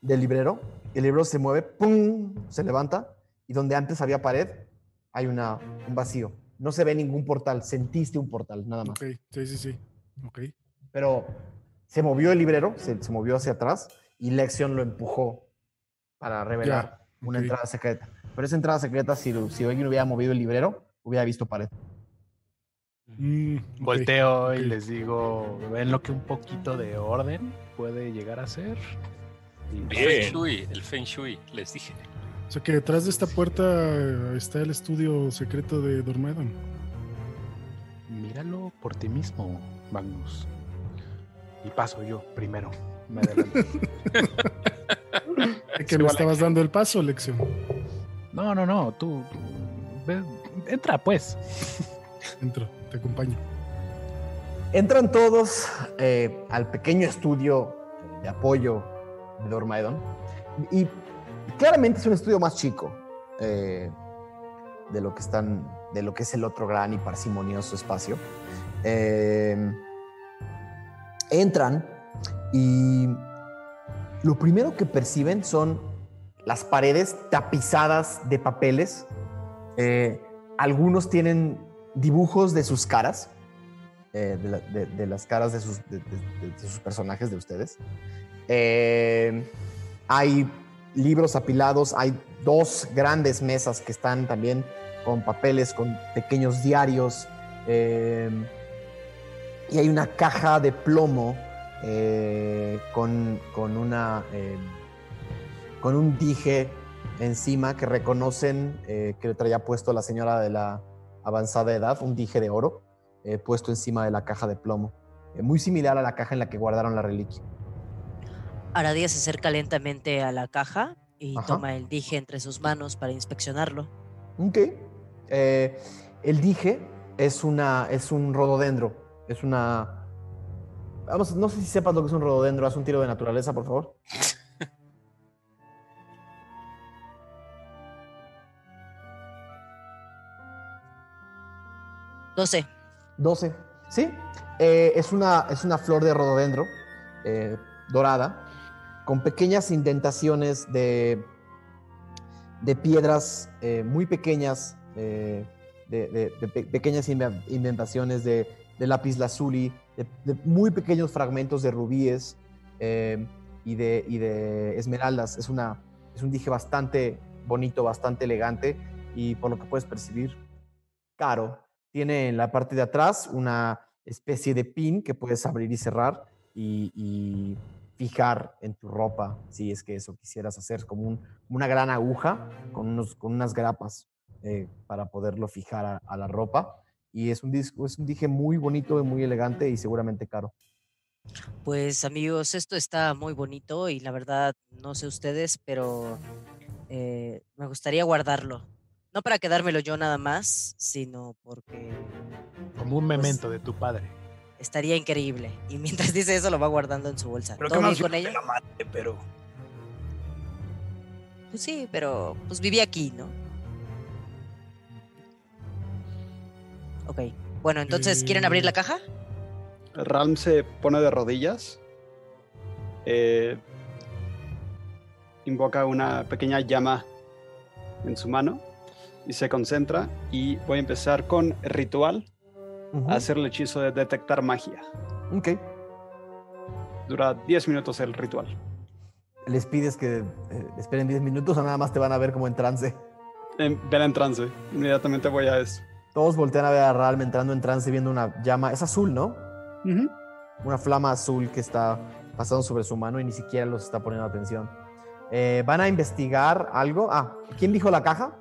[SPEAKER 1] del librero. El librero se mueve, ¡pum! se levanta y donde antes había pared hay una, un vacío. No se ve ningún portal, sentiste un portal, nada más.
[SPEAKER 4] Ok, sí, sí, sí. Ok.
[SPEAKER 1] Pero se movió el librero, se, se movió hacia atrás y Lexion lo empujó para revelar una entrada secreta. Pero esa entrada secreta, si, si alguien hubiera movido el librero, hubiera visto pared.
[SPEAKER 4] Mm.
[SPEAKER 6] Volteo y les digo, ven lo que un poquito de orden puede llegar a ser.
[SPEAKER 5] El. Feng Shui, el Feng Shui, les dije.
[SPEAKER 4] O sea que detrás de esta puerta eh, está el estudio secreto de Dormedon.
[SPEAKER 6] míralo por ti mismo, Magnus. Y paso yo primero. Me adelanto.
[SPEAKER 4] Es que me estabas dando el paso, Lección.
[SPEAKER 6] no, no, no, tú, tú, ve- entra pues.
[SPEAKER 4] Entro, te acompaño.
[SPEAKER 1] Entran todos eh, al pequeño estudio de apoyo de Dormaedon. Y claramente es un estudio más chico eh, de lo que están, de lo que es el otro gran y parsimonioso espacio. Eh, entran y lo primero que perciben son las paredes tapizadas de papeles. Algunos tienen dibujos de sus caras, eh, de, la- de- de las caras de sus, personajes, de ustedes. Eh, hay libros apilados, hay dos grandes mesas que están también con papeles, con pequeños diarios. eh, y hay una caja de plomo con, con una con un dije encima que reconocen que le traía puesto la señora de la avanzada edad, un dije de oro eh, puesto encima de la caja de plomo, eh, muy similar a la caja en la que guardaron la reliquia.
[SPEAKER 7] Aradia se acerca lentamente a la caja y
[SPEAKER 1] Ajá.
[SPEAKER 7] toma el dije entre sus manos para inspeccionarlo.
[SPEAKER 1] Ok. Eh, el dije es, una, es un rododendro. Es una. Vamos, no sé si sepas lo que es un rododendro. Haz un tiro de naturaleza, por favor.
[SPEAKER 7] Doce.
[SPEAKER 1] 12. Sí. Eh, es, una, es una flor de rododendro eh, dorada con pequeñas indentaciones de, de piedras eh, muy pequeñas, eh, de, de- de pe- pequeñas indentaciones de, lápiz lazuli, de, muy pequeños fragmentos de rubíes y, de, y de esmeraldas. Es, una, es un dije bastante bonito, bastante elegante y por lo que puedes percibir, caro. Tiene en la parte de atrás una especie de pin que puedes abrir y cerrar y, fijar en tu ropa, si es que eso quisieras hacer, como un- una gran aguja con, unos, con unas grapas eh, para poderlo fijar a, a la ropa. Y es un, disco, es un dije muy bonito y muy elegante y seguramente caro.
[SPEAKER 7] Pues amigos, esto está muy bonito y la verdad, no sé ustedes, pero eh, me gustaría guardarlo. No para quedármelo yo nada más, sino porque
[SPEAKER 6] Como un memento de tu padre.
[SPEAKER 7] estaría increíble. Y mientras dice eso, lo va guardando en su bolsa.
[SPEAKER 2] Pero
[SPEAKER 7] ¿Todo
[SPEAKER 2] qué más
[SPEAKER 7] con ella?
[SPEAKER 2] la madre, pero
[SPEAKER 7] Pues sí, pero pues viví aquí, ¿no? Ok. Bueno, entonces, ¿quieren abrir la
[SPEAKER 4] Eh,
[SPEAKER 7] caja?
[SPEAKER 2] Ralm se pone de rodillas. eh, invoca una pequeña llama en su mano y se concentra. Y voy a empezar con ritual a hacer el hechizo de detectar magia.
[SPEAKER 1] Ok.
[SPEAKER 2] Dura 10 minutos el ritual.
[SPEAKER 1] Les pides que eh, esperen 10 minutos o nada más te van a ver como en trance.
[SPEAKER 2] En, ven en trance. Inmediatamente voy a eso.
[SPEAKER 1] Todos voltean a ver a Ralm entrando en trance viendo una llama. Es azul, ¿no? Una flama azul que está pasando sobre su mano y ni siquiera los está poniendo atención. Eh, ¿Van a investigar algo? Ah, ¿quién dijo la caja?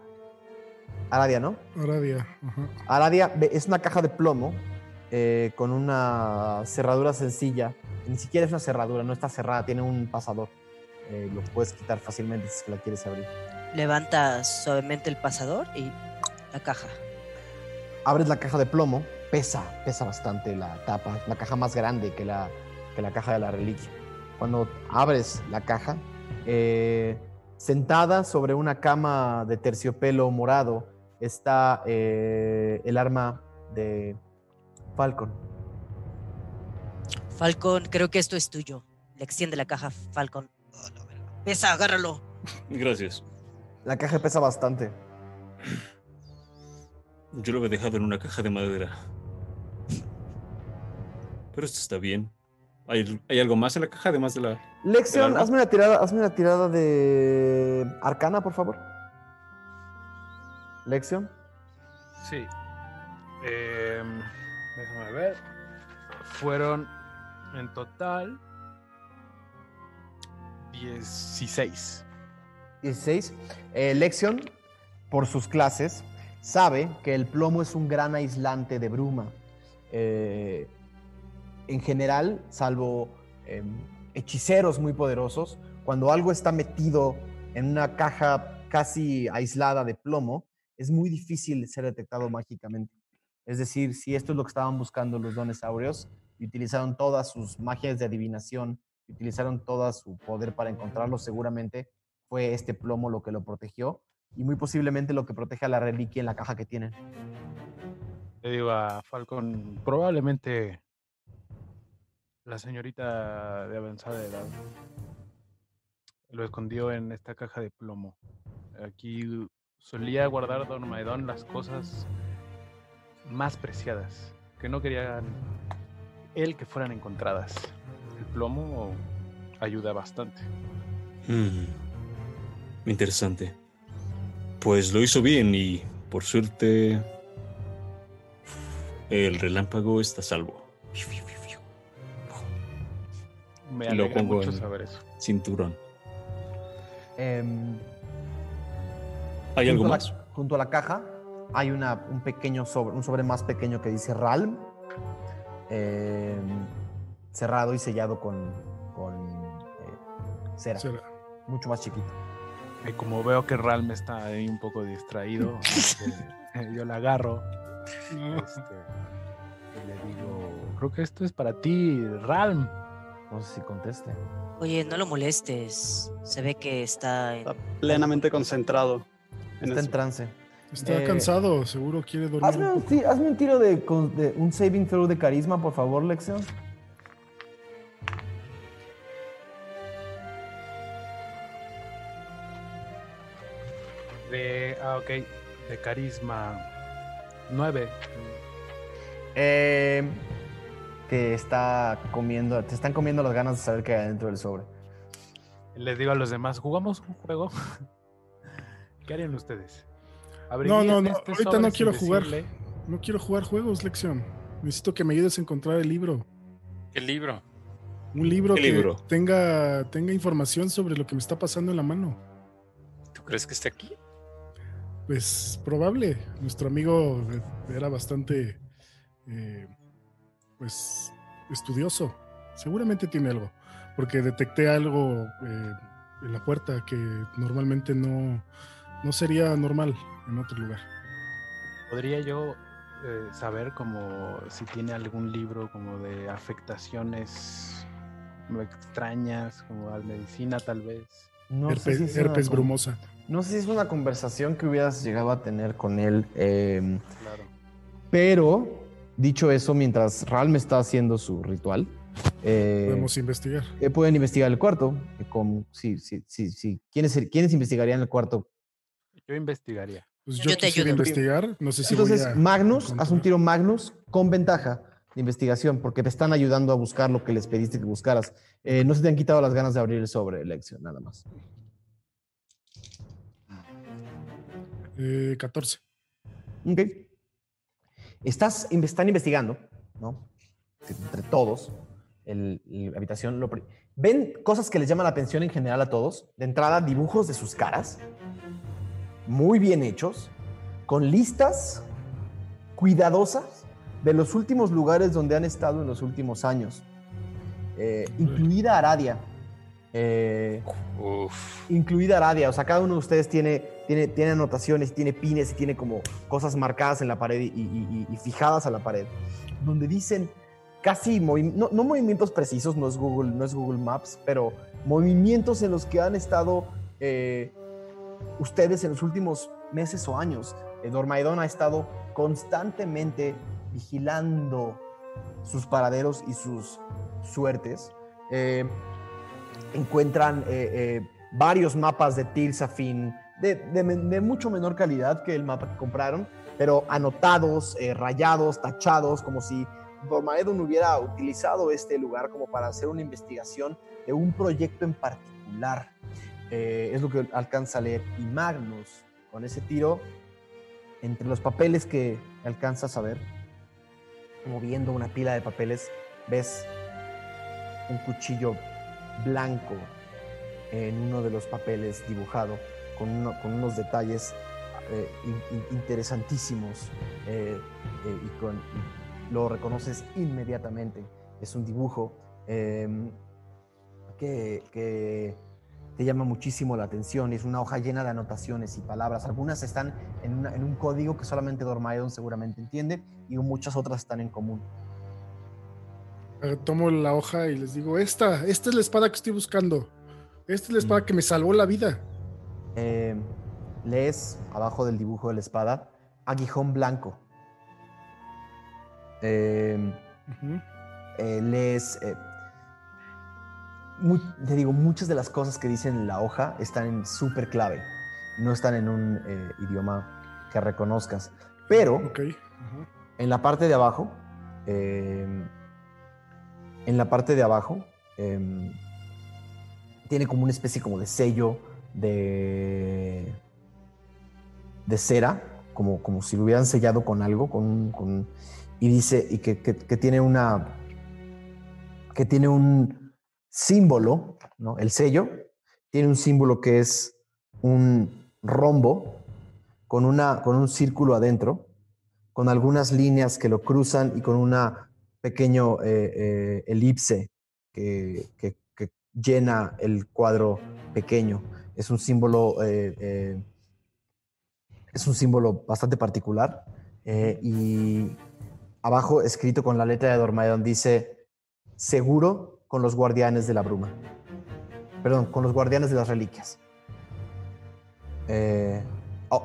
[SPEAKER 1] Aradia, ¿no?
[SPEAKER 4] Aradia. ajá.
[SPEAKER 1] Aradia es una caja de plomo eh, con una cerradura sencilla. Ni siquiera es una cerradura, no está cerrada, tiene un pasador. Eh, lo puedes quitar fácilmente si es que la quieres abrir.
[SPEAKER 7] Levanta suavemente el pasador y la caja.
[SPEAKER 1] abres la caja de plomo, pesa, pesa bastante la tapa, la caja más grande que la, que la caja de la reliquia. Cuando abres la caja, eh, sentada sobre una cama de terciopelo morado está eh, el arma de Falcon.
[SPEAKER 7] Falcon, creo que esto es tuyo. Le extiende la caja, Falcon. Oh, la verga. Pesa, agárralo.
[SPEAKER 3] Gracias.
[SPEAKER 1] La caja pesa bastante.
[SPEAKER 3] Yo lo había dejado en una caja de madera. Pero esto está bien. ¿Hay, hay algo más en la caja además de la...
[SPEAKER 1] Lexion,
[SPEAKER 3] arma?
[SPEAKER 1] hazme una tirada, hazme una tirada de Arcana, por favor. Lexion.
[SPEAKER 6] Sí. Em, déjame ver. Fueron en total 16.
[SPEAKER 1] 16. Eh, Lexion, por sus clases, sabe que el plomo es un gran aislante de bruma. Eh, en general, salvo eh, hechiceros muy poderosos, cuando algo está metido en una caja casi aislada de plomo, es muy difícil ser detectado mágicamente. Es decir, si esto es lo que estaban buscando los dones áureos y utilizaron todas sus magias de adivinación utilizaron todo su poder para encontrarlo, seguramente fue este plomo lo que lo protegió y muy posiblemente lo que protege a la reliquia en la caja que tienen.
[SPEAKER 6] Le digo a Falcon, probablemente la señorita de avanzada edad lo escondió en esta caja de plomo. Aquí solía guardar Don Maedón las cosas más preciadas, que no querían él que fueran encontradas. El plomo ayuda bastante.
[SPEAKER 3] Mm, interesante. Pues lo hizo bien y, por suerte, el relámpago está salvo.
[SPEAKER 6] Me
[SPEAKER 3] Y lo
[SPEAKER 6] alegra
[SPEAKER 3] pongo
[SPEAKER 6] mucho
[SPEAKER 3] en-
[SPEAKER 6] saber eso.
[SPEAKER 3] Cinturón.
[SPEAKER 1] Em,
[SPEAKER 3] ¿Hay algo
[SPEAKER 1] junto a
[SPEAKER 3] más?
[SPEAKER 1] La, junto a la caja hay una, un pequeño sobre, un sobre más pequeño que dice Ralm, em, cerrado y sellado con, con eh, cera,
[SPEAKER 4] Será.
[SPEAKER 1] mucho más chiquito.
[SPEAKER 6] Y como veo que Ralm está ahí un poco distraído, este, yo la agarro este, y le digo, creo que esto es para ti, Ralm.
[SPEAKER 1] No sé si conteste.
[SPEAKER 7] Oye, no lo molestes. Se ve que está en...
[SPEAKER 2] Está plenamente concentrado en
[SPEAKER 1] Está en trance.
[SPEAKER 4] está
[SPEAKER 1] Eh,
[SPEAKER 4] cansado, seguro quiere dormir.
[SPEAKER 1] Hazme
[SPEAKER 4] un
[SPEAKER 1] un, hazme tiro de, con- de un saving throw de carisma, por favor, Lexion.
[SPEAKER 6] De, ah, ok, de carisma 9.
[SPEAKER 1] Eh, te está comiendo, te están comiendo las ganas de saber qué hay dentro del sobre.
[SPEAKER 6] Les digo a los demás, ¿jugamos un juego? ¿Qué harían ustedes?
[SPEAKER 4] No, no, no,
[SPEAKER 6] este
[SPEAKER 4] ahorita no quiero jugar.
[SPEAKER 6] decirle-
[SPEAKER 4] No quiero jugar juegos, Lección. Necesito que me ayudes a encontrar el libro.
[SPEAKER 5] ¿Qué libro?
[SPEAKER 4] Un libro
[SPEAKER 3] ¿Qué
[SPEAKER 4] que
[SPEAKER 3] libro?
[SPEAKER 4] Tenga, tenga información sobre lo que me está pasando en la mano.
[SPEAKER 5] ¿Tú crees que está aquí?
[SPEAKER 4] Pues probable. Nuestro amigo era bastante, eh, pues, estudioso. Seguramente tiene algo. Porque detecté algo eh, en la puerta que normalmente no, no sería normal en otro lugar.
[SPEAKER 6] ¿Podría yo eh, saber como si tiene algún libro como de afectaciones como extrañas, como a medicina tal vez?
[SPEAKER 1] No sé
[SPEAKER 4] herpes
[SPEAKER 1] si es una
[SPEAKER 4] herpes brumosa.
[SPEAKER 1] No sé si es una conversación que hubieras llegado a tener con él, eh,
[SPEAKER 6] Claro.
[SPEAKER 1] pero dicho eso, mientras Ralm está haciendo su ritual, eh,
[SPEAKER 4] Podemos investigar.
[SPEAKER 1] eh, pueden investigar el cuarto. eh, con, sí, sí, sí, sí. ¿Quiénes, ¿Quiénes investigarían el cuarto?
[SPEAKER 6] Yo investigaría.
[SPEAKER 4] Pues
[SPEAKER 7] Yo
[SPEAKER 4] yo,
[SPEAKER 7] te
[SPEAKER 4] quisiera
[SPEAKER 7] ayudo.
[SPEAKER 4] investigar. No sé si voy
[SPEAKER 1] Entonces,
[SPEAKER 4] a
[SPEAKER 1] Magnus, haz un tiro Magnus con ventaja de investigación, porque te están ayudando a buscar lo que les pediste que buscaras. Eh, no se te han quitado las ganas de abrir el sobre, Lección, nada más.
[SPEAKER 4] Eh, 14.
[SPEAKER 1] Ok. Estás, están investigando, ¿no? Entre todos, el- la habitación. lo Ven cosas que les llaman la atención en general a todos. De entrada, dibujos de sus caras, muy bien hechos, con listas cuidadosas de los últimos lugares donde han estado en los últimos años, eh, incluida Aradia. Eh,
[SPEAKER 5] Uf.
[SPEAKER 1] incluida Aradia. O sea, cada uno de ustedes tiene, tiene, tiene anotaciones, tiene pines y tiene como cosas marcadas en la pared y, y- y- y fijadas a la pared, donde dicen casi, movi- no, no movimientos precisos, no es, Google, no es Google Maps, pero movimientos en los que han estado eh, ustedes en los últimos meses o años. Eh, Dormaidon ha estado constantemente vigilando sus paraderos y sus suertes. Eh, encuentran eh, eh, varios mapas de Tilsafin de, de mucho menor calidad que el mapa que compraron, pero anotados, eh, rayados, tachados, como si Dormaedon hubiera utilizado este lugar como para hacer una investigación de un proyecto en particular. Eh, es lo que alcanza a leer. Y Magnus, con ese tiro, entre los papeles que alcanzas a ver, moviendo una pila de papeles, ves un cuchillo blanco en uno de los papeles dibujado con, uno- con unos detalles eh, in- in- interesantísimos eh, eh, y, con, y lo reconoces inmediatamente. Es un dibujo em, que, que te llama muchísimo la atención. Es una hoja llena de anotaciones y palabras. Algunas están en, una- en un código que solamente Dormaedon seguramente entiende y muchas otras están en común.
[SPEAKER 4] Tomo la hoja y les digo, esta, esta es la espada que estoy buscando. Esta es la espada que me salvó la vida.
[SPEAKER 1] Eh, lees abajo del dibujo de la espada aguijón blanco. Eh, eh, lees. eh, te digo, muchas de las cosas que dicen en la hoja están en súper clave. No están en un eh, idioma que reconozcas. Pero en la parte de abajo, eh, en la parte de abajo, em, tiene como una especie como de sello de, de cera, como, como si lo hubieran sellado con algo, con, y dice, y que, que- tiene una, que tiene un símbolo, ¿no? El sello tiene un símbolo que es un rombo con, una, con un círculo adentro, con algunas líneas que lo cruzan y con una pequeño eh, eh, elipse que- que llena el cuadro pequeño. Es un símbolo, eh, eh, es un símbolo bastante particular. eh, y abajo, escrito con la letra de Dormaedon, dice, seguro con los guardianes de la bruma. Perdón, con los guardianes de las reliquias.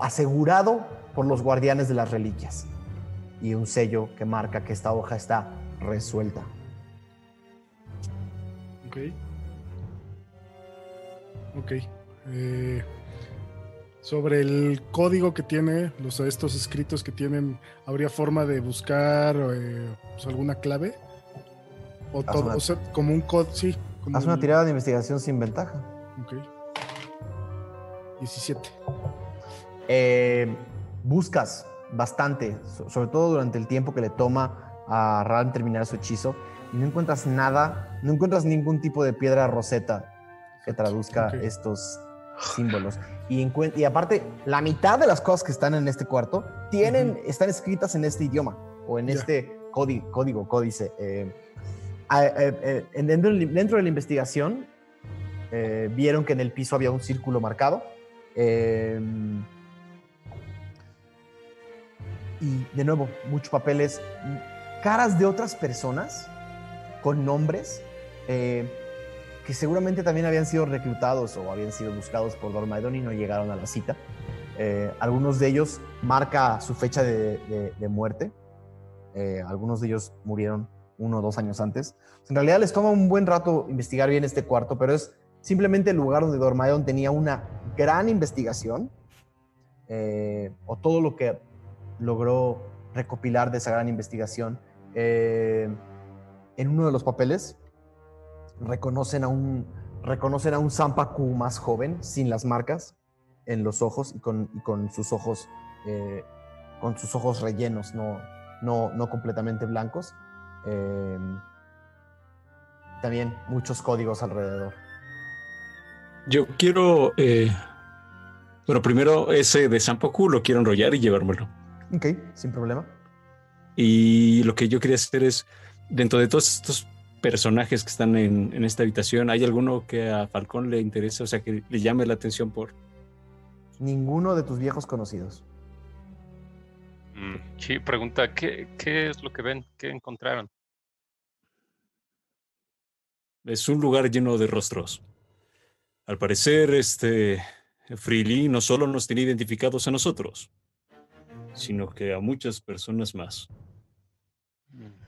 [SPEAKER 1] Asegurado por los guardianes de las reliquias. Y un sello que marca que esta hoja está resuelta.
[SPEAKER 4] Ok. Ok. Eh, sobre el código que tiene, los, estos escritos que tienen, ¿habría forma de buscar eh, pues, alguna clave? O, todo,
[SPEAKER 1] una-
[SPEAKER 4] o sea, como un código, sí. como
[SPEAKER 1] Haz una
[SPEAKER 4] el-
[SPEAKER 1] tirada de investigación sin ventaja.
[SPEAKER 4] Ok. 17.
[SPEAKER 1] Eh, buscas bastante, so- sobre todo durante el tiempo que le toma a Ran terminar su hechizo, y no encuentras nada, no encuentras ningún tipo de piedra roseta que traduzca
[SPEAKER 4] Ok.
[SPEAKER 1] estos símbolos. Y, aparte, la mitad de las cosas que están en este cuarto tienen, están escritas en este idioma o en este códi- código, códice. Eh, eh, eh, en- dentro, dentro de la investigación, vieron que en el piso había un círculo marcado. eh, y de nuevo, muchos papeles, caras de otras personas con nombres eh, que seguramente también habían sido reclutados o habían sido buscados por Dormaedon y no llegaron a la cita. Eh, algunos de ellos marca su fecha de, muerte. Eh, algunos de ellos murieron uno o dos años antes. En realidad les toma un buen rato investigar bien este cuarto, pero es simplemente el lugar donde Dormaedon tenía una gran investigación, eh, o todo lo que logró recopilar de esa gran investigación. En uno de los papeles reconocen a un, reconocen a un Zampacu más joven, sin las marcas en los ojos y con, y con sus ojos eh, con sus ojos rellenos, no, no, no completamente blancos. Eh, también muchos códigos alrededor.
[SPEAKER 3] Yo quiero. eh, bueno, primero ese de Sampoku lo quiero enrollar y llevármelo.
[SPEAKER 1] Ok, sin problema.
[SPEAKER 3] Y lo que yo quería hacer es, dentro de todos estos personajes que están en, en esta habitación, ¿hay alguno que a Falcón le interese? O sea, que le llame la atención por...
[SPEAKER 1] Ninguno de tus viejos conocidos.
[SPEAKER 5] Mm, Sí, pregunta, ¿qué, ¿qué es lo que ven? ¿Qué encontraron?
[SPEAKER 3] Es un lugar lleno de rostros. Al parecer, este Freely no solo nos tiene identificados a nosotros, sino que a muchas personas más.
[SPEAKER 5] Mm,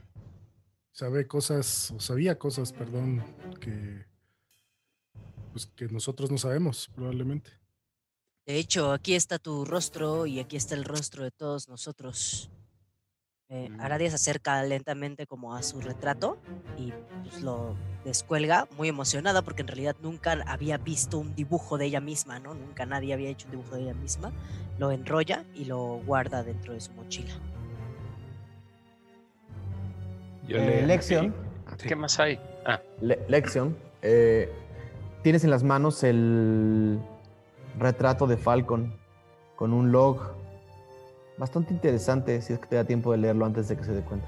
[SPEAKER 4] Sabe cosas, o sabía cosas, perdón, que, pues, que nosotros no sabemos, probablemente.
[SPEAKER 7] De hecho, aquí está tu rostro y aquí está el rostro de todos nosotros. Eh,
[SPEAKER 5] Mm.
[SPEAKER 7] Aradia se acerca lentamente como a su retrato y pues, lo descuelga muy emocionada porque en realidad nunca había visto un dibujo de ella misma, ¿no? Nunca nadie había hecho un dibujo de ella misma. Lo enrolla y lo guarda dentro de su mochila.
[SPEAKER 5] Yo
[SPEAKER 1] Eh,
[SPEAKER 5] le-
[SPEAKER 1] Lexion.
[SPEAKER 5] ¿Qué más hay? Ah,
[SPEAKER 1] Le- Lexion, eh, tienes en las manos el retrato de Falcon con un log bastante interesante, si es que te da tiempo de leerlo antes de que se dé cuenta.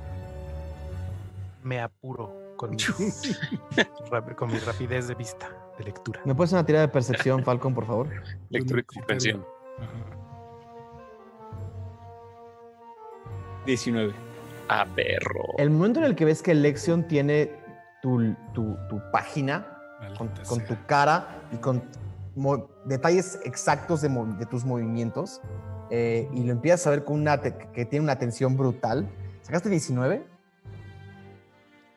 [SPEAKER 6] Me apuro con mi, rap- con mi rapidez de vista, de lectura.
[SPEAKER 1] ¿Me puedes una tirada de percepción, Falcon, por favor?
[SPEAKER 5] lectura y comprensión.
[SPEAKER 4] Ajá.
[SPEAKER 3] 19.
[SPEAKER 5] Ah, perro.
[SPEAKER 1] El momento en el que ves que Lexion tiene tu, tu- tu página con, tu cara y con mo- detalles exactos de, mo- de tus movimientos eh, y lo empiezas a ver con una te- que tiene una tensión brutal. ¿Sacaste 19?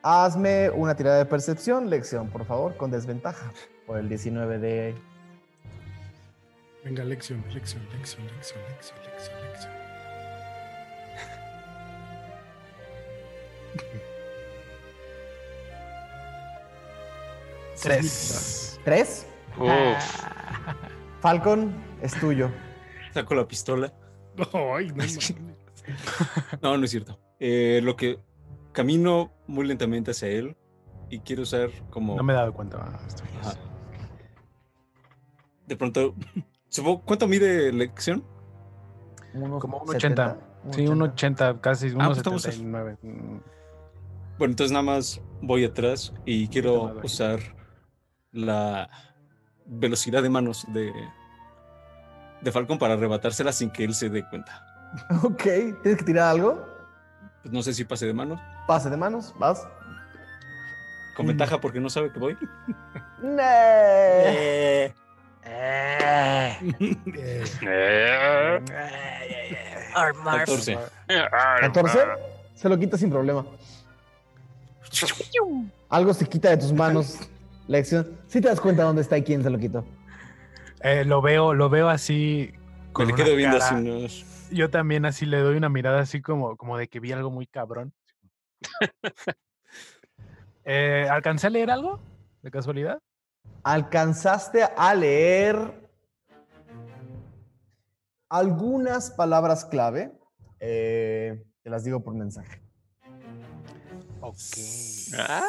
[SPEAKER 1] Hazme una tirada de percepción, Lexion, por favor, con desventaja por el 19 de...
[SPEAKER 4] Venga, lección, lección, lección, lección, lección, lección, lección.
[SPEAKER 6] Tres.
[SPEAKER 1] ¿Tres?
[SPEAKER 5] Uf.
[SPEAKER 1] Falcon, es tuyo.
[SPEAKER 3] Saco la pistola.
[SPEAKER 4] Ay, no.
[SPEAKER 3] No, no es cierto. Eh, lo que camino muy lentamente hacia él y quiero usar como
[SPEAKER 6] No me he dado cuenta. ah, estoy-
[SPEAKER 3] de pronto supongo ¿cuánto mide lección?
[SPEAKER 1] Unos
[SPEAKER 6] Como un
[SPEAKER 1] 70,
[SPEAKER 6] 80. Sí, un 80, casi
[SPEAKER 3] Ah,
[SPEAKER 6] unos
[SPEAKER 3] pues estamos-
[SPEAKER 6] 79.
[SPEAKER 3] Bueno, entonces nada más voy atrás y quiero usar la velocidad de manos de de Falcon para arrebatársela sin que él se dé cuenta.
[SPEAKER 1] Ok, ¿tienes que tirar algo?
[SPEAKER 3] Pues no sé si pase de manos.
[SPEAKER 1] Pase de manos, vas.
[SPEAKER 3] Con ventaja porque no sabe que voy.
[SPEAKER 1] Nee.
[SPEAKER 6] Eh,
[SPEAKER 5] Eh.
[SPEAKER 7] Armar.
[SPEAKER 3] 14.
[SPEAKER 1] 14, se lo quita sin problema. Algo se quita de tus manos, Lección. Si te das cuenta dónde está y quién se lo quitó.
[SPEAKER 6] eh, lo veo, lo veo así.
[SPEAKER 3] Me
[SPEAKER 6] Con
[SPEAKER 3] le
[SPEAKER 6] una
[SPEAKER 3] quedo viendo
[SPEAKER 6] cara-
[SPEAKER 3] así unos.
[SPEAKER 6] Yo también así le doy una mirada así como, como de que vi algo muy cabrón. Eh, ¿Alcancé a leer algo? ¿De casualidad?
[SPEAKER 1] Alcanzaste a leer algunas palabras clave. eh, te las digo por mensaje.
[SPEAKER 6] Ok.
[SPEAKER 5] Ah,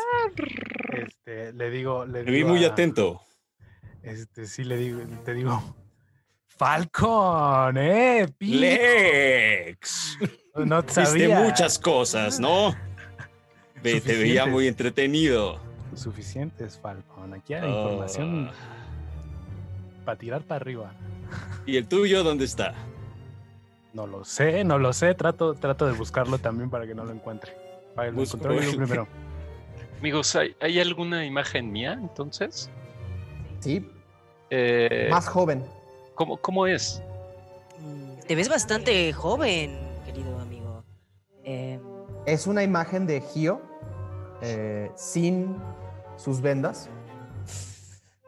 [SPEAKER 6] Este, le digo, le
[SPEAKER 3] Me vi
[SPEAKER 6] digo
[SPEAKER 3] muy
[SPEAKER 6] a-
[SPEAKER 3] atento.
[SPEAKER 6] Este, sí le digo, te digo. Falcon, eh, pi-
[SPEAKER 3] Lex.
[SPEAKER 6] no
[SPEAKER 3] Viste
[SPEAKER 6] sabía.
[SPEAKER 3] muchas cosas, ¿no? Ve, te veía muy entretenido.
[SPEAKER 6] Suficientes, Falcon. Aquí hay información
[SPEAKER 3] Ah.
[SPEAKER 6] para tirar para arriba.
[SPEAKER 3] ¿Y el tuyo dónde está?
[SPEAKER 6] No lo sé, no lo sé. Trato, trato de buscarlo también para que no lo encuentre. Para lo
[SPEAKER 3] Busco
[SPEAKER 6] encontré yo
[SPEAKER 3] el-
[SPEAKER 6] primero.
[SPEAKER 5] Amigos, ¿hay, hay alguna imagen mía entonces?
[SPEAKER 1] Sí,
[SPEAKER 5] Eh,
[SPEAKER 1] más joven.
[SPEAKER 5] ¿cómo, ¿Cómo es?
[SPEAKER 7] Te ves bastante joven, querido amigo. Em,
[SPEAKER 1] Es una imagen de Gio eh, sin sus vendas,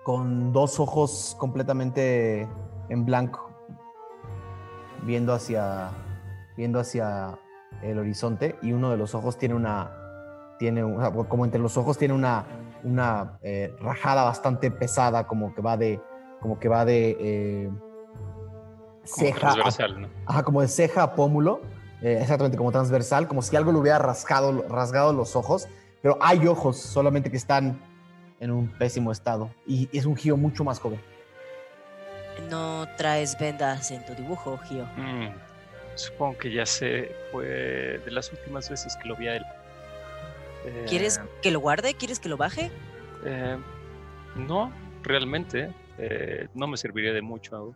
[SPEAKER 1] con dos ojos completamente en blanco, viendo hacia, viendo hacia el horizonte y uno de los ojos tiene una, tiene un- o sea, como entre los ojos tiene una, una eh, rajada bastante pesada, como que va de, como que va de eh,
[SPEAKER 5] Como
[SPEAKER 1] ceja a
[SPEAKER 5] transversal, ¿no?
[SPEAKER 1] Ajá, como de ceja a pómulo, eh, exactamente como transversal, como si algo le hubiera rasgado, rasgado los ojos, pero hay ojos, solamente que están en un pésimo estado. Y es un Gio mucho más joven.
[SPEAKER 7] no traes vendas en tu dibujo, Gio.
[SPEAKER 5] Mm, supongo que ya sé, fue de las últimas veces que lo vi a él. Eh,
[SPEAKER 7] ¿Quieres que lo guarde? ¿Quieres que lo baje?
[SPEAKER 5] eh, no, realmente. eh, no me serviría de mucho aún.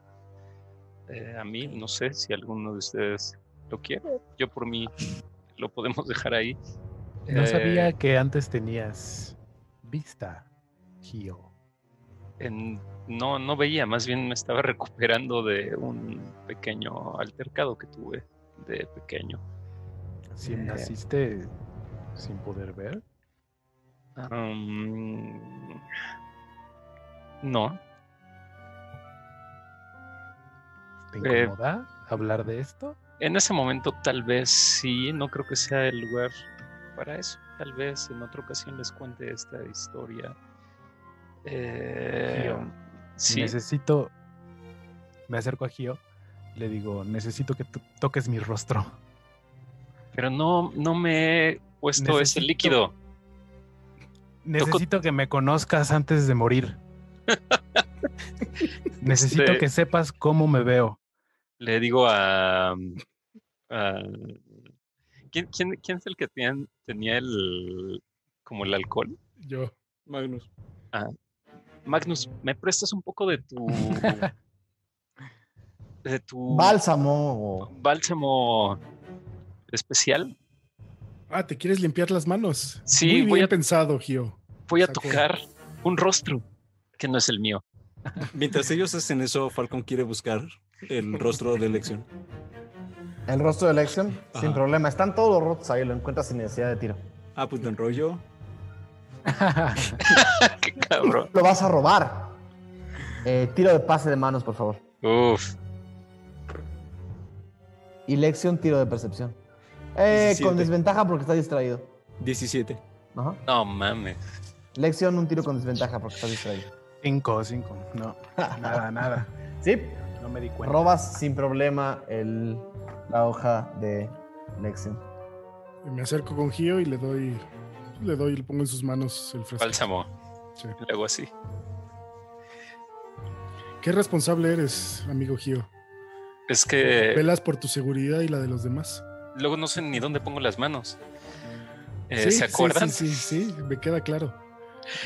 [SPEAKER 5] Eh, a mí, no sé si alguno de ustedes lo quiere. Yo por mí lo podemos dejar ahí.
[SPEAKER 6] No
[SPEAKER 5] Eh,
[SPEAKER 6] sabía que antes tenías vista, Gio.
[SPEAKER 5] en- no, no veía, más bien me estaba recuperando de un pequeño altercado que tuve de pequeño.
[SPEAKER 6] Si
[SPEAKER 5] Eh.
[SPEAKER 6] naciste sin poder ver.
[SPEAKER 5] No,
[SPEAKER 6] ¿Te
[SPEAKER 5] Eh,
[SPEAKER 6] incomoda hablar de esto?
[SPEAKER 5] en ese momento tal vez sí, no creo que sea el lugar para eso. Tal vez en otra ocasión les cuente esta historia. Eh, sí,
[SPEAKER 6] Necesito. Me acerco a Gio. Le digo, necesito que toques mi rostro.
[SPEAKER 5] pero no, no me he puesto ese líquido.
[SPEAKER 6] Necesito que me conozcas antes de morir. Necesito
[SPEAKER 5] Este-
[SPEAKER 6] que sepas cómo me veo.
[SPEAKER 5] Le digo a. a- ¿quién, quién, quién es el que tenía, tenía el. como el alcohol?
[SPEAKER 4] Yo.
[SPEAKER 3] Magnus.
[SPEAKER 5] Magnus, ¿me prestas un poco de tu. de tu
[SPEAKER 1] Bálsamo.
[SPEAKER 5] bálsamo especial?
[SPEAKER 4] Ah, ¿te quieres limpiar las manos?
[SPEAKER 5] Sí,
[SPEAKER 4] Muy
[SPEAKER 5] voy
[SPEAKER 4] bien
[SPEAKER 5] a-
[SPEAKER 4] pensado, Gio.
[SPEAKER 5] Voy a tocar un rostro que no es el mío.
[SPEAKER 3] Mientras ellos hacen eso, Falcon quiere buscar el rostro de elección.
[SPEAKER 1] El rostro de Lexion, sin problema. Están todos los rotos ahí, lo encuentras sin necesidad de tiro.
[SPEAKER 3] Ah, pues lo enrollo.
[SPEAKER 5] Qué cabrón.
[SPEAKER 1] Lo vas a robar. Eh, tiro de pase de manos, por favor.
[SPEAKER 5] Uf.
[SPEAKER 1] Y Lexion, tiro de percepción. Eh,
[SPEAKER 3] 17.
[SPEAKER 1] con desventaja porque está distraído.
[SPEAKER 3] 17.
[SPEAKER 1] Ajá.
[SPEAKER 5] No mames.
[SPEAKER 1] Lexion, un tiro con desventaja porque está distraído.
[SPEAKER 6] Cinco, cinco. No, nada, nada.
[SPEAKER 1] Sí,
[SPEAKER 6] No me di cuenta.
[SPEAKER 1] robas sin problema el, la hoja de Lexion.
[SPEAKER 4] Me acerco con Gio y le doy, le doy, le pongo en sus manos el fresco.
[SPEAKER 5] Bálsamo.
[SPEAKER 4] Sí.
[SPEAKER 5] Le hago así.
[SPEAKER 4] Qué responsable eres, amigo Gio.
[SPEAKER 5] Es que
[SPEAKER 4] Velas por tu seguridad y la de los demás.
[SPEAKER 5] luego no sé ni dónde pongo las manos. Eh,
[SPEAKER 4] Sí,
[SPEAKER 5] ¿Se acuerdan?
[SPEAKER 4] Sí, sí, sí, me queda claro.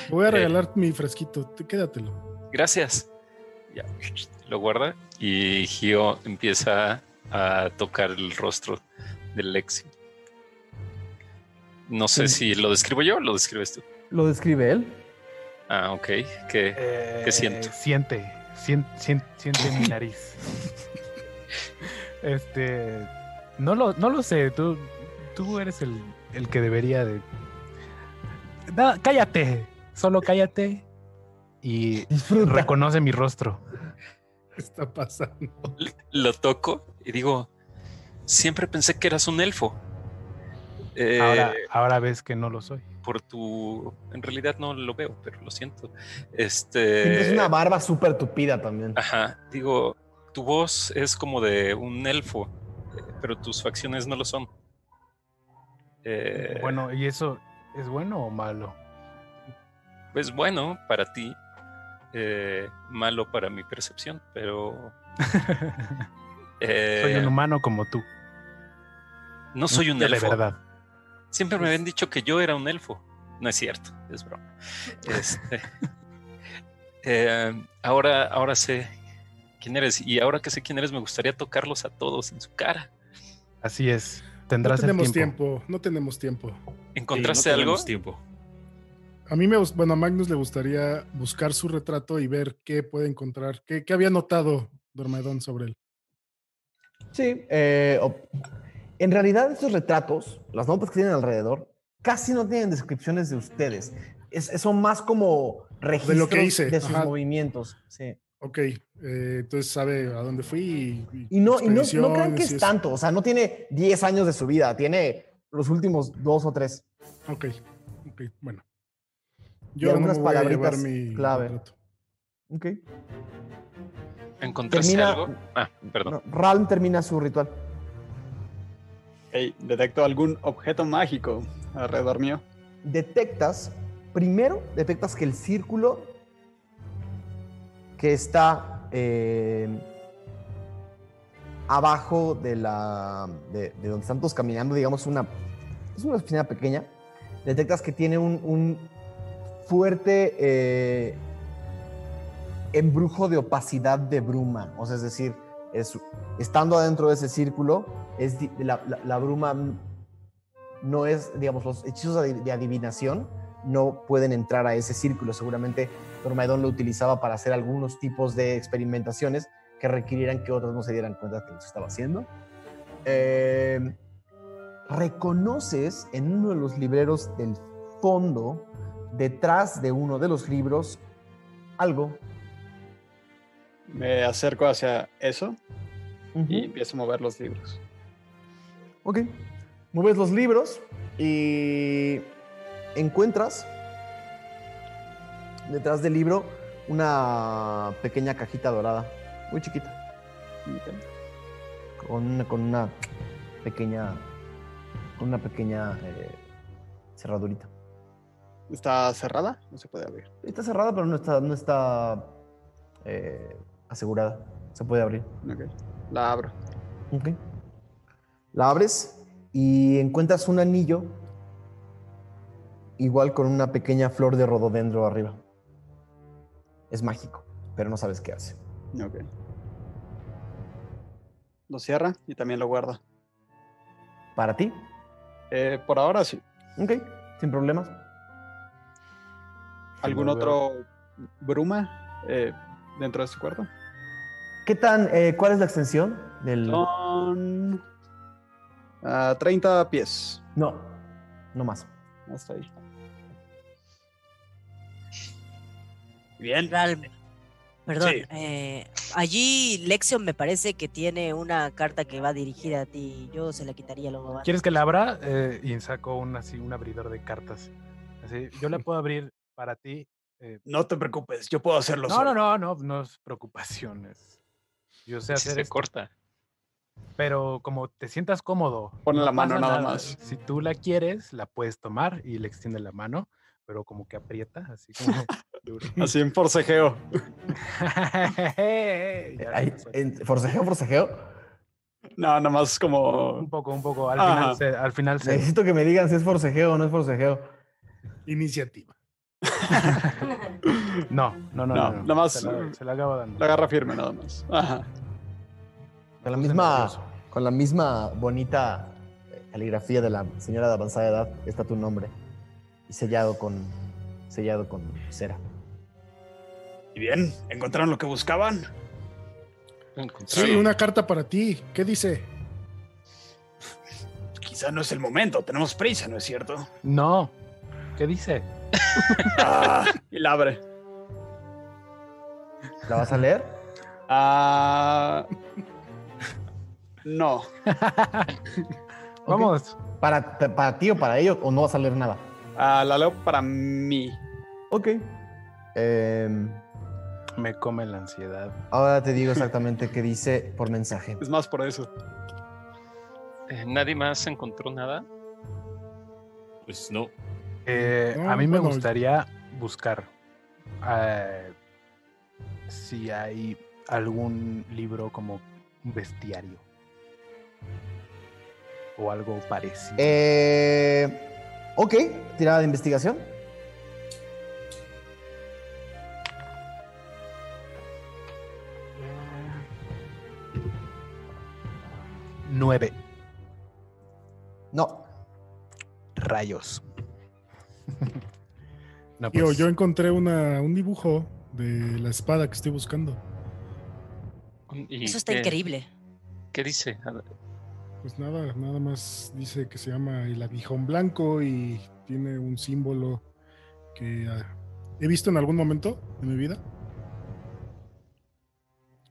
[SPEAKER 4] Voy a
[SPEAKER 5] Eh.
[SPEAKER 4] regalar mi fresquito, tú quédatelo.
[SPEAKER 5] Gracias. Ya. Lo guarda y Gio empieza a tocar el rostro del Lexi. No sé
[SPEAKER 1] Sí.
[SPEAKER 5] si lo describo yo o lo describes tú.
[SPEAKER 1] Lo describe él.
[SPEAKER 5] Ah, ok. Que
[SPEAKER 6] Eh,
[SPEAKER 5] ¿Qué siento?
[SPEAKER 6] Siente, sien- sien- siente mi nariz. Este, no lo, no lo sé, tú, tú eres el, el que debería de... No, cállate, solo cállate y
[SPEAKER 1] Disfruta.
[SPEAKER 6] reconoce mi rostro.
[SPEAKER 4] ¿Qué está pasando?
[SPEAKER 5] lo toco y digo, siempre pensé que eras un elfo. Eh,
[SPEAKER 6] Ahora, ahora ves que no lo soy.
[SPEAKER 5] por tu... En realidad no lo veo, pero lo siento.
[SPEAKER 1] Tienes
[SPEAKER 5] Este...
[SPEAKER 1] una barba súper tupida también.
[SPEAKER 5] Ajá, digo, tu voz es como de un elfo, eh, pero tus facciones no lo son. Eh,
[SPEAKER 6] Bueno, ¿y eso es bueno o malo?
[SPEAKER 5] pues bueno para ti, eh, malo para mi percepción, pero eh,
[SPEAKER 6] soy un humano como tú.
[SPEAKER 5] no soy un
[SPEAKER 6] de
[SPEAKER 5] elfo.
[SPEAKER 6] verdad.
[SPEAKER 5] Siempre me habían dicho que yo era un elfo. No es cierto, es broma. Este, eh, ahora, ahora sé quién eres y ahora que sé quién eres me gustaría tocarlos a todos en su cara.
[SPEAKER 6] Así es.
[SPEAKER 4] No
[SPEAKER 6] Tendrás el
[SPEAKER 4] tenemos
[SPEAKER 6] tiempo.
[SPEAKER 4] tiempo. no tenemos tiempo.
[SPEAKER 5] ¿Encontraste
[SPEAKER 3] Sí, no
[SPEAKER 5] algo?
[SPEAKER 3] tenemos tiempo.
[SPEAKER 4] A mí me, bueno, a Magnus le gustaría buscar su retrato y ver qué puede encontrar, qué, qué había notado Dormedón sobre él.
[SPEAKER 1] Sí, eh, en realidad estos retratos, las notas que tienen alrededor, casi no tienen descripciones de ustedes. Es, son más como registros
[SPEAKER 4] lo que hice,
[SPEAKER 1] de sus
[SPEAKER 4] ajá.
[SPEAKER 1] movimientos. Sí.
[SPEAKER 4] Ok, eh, entonces sabe a dónde fui y,
[SPEAKER 1] Y no, y no, no crean que es
[SPEAKER 4] eso.
[SPEAKER 1] tanto, o sea, no tiene 10 años de su vida, tiene los últimos dos o tres.
[SPEAKER 4] Ok, ok, bueno. Yo no
[SPEAKER 1] algunas
[SPEAKER 4] me voy a llevar mi
[SPEAKER 1] clave. Ok.
[SPEAKER 5] ¿Encontraste
[SPEAKER 1] Termina-
[SPEAKER 5] algo? Ah, perdón.
[SPEAKER 1] No, Ralm termina su ritual.
[SPEAKER 2] Detecto algún objeto mágico alrededor mío.
[SPEAKER 1] detectas, primero detectas que el círculo que está eh, abajo de la de, de donde están todos caminando, digamos una es una oficina pequeña, detectas que tiene un, un fuerte eh, embrujo de opacidad de bruma, o sea, es decir, es, estando adentro de ese círculo, es la, la- la bruma no es, digamos, los hechizos de adivinación no pueden entrar a ese círculo. Seguramente Dormaedon lo utilizaba para hacer algunos tipos de experimentaciones que requirieran que otros no se dieran cuenta que los estaba haciendo. Eh, reconoces en uno de los libreros del fondo, detrás de uno de los libros, algo.
[SPEAKER 2] Me acerco hacia eso y empiezo a mover los libros.
[SPEAKER 1] Ok. Mueves los libros y encuentras detrás del libro una pequeña cajita dorada, muy chiquita, con una, con una pequeña, con una pequeña eh, cerradurita.
[SPEAKER 2] ¿Está cerrada? No se puede abrir.
[SPEAKER 1] Está cerrada, pero no está, no está eh, asegurada. Se puede abrir.
[SPEAKER 2] Ok. La abro.
[SPEAKER 1] Ok. La abres y encuentras un anillo igual con una pequeña flor de rododendro arriba. Es mágico, pero no sabes qué hace.
[SPEAKER 2] Ok. Lo cierra y también lo guarda.
[SPEAKER 1] Para ti,
[SPEAKER 2] Eh, por ahora sí.
[SPEAKER 1] Ok, sin problemas.
[SPEAKER 2] ¿Algún otro bruma eh, dentro de este cuarto?
[SPEAKER 1] ¿Qué tan, eh, cuál es la extensión del...?
[SPEAKER 2] Son ah, 30 pies.
[SPEAKER 1] No, no más.
[SPEAKER 2] Hasta ahí. Bien.
[SPEAKER 7] Perdón,
[SPEAKER 2] Sí.
[SPEAKER 7] eh, allí Lexion me parece que tiene una carta que va dirigida a ti. Yo se la quitaría luego. más.
[SPEAKER 6] ¿Quieres que la abra? Eh, y saco un, así, un abridor de cartas. Así, yo la puedo abrir para ti. eh,
[SPEAKER 2] No te preocupes, yo puedo hacerlo
[SPEAKER 6] no,
[SPEAKER 2] solo.
[SPEAKER 6] no, no, no, no es preocupaciones. Yo sé
[SPEAKER 5] Si
[SPEAKER 6] hacer
[SPEAKER 5] se
[SPEAKER 6] esto,
[SPEAKER 5] corta.
[SPEAKER 6] Pero como te sientas cómodo. No
[SPEAKER 2] la mano, nada más.
[SPEAKER 6] Si tú la quieres, la puedes tomar y le extiende la mano, pero como que aprieta, así como duro.
[SPEAKER 2] Así en forcejeo.
[SPEAKER 1] En- ¿Forcejeo, forcejeo?
[SPEAKER 2] No, nada más como.
[SPEAKER 6] Un poco, un poco. Al
[SPEAKER 2] Ajá.
[SPEAKER 6] final, se, al final se-
[SPEAKER 1] Necesito que me digan si es forcejeo o no es forcejeo.
[SPEAKER 4] Iniciativa.
[SPEAKER 6] No, no, no,
[SPEAKER 2] No,
[SPEAKER 6] no. no.
[SPEAKER 2] nada más,
[SPEAKER 6] Se la, se la acabo dando.
[SPEAKER 2] La agarra firme, nada más. Ajá.
[SPEAKER 1] Con la misma, con la misma bonita eh, caligrafía de la señora de avanzada edad está tu nombre. Y sellado con, sellado con cera.
[SPEAKER 2] Y bien, ¿encontraron lo que buscaban?
[SPEAKER 4] Sí, una carta para ti. ¿Qué dice?
[SPEAKER 2] Quizá no es el momento, tenemos prisa, ¿no es cierto?
[SPEAKER 6] No. ¿Qué dice?
[SPEAKER 2] Ah, y la abre.
[SPEAKER 1] ¿La vas a leer?
[SPEAKER 2] Ah, no.
[SPEAKER 6] Vamos.
[SPEAKER 1] ¿Para, ¿Para ti o para ellos o no vas a leer nada?
[SPEAKER 2] Ah, la leo para mí.
[SPEAKER 1] Ok. Em,
[SPEAKER 6] Me come la ansiedad.
[SPEAKER 1] ahora te digo exactamente qué dice por mensaje.
[SPEAKER 2] Es más por eso.
[SPEAKER 5] Eh, ¿Nadie más encontró nada?
[SPEAKER 9] Pues no.
[SPEAKER 6] Eh,
[SPEAKER 4] No,
[SPEAKER 6] a mí me gustaría buscar eh, si hay algún libro como un bestiario o algo parecido.
[SPEAKER 1] Eh, ok, tirada de investigación.
[SPEAKER 6] Nueve
[SPEAKER 1] No.
[SPEAKER 6] rayos. No, pues,
[SPEAKER 4] yo encontré una, un dibujo de la espada que estoy buscando.
[SPEAKER 5] ¿Y
[SPEAKER 7] Eso está
[SPEAKER 5] qué-
[SPEAKER 7] increíble.
[SPEAKER 5] ¿Qué dice? A ver,
[SPEAKER 4] Pues nada, nada más dice que se llama el aguijón blanco y tiene un símbolo que ah, he visto en algún momento de mi vida.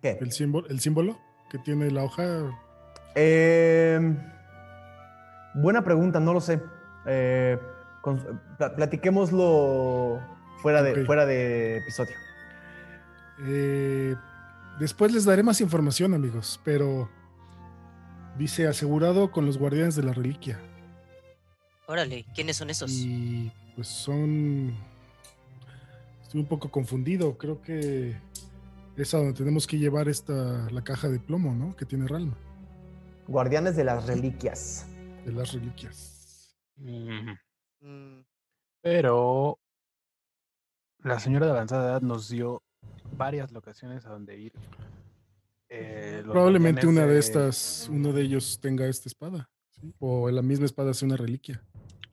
[SPEAKER 1] ¿Qué?
[SPEAKER 4] El símbolo, el símbolo que tiene la hoja.
[SPEAKER 1] Em, buena pregunta, no lo sé. Eh, con- platiquémoslo fuera de, fuera de episodio.
[SPEAKER 4] Eh, después les daré más información, amigos, pero dice asegurado con los guardianes de la reliquia.
[SPEAKER 7] Órale, ¿quiénes son esos?
[SPEAKER 4] Y pues son. Estoy un poco confundido. Creo que es a donde tenemos que llevar esta la caja de plomo, ¿no? Que tiene Ralma,
[SPEAKER 1] Guardianes de las reliquias.
[SPEAKER 4] de las reliquias.
[SPEAKER 5] mm,
[SPEAKER 7] Mm,
[SPEAKER 6] Pero la señora de avanzada edad nos dio varias locaciones a donde ir. Eh,
[SPEAKER 4] Probablemente una de estas, uno de ellos tenga esta espada. ¿sí? O la misma espada sea una reliquia.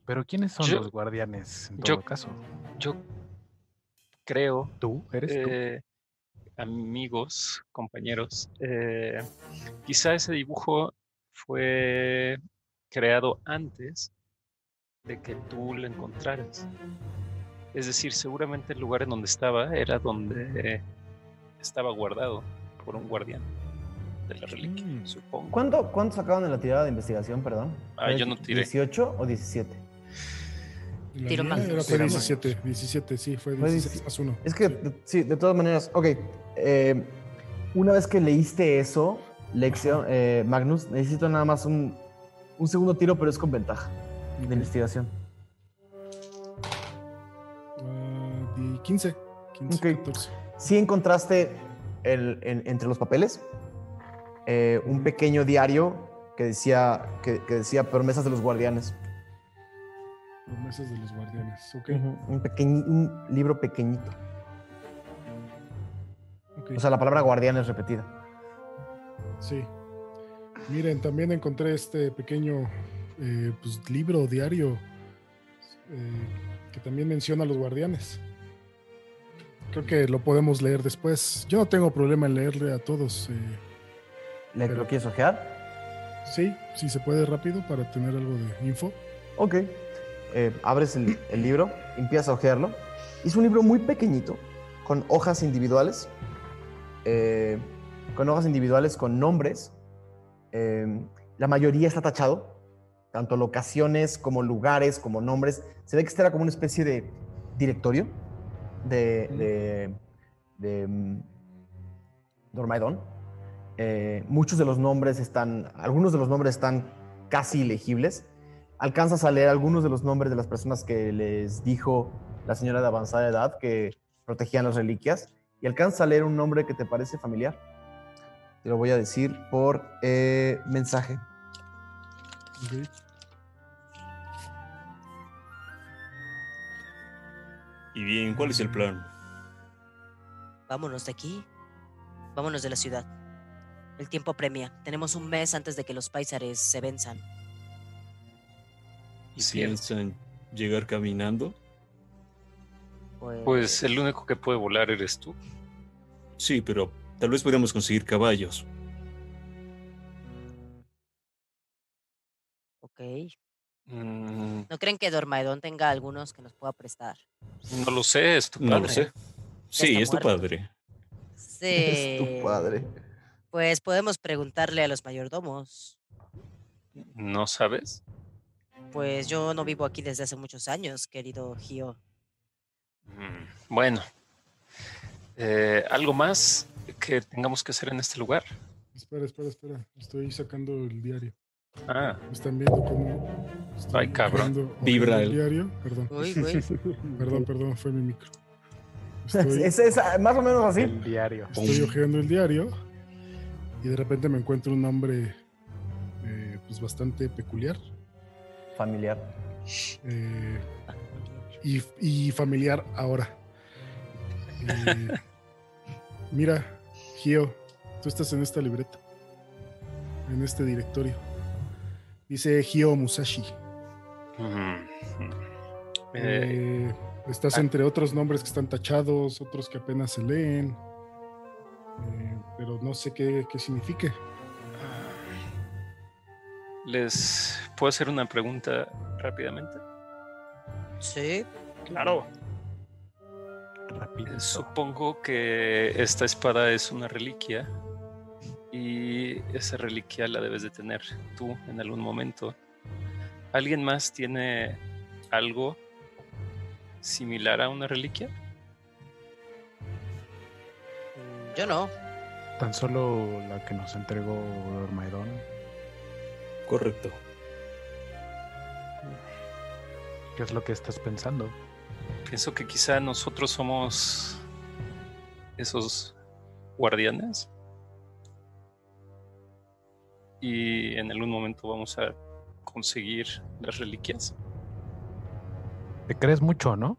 [SPEAKER 6] Pero ¿quiénes son
[SPEAKER 5] Yo-
[SPEAKER 6] los guardianes en
[SPEAKER 5] yo-
[SPEAKER 6] todo caso?
[SPEAKER 5] yo creo,
[SPEAKER 6] ¿Tú? ¿Eres tú?
[SPEAKER 5] eh, amigos, compañeros, eh, quizá ese dibujo fue creado antes de que tú lo encontraras. Es decir, seguramente el lugar en donde estaba era donde estaba guardado por un guardián de la reliquia,
[SPEAKER 6] Mm.
[SPEAKER 5] supongo.
[SPEAKER 1] ¿Cuánto, ¿Cuánto sacaron en la tirada de investigación, perdón?
[SPEAKER 5] Ah, yo no tiré.
[SPEAKER 1] ¿18 o 17?
[SPEAKER 4] La
[SPEAKER 7] Tiro más.
[SPEAKER 4] era fue
[SPEAKER 6] Tiro
[SPEAKER 4] 17, 17, sí, fue
[SPEAKER 1] Fue
[SPEAKER 4] 16 más uno.
[SPEAKER 1] Es que, de- sí, de todas maneras, ok. eh, una vez que leíste eso, lección, eh, Magnus, necesito nada más un, un segundo tiro, pero es con ventaja de investigación.
[SPEAKER 4] Di 15, 15,
[SPEAKER 1] Ok.
[SPEAKER 4] 14.
[SPEAKER 1] Sí encontraste el- en- entre los papeles eh, un pequeño diario que decía, que, que decía promesas de los guardianes.
[SPEAKER 4] Los meses de los guardianes. Ok.
[SPEAKER 1] Un, pequeñi- un libro pequeñito. O sea, la palabra guardián es repetida.
[SPEAKER 4] Sí. Miren, también encontré este pequeño eh, pues, libro diario eh, que también menciona a los guardianes. Creo que lo podemos leer después. Yo no tengo problema en leerle a todos. eh,
[SPEAKER 1] ¿Le,
[SPEAKER 4] Pero-
[SPEAKER 1] ¿Lo quieres ojear?
[SPEAKER 4] sí, si se puede rápido para tener algo de info.
[SPEAKER 1] Ok. Eh, abres el, el libro, empiezas a ojearlo. Es un libro muy pequeñito, con hojas individuales. eh, con hojas individuales con nombres. Eh, la mayoría está tachado, tanto locaciones como lugares, como nombres. Se ve que este era como una especie de directorio de, de, de, mm, Dormaidon. Eh, muchos de los nombres están, algunos de los nombres están casi ilegibles. Alcanzas a leer algunos de los nombres de las personas que les dijo la señora de avanzada edad que protegían las reliquias y alcanzas a leer un nombre que te parece familiar. Te lo voy a decir por eh, mensaje.
[SPEAKER 9] Y bien, ¿cuál es el plan?
[SPEAKER 7] Vámonos de aquí. Vámonos de la ciudad. El tiempo apremia. Tenemos un mes antes de que los paisares se venzan.
[SPEAKER 5] Y.
[SPEAKER 9] ¿Piensan llegar caminando?
[SPEAKER 7] Pues,
[SPEAKER 5] Pues el único que puede volar eres tú.
[SPEAKER 9] Sí, pero tal vez podríamos conseguir caballos.
[SPEAKER 7] ok.
[SPEAKER 5] Mm,
[SPEAKER 7] ¿No creen que Dormaedón tenga algunos que nos pueda prestar?
[SPEAKER 5] no lo sé, es tu
[SPEAKER 9] No lo
[SPEAKER 5] padre.
[SPEAKER 9] sé. Sí, es tu
[SPEAKER 7] muerto.
[SPEAKER 9] padre.
[SPEAKER 7] Sí.
[SPEAKER 1] Es tu padre.
[SPEAKER 7] Pues podemos preguntarle a los mayordomos.
[SPEAKER 5] ¿No sabes?
[SPEAKER 7] Pues yo no vivo aquí desde hace muchos años, querido Gio.
[SPEAKER 5] Mm, Bueno. Eh, ¿Algo más que tengamos que hacer en este lugar?
[SPEAKER 4] Espera, espera, espera. Estoy sacando el diario.
[SPEAKER 5] Ah,
[SPEAKER 4] Están viendo cómo. estoy
[SPEAKER 5] Ay, cabrón.
[SPEAKER 9] Vibra
[SPEAKER 4] el diario. Perdón.
[SPEAKER 7] Uy, güey.
[SPEAKER 4] Perdón, perdón, fue mi micro.
[SPEAKER 1] Es,
[SPEAKER 4] Estoy,
[SPEAKER 1] es- es, más o menos así.
[SPEAKER 6] El diario.
[SPEAKER 4] estoy hojeando el diario y de repente me encuentro un nombre eh, pues bastante peculiar
[SPEAKER 1] Familiar.
[SPEAKER 4] eh, y, y familiar ahora. Eh, mira, Gio, tú estás en esta libreta, en este directorio. Dice Gio Musashi.
[SPEAKER 5] mm. Eh,
[SPEAKER 4] Eh, estás
[SPEAKER 5] ah.
[SPEAKER 4] entre otros nombres que están tachados, otros que apenas se leen. Eh, pero no sé qué, qué signifique.
[SPEAKER 5] ¿Les puedo hacer una pregunta rápidamente?
[SPEAKER 7] Sí.
[SPEAKER 2] Claro.
[SPEAKER 5] Supongo que esta espada es una reliquia y esa reliquia la debes de tener tú en algún momento. ¿Alguien más tiene algo similar a una reliquia?
[SPEAKER 7] Mm, Yo no.
[SPEAKER 6] Tan solo la que nos entregó Dormaidón.
[SPEAKER 9] Correcto.
[SPEAKER 6] ¿Qué es lo que estás pensando?
[SPEAKER 5] Pienso que quizá nosotros somos esos guardianes y en algún momento vamos a conseguir las reliquias.
[SPEAKER 6] Te crees mucho, ¿no?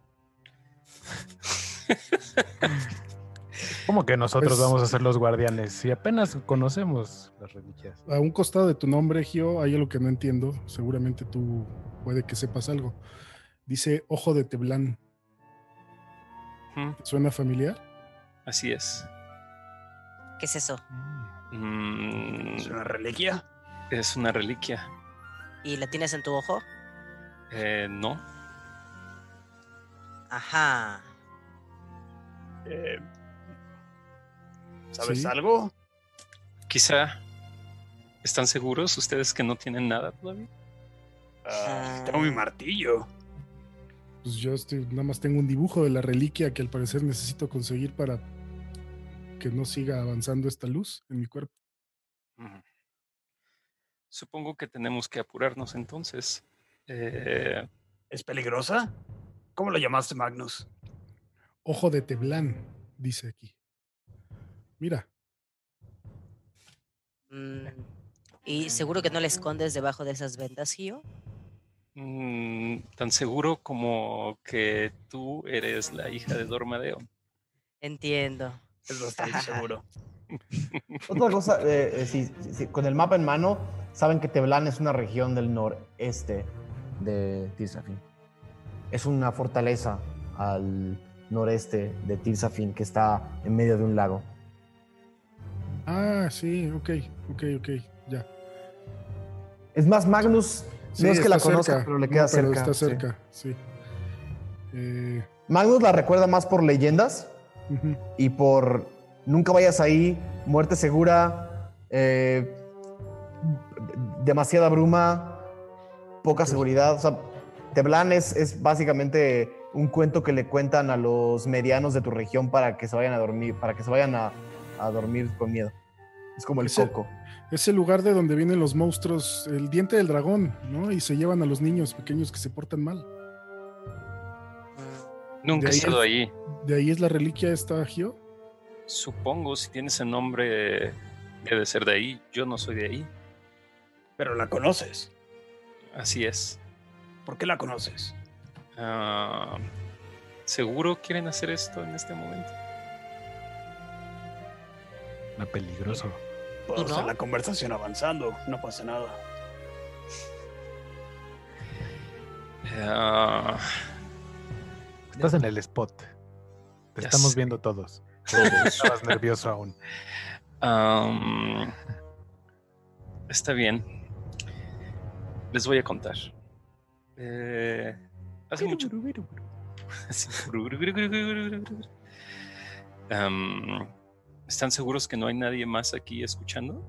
[SPEAKER 6] ¿Cómo que nosotros
[SPEAKER 4] Pues-
[SPEAKER 6] vamos a ser los guardianes si apenas conocemos las reliquias?
[SPEAKER 4] A un costado de tu nombre, Gio, hay algo que no entiendo. Seguramente tú puede que sepas algo. Dice Ojo de Teblán.
[SPEAKER 5] Ujú,
[SPEAKER 4] ¿Te ¿Suena familiar?
[SPEAKER 5] Así es.
[SPEAKER 7] ¿Qué es eso?
[SPEAKER 5] Mm,
[SPEAKER 2] Es una reliquia.
[SPEAKER 5] es una reliquia.
[SPEAKER 7] ¿Y la tienes en tu ojo?
[SPEAKER 5] Eh, no.
[SPEAKER 7] Ajá.
[SPEAKER 2] Eh, ¿Sabes
[SPEAKER 4] Sí.
[SPEAKER 2] algo?
[SPEAKER 5] Quizá. ¿Están seguros ustedes que no tienen nada todavía?
[SPEAKER 2] Ah, tengo mi martillo.
[SPEAKER 4] Pues yo estoy, nada más tengo un dibujo de la reliquia que al parecer necesito conseguir para que no siga avanzando esta luz en mi cuerpo.
[SPEAKER 5] Supongo que tenemos que apurarnos entonces. Eh,
[SPEAKER 2] ¿Es peligrosa? ¿Cómo lo llamaste, Magnus?
[SPEAKER 4] Ojo de Teblán, dice aquí. Mira,
[SPEAKER 7] Mm, ¿Y seguro que no la escondes debajo de esas vendas, Gio?
[SPEAKER 5] mm, tan seguro como que tú eres la hija de Dormadeo.
[SPEAKER 7] Entiendo.
[SPEAKER 2] Es bastante seguro.
[SPEAKER 1] Otra cosa, eh, eh, si- si- si- con el mapa en mano, saben que Teblan es una región del noreste de Tirsafin. Es una fortaleza al noreste de Tirsafin que está en medio de un lago.
[SPEAKER 4] Ah, sí, ok, ok, ok, ya.
[SPEAKER 1] Es más, Magnus
[SPEAKER 4] Sí,
[SPEAKER 1] no es que la
[SPEAKER 4] está
[SPEAKER 1] conozca,
[SPEAKER 4] cerca,
[SPEAKER 1] pero le
[SPEAKER 4] no,
[SPEAKER 1] queda
[SPEAKER 4] pero
[SPEAKER 1] cerca.
[SPEAKER 4] Está
[SPEAKER 1] sí.
[SPEAKER 4] cerca, sí. Eh,
[SPEAKER 1] Magnus la recuerda más por leyendas y por nunca vayas ahí, muerte segura, eh, demasiada bruma, poca seguridad. O sea, Teblan es, es básicamente un cuento que le cuentan a los medianos de tu región para que se vayan a dormir, para que se vayan a, a dormir con miedo. Es como el coco.
[SPEAKER 4] Es el lugar de donde vienen los monstruos, el diente del dragón, ¿no? Y se llevan a los niños pequeños que se portan mal.
[SPEAKER 5] Nunca he
[SPEAKER 4] De ahí
[SPEAKER 5] estado
[SPEAKER 4] es-
[SPEAKER 5] ahí.
[SPEAKER 4] De ahí es la reliquia esta Gio.
[SPEAKER 5] Supongo, si tiene ese nombre, debe ser de ahí. Yo no soy de ahí.
[SPEAKER 2] Pero la conoces.
[SPEAKER 5] Así es.
[SPEAKER 2] ¿Por qué la conoces?
[SPEAKER 5] Ah, ¿Seguro quieren hacer esto en este momento?
[SPEAKER 6] Una peligroso.
[SPEAKER 2] Puedo
[SPEAKER 7] ¿Tú no?
[SPEAKER 2] hacer la conversación avanzando, no pasa nada.
[SPEAKER 5] Ah,
[SPEAKER 6] Estás en el spot. Te
[SPEAKER 5] Ya
[SPEAKER 6] estamos
[SPEAKER 5] sé.
[SPEAKER 6] viendo todos. Estabas nervioso aún.
[SPEAKER 5] está bien. Les voy a contar. Eh, hace mucho. Am, ¿Están seguros que no hay nadie más aquí escuchando?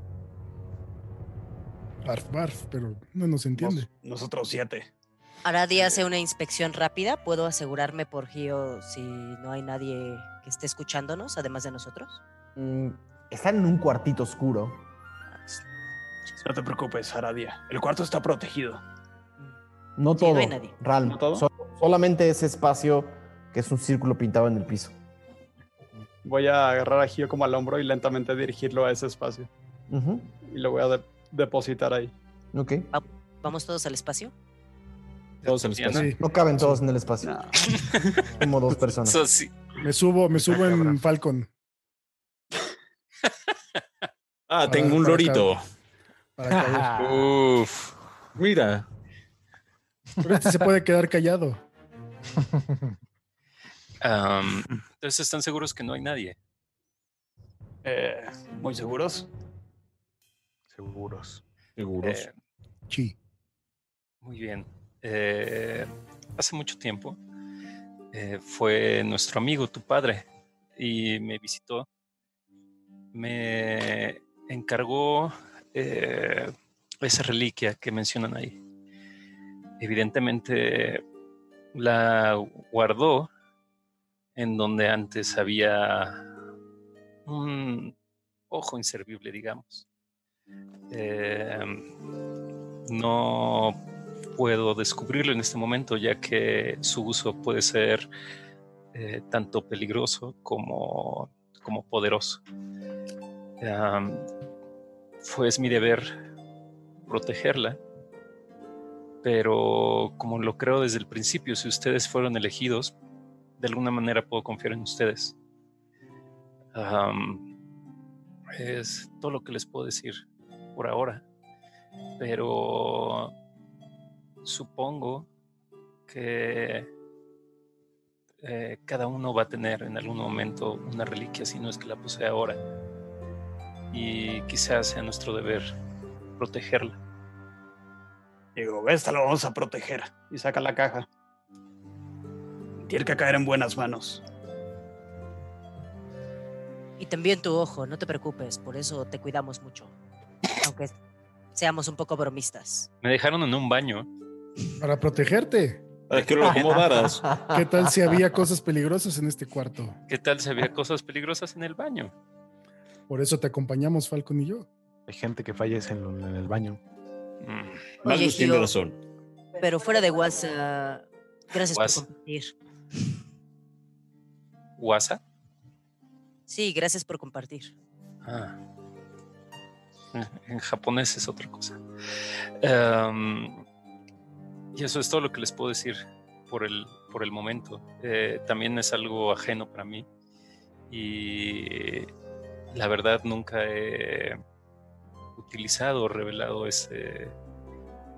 [SPEAKER 4] Barf, barf, pero no nos entiende.
[SPEAKER 2] Nos- nosotros siete.
[SPEAKER 7] Aradia hace una inspección rápida. ¿Puedo asegurarme por Gio si no hay nadie que esté escuchándonos, además de nosotros?
[SPEAKER 1] Mm, están en un cuartito oscuro.
[SPEAKER 2] No te preocupes, Aradia. El cuarto está protegido.
[SPEAKER 1] No
[SPEAKER 7] Sí,
[SPEAKER 1] todo,
[SPEAKER 7] no hay nadie.
[SPEAKER 1] Ralm.
[SPEAKER 2] ¿No todo?
[SPEAKER 1] So- solamente ese espacio que es un círculo pintado en el piso.
[SPEAKER 2] Voy a agarrar a Gio como al hombro y lentamente dirigirlo a ese espacio. Y lo voy a de- depositar ahí.
[SPEAKER 1] Ok.
[SPEAKER 7] ¿Vamos todos al espacio?
[SPEAKER 9] Todos al
[SPEAKER 5] Diana.
[SPEAKER 9] espacio.
[SPEAKER 4] Sí,
[SPEAKER 1] No caben todos en el espacio.
[SPEAKER 2] No.
[SPEAKER 1] Como dos personas.
[SPEAKER 5] Sí.
[SPEAKER 4] me subo, me subo en
[SPEAKER 6] cabrón.
[SPEAKER 4] Falcon.
[SPEAKER 9] Ah,
[SPEAKER 4] Para-
[SPEAKER 9] tengo un
[SPEAKER 4] para
[SPEAKER 9] lorito.
[SPEAKER 4] Para.
[SPEAKER 5] Uf.
[SPEAKER 9] Mira.
[SPEAKER 4] Pero este se puede quedar callado.
[SPEAKER 5] Entonces, ¿están seguros que no hay nadie?
[SPEAKER 2] Eh, ¿Muy seguros?
[SPEAKER 6] Seguros.
[SPEAKER 9] Seguros.
[SPEAKER 5] Eh,
[SPEAKER 4] Sí.
[SPEAKER 5] Muy bien. Eh, hace mucho tiempo eh, fue nuestro amigo, tu padre, y me visitó. Me encargó eh, esa reliquia que mencionan ahí. Evidentemente la guardó en donde antes había un ojo inservible, digamos. No puedo descubrirlo en este momento, ya que su uso puede ser eh, tanto peligroso como, como poderoso. Fue es mi deber protegerla, pero como lo creo desde el principio, si ustedes fueron elegidos, de alguna manera puedo confiar en ustedes. Es todo lo que les puedo decir por ahora pero supongo que eh, cada uno va a tener en algún momento una reliquia, si no es que la posee ahora. Y quizás sea nuestro deber protegerla.
[SPEAKER 2] Digo, esta la vamos a proteger. Y saca la caja. Tiene que caer en buenas manos.
[SPEAKER 7] Y también tu ojo, no te preocupes, por eso te cuidamos mucho. Aunque seamos un poco bromistas.
[SPEAKER 5] Me dejaron en un baño.
[SPEAKER 4] Para protegerte.
[SPEAKER 9] Para que lo acomodaras.
[SPEAKER 4] ¿Qué tal si había cosas peligrosas en este cuarto?
[SPEAKER 5] ¿Qué tal si había cosas peligrosas en el baño?
[SPEAKER 4] Por eso te acompañamos, Falcon y yo.
[SPEAKER 6] Hay gente que fallece en, el baño.
[SPEAKER 5] Mm,
[SPEAKER 9] Magnus tiene razón.
[SPEAKER 7] Pero fuera de WhatsApp, gracias por compartir.
[SPEAKER 5] ¿Wasa?
[SPEAKER 7] Sí, gracias por compartir.
[SPEAKER 5] Ah. En japonés es otra cosa. Em, y eso es todo lo que les puedo decir por el, por el momento. Eh, también es algo ajeno para mí. Y la verdad nunca he utilizado o revelado ese,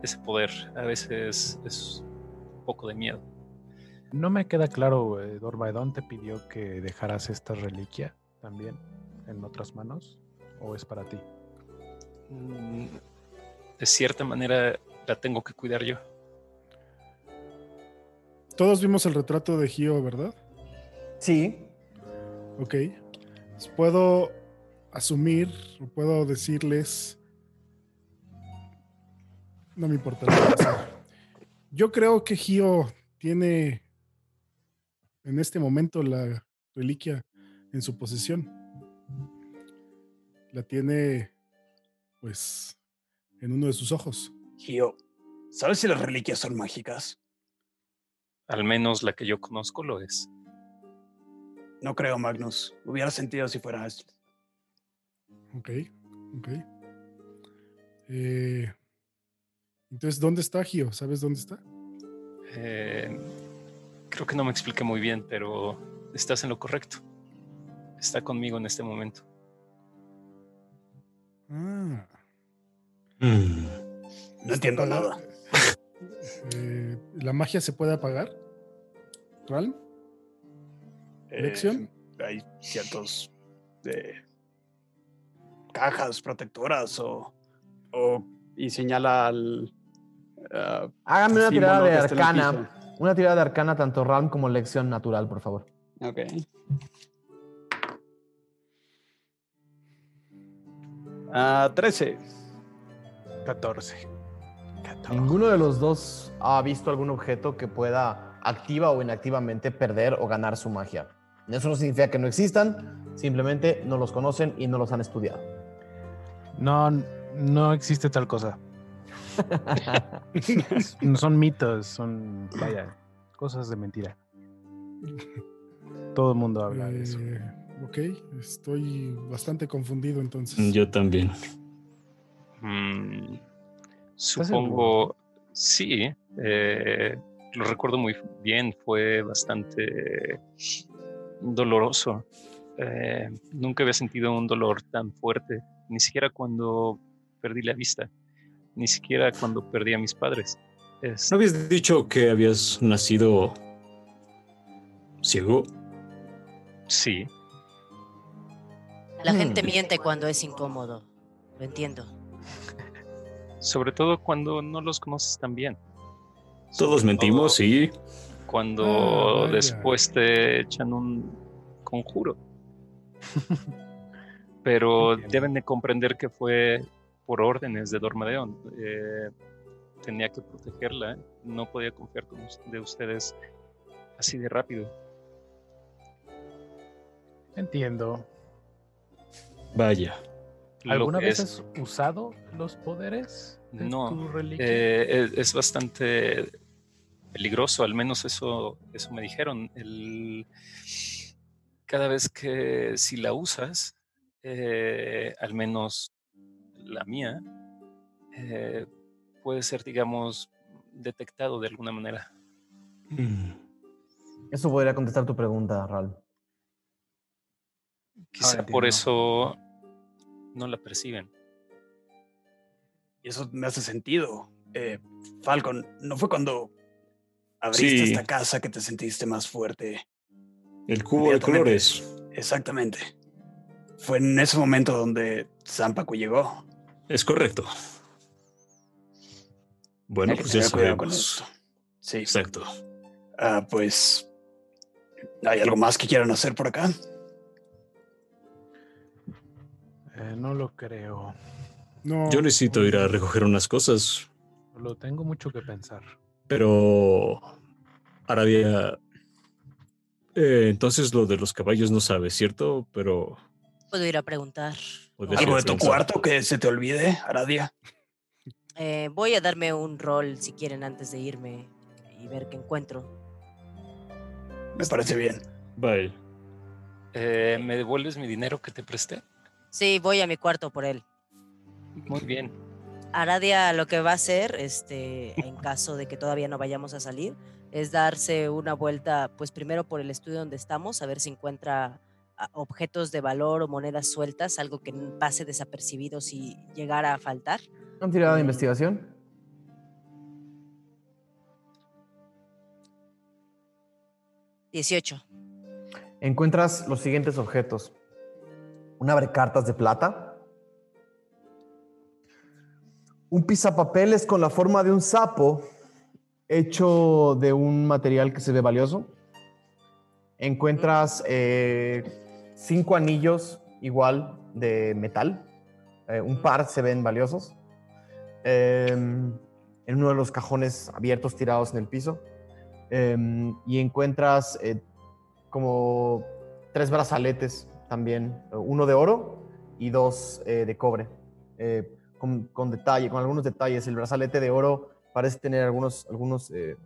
[SPEAKER 5] ese poder. A veces es un poco de miedo.
[SPEAKER 6] No me queda claro, eh, Dormaedon te pidió que dejaras esta reliquia también en otras manos o es para ti.
[SPEAKER 5] Mm, De cierta manera la tengo que cuidar yo.
[SPEAKER 4] Todos vimos el retrato de Gio, ¿verdad?
[SPEAKER 1] Sí,
[SPEAKER 4] Ok. Pues Puedo asumir o puedo decirles. No me importa. Yo creo que Gio tiene en este momento la reliquia en su posesión. La tiene, pues, en uno de sus ojos.
[SPEAKER 2] Gio, ¿sabes si las reliquias son mágicas?
[SPEAKER 5] Al menos la que yo conozco lo es.
[SPEAKER 2] No creo, Magnus. Hubiera sentido si fuera esto.
[SPEAKER 4] Ok, ok. Eh, entonces, ¿dónde está Gio? ¿Sabes dónde está?
[SPEAKER 5] Eh, creo que no me expliqué muy bien, pero estás en lo correcto. Está conmigo en este momento.
[SPEAKER 4] Ah.
[SPEAKER 9] Mm,
[SPEAKER 2] No entiendo nada.
[SPEAKER 4] Eh, ¿La magia se puede apagar? ¿Ralm? ¿Lección?
[SPEAKER 2] Eh, hay ciertos eh, cajas protectoras o, o y señala al ah,
[SPEAKER 1] háganme una tirada de
[SPEAKER 2] el
[SPEAKER 1] arcana. Una tirada de arcana, tanto RAM como lección natural, por favor.
[SPEAKER 2] Ok. Ah, 13.
[SPEAKER 6] 14.
[SPEAKER 1] Ninguno de los dos ha visto algún objeto que pueda activa o inactivamente perder o ganar su magia. Eso no significa que no existan, simplemente no los conocen y no los han estudiado.
[SPEAKER 6] No, no existe tal cosa. No son mitos, son, vaya, cosas de mentira. Todo el mundo habla de eso.
[SPEAKER 4] Eh, ok, estoy bastante confundido entonces.
[SPEAKER 9] Yo también.
[SPEAKER 5] Mm, supongo, sí, eh, lo recuerdo muy bien, fue bastante doloroso. Eh, nunca había sentido un dolor tan fuerte, ni siquiera cuando perdí la vista, ni siquiera cuando perdí a mis padres. Es-
[SPEAKER 9] ¿No habías dicho que habías nacido ciego?
[SPEAKER 5] sí,
[SPEAKER 7] La gente
[SPEAKER 1] Hmm.
[SPEAKER 7] miente cuando es incómodo. Lo entiendo.
[SPEAKER 5] Sobre todo cuando no los conoces tan bien.
[SPEAKER 9] Todos
[SPEAKER 5] Sobre
[SPEAKER 9] mentimos,
[SPEAKER 5] todo
[SPEAKER 9] sí.
[SPEAKER 5] Cuando
[SPEAKER 4] Ah,
[SPEAKER 5] después te echan un conjuro. Pero
[SPEAKER 6] Entiendo.
[SPEAKER 5] deben de comprender que fue por órdenes de Dormadeon. Eh, tenía que protegerla. No podía confiar con de ustedes así de rápido.
[SPEAKER 6] Entiendo.
[SPEAKER 9] Vaya.
[SPEAKER 6] ¿Alguna vez
[SPEAKER 5] es-
[SPEAKER 6] has usado los poderes de
[SPEAKER 5] No? Eh, es, es bastante peligroso, al menos eso, eso me dijeron. El, cada vez que si la usas, eh, al menos la mía, eh, puede ser, digamos, detectado de alguna manera.
[SPEAKER 9] Mm.
[SPEAKER 1] Eso podría contestar tu pregunta, Ral.
[SPEAKER 5] Quizá por eso no la perciben.
[SPEAKER 2] Y eso me hace sentido. Eh, Falcon, ¿no fue cuando abriste
[SPEAKER 9] Sí.
[SPEAKER 2] esta casa que te sentiste más fuerte?
[SPEAKER 9] El cubo de colores.
[SPEAKER 2] Exactamente. Fue en ese momento donde Zampacu llegó.
[SPEAKER 9] Es correcto. Bueno, pues ya
[SPEAKER 2] con esto. Sí.
[SPEAKER 9] Exacto.
[SPEAKER 2] Ah, pues. ¿Hay algo más que quieran hacer por acá?
[SPEAKER 6] Eh, no lo creo.
[SPEAKER 4] No,
[SPEAKER 9] Yo necesito ir a recoger unas cosas,
[SPEAKER 6] Lo tengo mucho que pensar.
[SPEAKER 9] pero Aradia. Eh, entonces lo de los caballos no sabes, ¿cierto? Pero.
[SPEAKER 7] Puedo ir a preguntar.
[SPEAKER 2] ¿Algo de tu cuarto que se te olvide, Aradia?
[SPEAKER 7] Eh, voy a darme un rol si quieren antes de irme y ver qué encuentro.
[SPEAKER 2] Me parece bien.
[SPEAKER 9] Bye.
[SPEAKER 5] Eh, ¿Me devuelves mi dinero que te presté?
[SPEAKER 7] Sí, voy a mi cuarto por él.
[SPEAKER 5] Muy bien.
[SPEAKER 7] Aradia lo que va a hacer, este, en caso de que todavía no vayamos a salir, es darse una vuelta, pues primero por el estudio donde estamos, a ver si encuentra objetos de valor o monedas sueltas, algo que pase desapercibido si llegara a faltar.
[SPEAKER 1] ¿Han tirado de investigación?
[SPEAKER 7] Dieciocho.
[SPEAKER 1] Encuentras los siguientes objetos. Un abrecartas de plata. Un pisapapeles con la forma de un sapo hecho de un material que se ve valioso. Encuentras eh, cinco anillos igual de metal. Eh, un par se ven valiosos. Em, en uno de los cajones abiertos tirados en el piso. Em, y encuentras eh, como tres brazaletes también, uno de oro y dos de cobre, con, con detalle, con algunos detalles. El brazalete de oro parece tener algunos, algunos eh,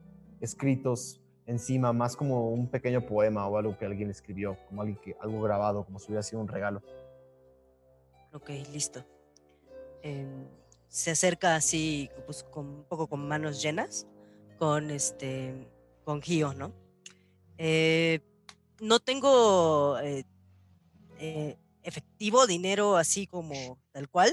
[SPEAKER 1] escritos encima, más como un pequeño poema o algo que alguien escribió, como algo grabado, como si hubiera sido un regalo.
[SPEAKER 7] Ok, listo. Em, se acerca así, pues, con, un poco con manos llenas, con este, con Gio, ¿no? Eh, no tengo eh, efectivo, dinero así como tal cual,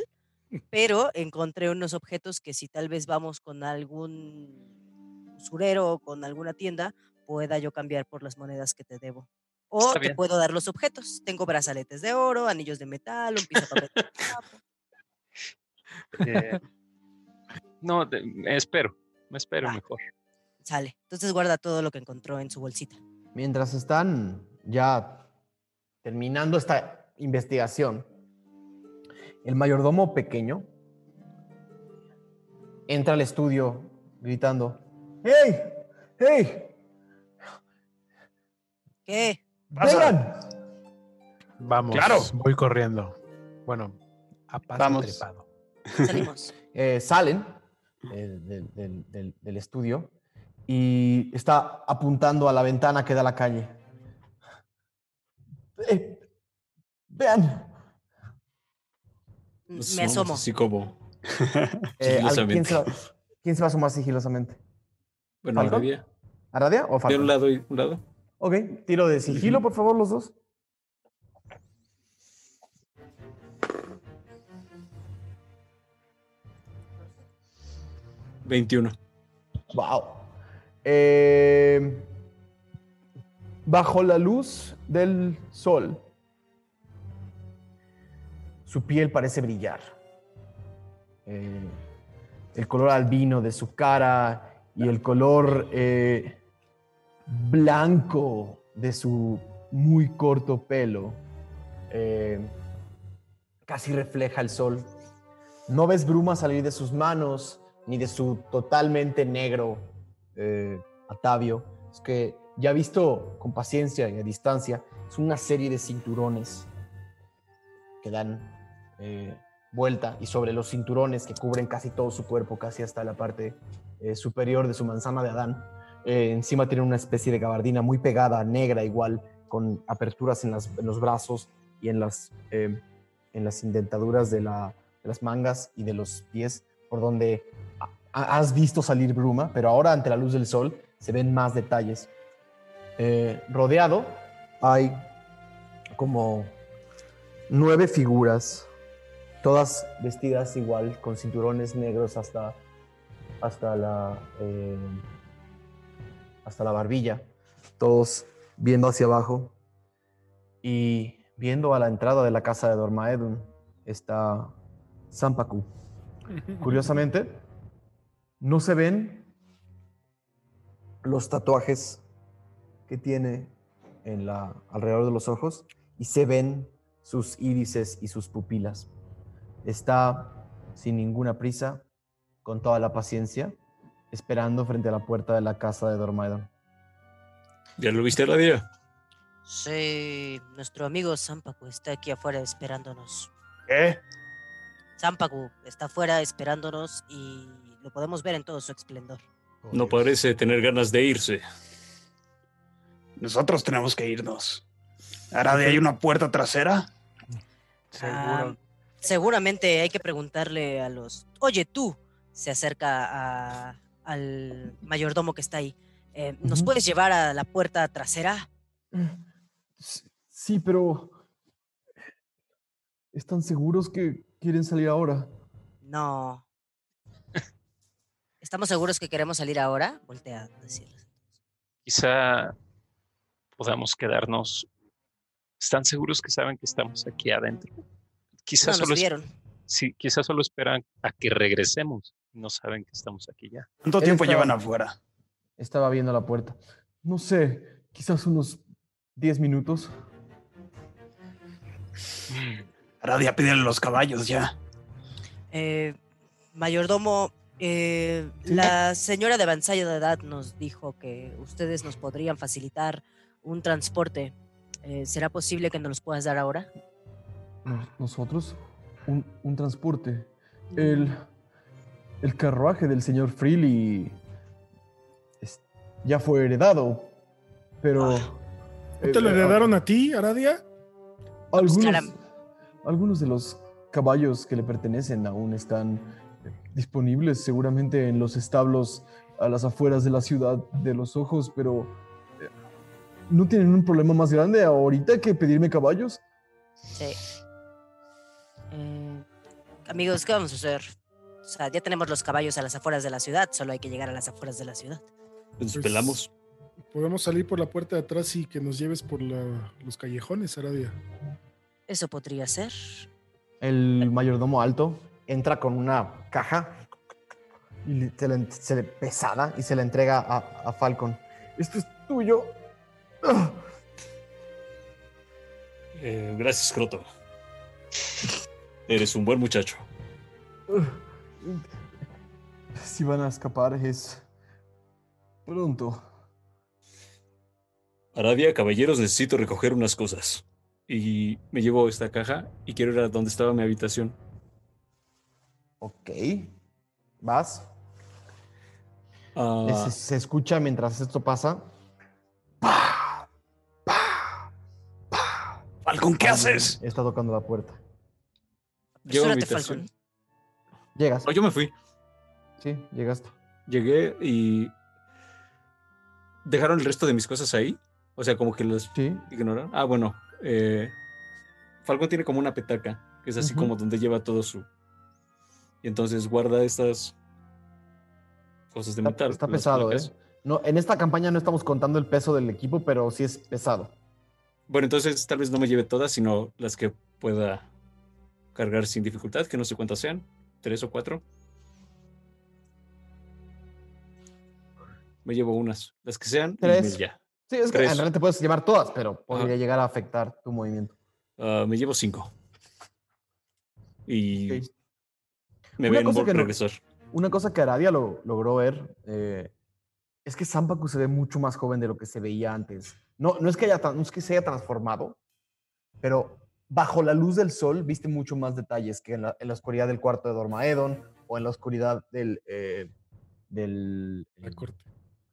[SPEAKER 7] pero encontré unos objetos que si tal vez vamos con algún usurero o con alguna tienda, pueda yo cambiar por las monedas que te debo. O
[SPEAKER 5] Está
[SPEAKER 7] te
[SPEAKER 5] bien.
[SPEAKER 7] puedo dar los objetos. Tengo brazaletes de oro, anillos de metal, un sapo.
[SPEAKER 5] Eh, no, de- me espero, me espero
[SPEAKER 7] Va.
[SPEAKER 5] mejor.
[SPEAKER 7] Sale. Entonces guarda todo lo que encontró en su bolsita.
[SPEAKER 1] Mientras están ya terminando esta investigación, el mayordomo pequeño entra al estudio gritando, ¡Hey! ¡Hey!
[SPEAKER 7] ¿Qué?
[SPEAKER 1] ¡Vengan!
[SPEAKER 6] Vamos,
[SPEAKER 2] Claro.
[SPEAKER 6] voy corriendo. Bueno, a paso
[SPEAKER 2] Vamos.
[SPEAKER 6] trepado.
[SPEAKER 7] Salimos.
[SPEAKER 1] Eh, salen del, del- del- del estudio y está apuntando a la ventana que da a la calle. Eh, vean,
[SPEAKER 7] Me asomo.
[SPEAKER 3] Así como.
[SPEAKER 1] Eh, ¿al- ¿quién,
[SPEAKER 3] Sigilosamente.
[SPEAKER 1] se va, quién se va a asomar sigilosamente?
[SPEAKER 3] Bueno,
[SPEAKER 1] ¿Falcon?
[SPEAKER 3] Aradia.
[SPEAKER 1] ¿Aradia o
[SPEAKER 3] De
[SPEAKER 1] Falcon?
[SPEAKER 3] un lado y un lado.
[SPEAKER 1] Ok, tiro de sigilo, por favor, los dos.
[SPEAKER 3] Veintiuno.
[SPEAKER 1] Wow. Eh, bajo la luz del sol, su piel parece brillar. Eh, el color albino de su cara y el color eh, blanco de su muy corto pelo eh, casi refleja el sol. No ves bruma salir de sus manos ni de su totalmente negro atavio. Es que ya visto con paciencia y a distancia, es una serie de cinturones que dan eh, vuelta y sobre los cinturones que cubren casi todo su cuerpo, casi hasta la parte eh, superior de su manzana de Adán. eh, encima tiene una especie de gabardina muy pegada, negra igual, con aperturas en, las- los brazos y en las, eh, en las indentaduras de, la- de las mangas y de los pies, por donde ha- has visto salir bruma, pero ahora ante la luz del sol se ven más detalles. Rodeado hay como nueve figuras, todas vestidas igual, con cinturones negros hasta, hasta, la, eh, hasta la barbilla, todos viendo hacia abajo y viendo a la entrada de la casa de Dormaedun está Sampaku. Curiosamente, no se ven los tatuajes que tiene en la, alrededor de los ojos y se ven sus írises y sus pupilas. Está sin ninguna prisa, con toda la paciencia, esperando frente a la puerta de la casa de Dormaedon.
[SPEAKER 3] ¿Ya lo viste, Aradia?
[SPEAKER 7] Sí, nuestro amigo Sampaku está aquí afuera esperándonos.
[SPEAKER 2] ¿Qué?
[SPEAKER 7] Sampaku está afuera esperándonos y lo podemos ver en todo su esplendor.
[SPEAKER 3] No parece tener ganas de irse.
[SPEAKER 2] Nosotros tenemos que irnos. ¿Ahora de hay una puerta trasera?
[SPEAKER 7] Ah,
[SPEAKER 6] Seguro.
[SPEAKER 7] Seguramente hay que preguntarle a los. Oye, tú. Se acerca a- al mayordomo que está ahí. Eh, ¿Nos puedes llevar a la puerta trasera?
[SPEAKER 1] Sí, pero... ¿Están seguros que quieren salir ahora?
[SPEAKER 7] No. ¿Estamos seguros que queremos salir ahora? Voltea a decirles.
[SPEAKER 5] Quizá podamos quedarnos. ¿Están seguros que saben que estamos aquí adentro? Quizá
[SPEAKER 7] No, nos
[SPEAKER 5] solo es-
[SPEAKER 7] vieron.
[SPEAKER 5] sí, quizás solo esperan a que regresemos. No saben que estamos aquí ya.
[SPEAKER 2] ¿Cuánto
[SPEAKER 1] Él
[SPEAKER 2] tiempo
[SPEAKER 1] estaba-
[SPEAKER 2] llevan afuera?
[SPEAKER 1] Estaba viendo la puerta. No sé, quizás unos 10 minutos.
[SPEAKER 2] Aradia, pídele los caballos ya.
[SPEAKER 7] Eh, mayordomo, eh, la señora de avanzada edad nos dijo que ustedes nos podrían facilitar un transporte. Eh, ¿Será posible que nos los puedas dar ahora?
[SPEAKER 1] Nos- Nosotros, un, un transporte. El, el carruaje del señor Freely es- ya fue heredado, pero...
[SPEAKER 4] ¿No te lo
[SPEAKER 1] eh,
[SPEAKER 4] heredaron a ti, Aradia?
[SPEAKER 1] Algunos,
[SPEAKER 7] caram-
[SPEAKER 1] algunos de los caballos que le pertenecen aún están eh, disponibles seguramente en los establos a las afueras de la ciudad de los ojos, pero eh, ¿no tienen un problema más grande ahorita que pedirme caballos?
[SPEAKER 7] Sí. Eh, amigos, ¿qué vamos a hacer? O sea, ya tenemos los caballos a las afueras de la ciudad, solo hay que llegar a las afueras de la ciudad.
[SPEAKER 9] Nos
[SPEAKER 4] Pues,
[SPEAKER 9] pelamos.
[SPEAKER 4] Podemos salir por la puerta de atrás y que nos lleves por la- los callejones, Aradia.
[SPEAKER 7] Eso podría ser.
[SPEAKER 1] El mayordomo alto entra con una caja y le- se le, se le- pesada y se la entrega a, a Falcon. Esto es tuyo. Ah.
[SPEAKER 9] Eh, gracias, Croto. Eres un buen muchacho.
[SPEAKER 1] Si van a escapar es pronto.
[SPEAKER 9] Aradia, caballeros, necesito recoger unas cosas. Y me llevo esta caja y quiero ir a donde estaba mi habitación.
[SPEAKER 1] Ok. ¿Vas?
[SPEAKER 9] Ah,
[SPEAKER 1] Se, se escucha mientras esto pasa.
[SPEAKER 2] Falcon, ¿qué
[SPEAKER 1] Alguien
[SPEAKER 2] haces?
[SPEAKER 1] Está tocando la puerta.
[SPEAKER 9] Llego a mi.
[SPEAKER 1] Llegas.
[SPEAKER 9] No, yo me fui.
[SPEAKER 1] Sí, llegaste.
[SPEAKER 9] Llegué y dejaron el resto de mis cosas ahí. O sea, como que las
[SPEAKER 1] Sí.
[SPEAKER 9] ignoraron. Ah, bueno. Eh, Falcon tiene como una petaca, que es así como donde lleva todo su... Y entonces guarda estas cosas de
[SPEAKER 1] Está,
[SPEAKER 9] metal.
[SPEAKER 1] está pesado, ¿eh?
[SPEAKER 9] placas.
[SPEAKER 1] No, en esta campaña no estamos contando el peso del equipo, pero sí es pesado.
[SPEAKER 9] Bueno, entonces tal vez no me lleve todas, sino las que pueda cargar sin dificultad, que no sé cuántas sean, tres o cuatro. Me llevo unas, las que sean, y
[SPEAKER 1] Tres.
[SPEAKER 9] me- ya.
[SPEAKER 1] Sí, es que
[SPEAKER 9] Tres.
[SPEAKER 1] en realidad te puedes llevar todas, pero podría
[SPEAKER 9] Ajá.
[SPEAKER 1] llegar a afectar tu movimiento.
[SPEAKER 9] Ah, me llevo cinco. Y
[SPEAKER 1] Ok.
[SPEAKER 9] me
[SPEAKER 1] Una
[SPEAKER 9] ven por regresar.
[SPEAKER 1] Una cosa que Aradia lo, logró ver eh, es que Zampacu se ve mucho más joven de lo que se veía antes. No, no, es que haya, no es que se haya transformado, pero bajo la luz del sol viste mucho más detalles que en la, en la oscuridad del cuarto de Dormaedon o en la oscuridad del, eh, del,
[SPEAKER 4] La corte.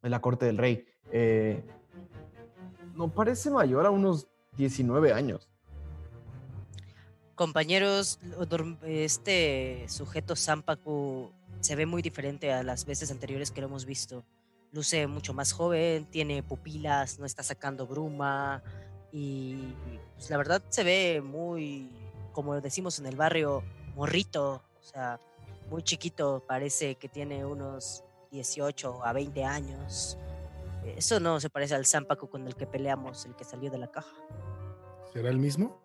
[SPEAKER 1] en la corte del rey. Eh, no parece mayor a unos 19 años.
[SPEAKER 7] Compañeros, este sujeto Zampacu se ve muy diferente a las veces anteriores que lo hemos visto. Luce mucho más joven, tiene pupilas, no está sacando bruma y pues, la verdad se ve muy, como decimos en el barrio, morrito, o sea, muy chiquito, parece que tiene unos 18 a 20 años. Eso no se parece al Zampacu con el que peleamos, el que salió de la caja.
[SPEAKER 4] ¿Será el mismo?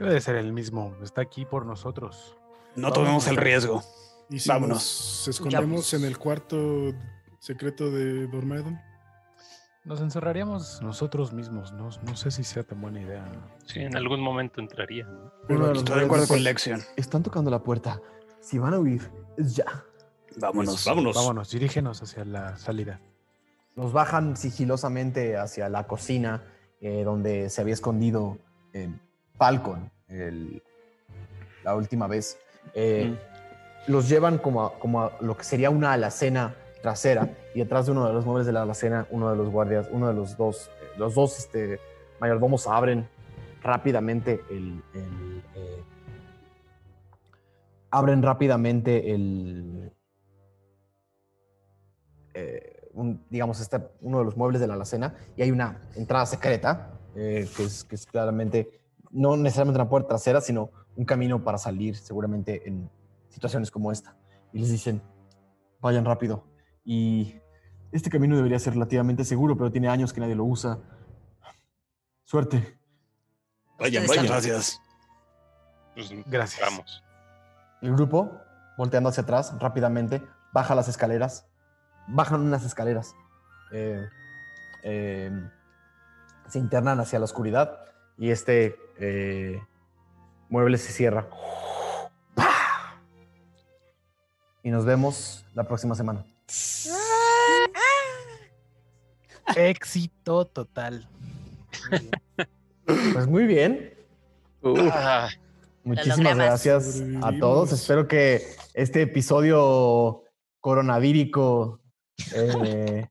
[SPEAKER 6] Debe de ser el mismo. Está aquí por nosotros.
[SPEAKER 2] No tomemos el riesgo.
[SPEAKER 4] ¿Y si
[SPEAKER 2] Vámonos.
[SPEAKER 4] nos escondemos en el cuarto secreto de Dormedon?
[SPEAKER 6] Nos encerraríamos nosotros mismos. No, no sé si sea tan buena idea.
[SPEAKER 5] Sí, en algún momento entraría. ¿no?
[SPEAKER 2] Estoy de acuerdo con Lexion.
[SPEAKER 1] Están tocando la puerta. Si van a huir, es ya.
[SPEAKER 2] Vámonos.
[SPEAKER 9] Pues, vámonos.
[SPEAKER 6] Vámonos, dirígenos hacia la salida.
[SPEAKER 1] Los bajan sigilosamente hacia la cocina eh, donde se había escondido eh, Falcon el- la última vez. Eh, Los llevan como a, como a lo que sería una alacena trasera y detrás de uno de los muebles de la alacena, uno de los guardias, uno de los dos, los dos este, mayordomos abren rápidamente el, eh, abren rápidamente el, eh, digamos, este, uno de los muebles de la alacena y hay una entrada secreta, eh, que, es, que es claramente, no necesariamente una puerta trasera, sino un camino para salir seguramente en situaciones como esta. Y les dicen, vayan rápido. Y este camino debería ser relativamente seguro, pero tiene años que nadie lo usa. Suerte.
[SPEAKER 9] Vayan.
[SPEAKER 7] también.
[SPEAKER 2] Gracias.
[SPEAKER 5] Pues,
[SPEAKER 6] Gracias.
[SPEAKER 5] Vamos.
[SPEAKER 1] El grupo, volteando hacia atrás rápidamente, baja las escaleras. Bajan unas escaleras. Eh, eh, se internan hacia la oscuridad y este eh, mueble se cierra. ¡Pah! Y nos vemos la próxima semana.
[SPEAKER 6] Éxito total.
[SPEAKER 1] Pues muy bien.
[SPEAKER 5] Ah,
[SPEAKER 1] Muchísimas gracias a todos. Espero que este episodio coronavírico eh,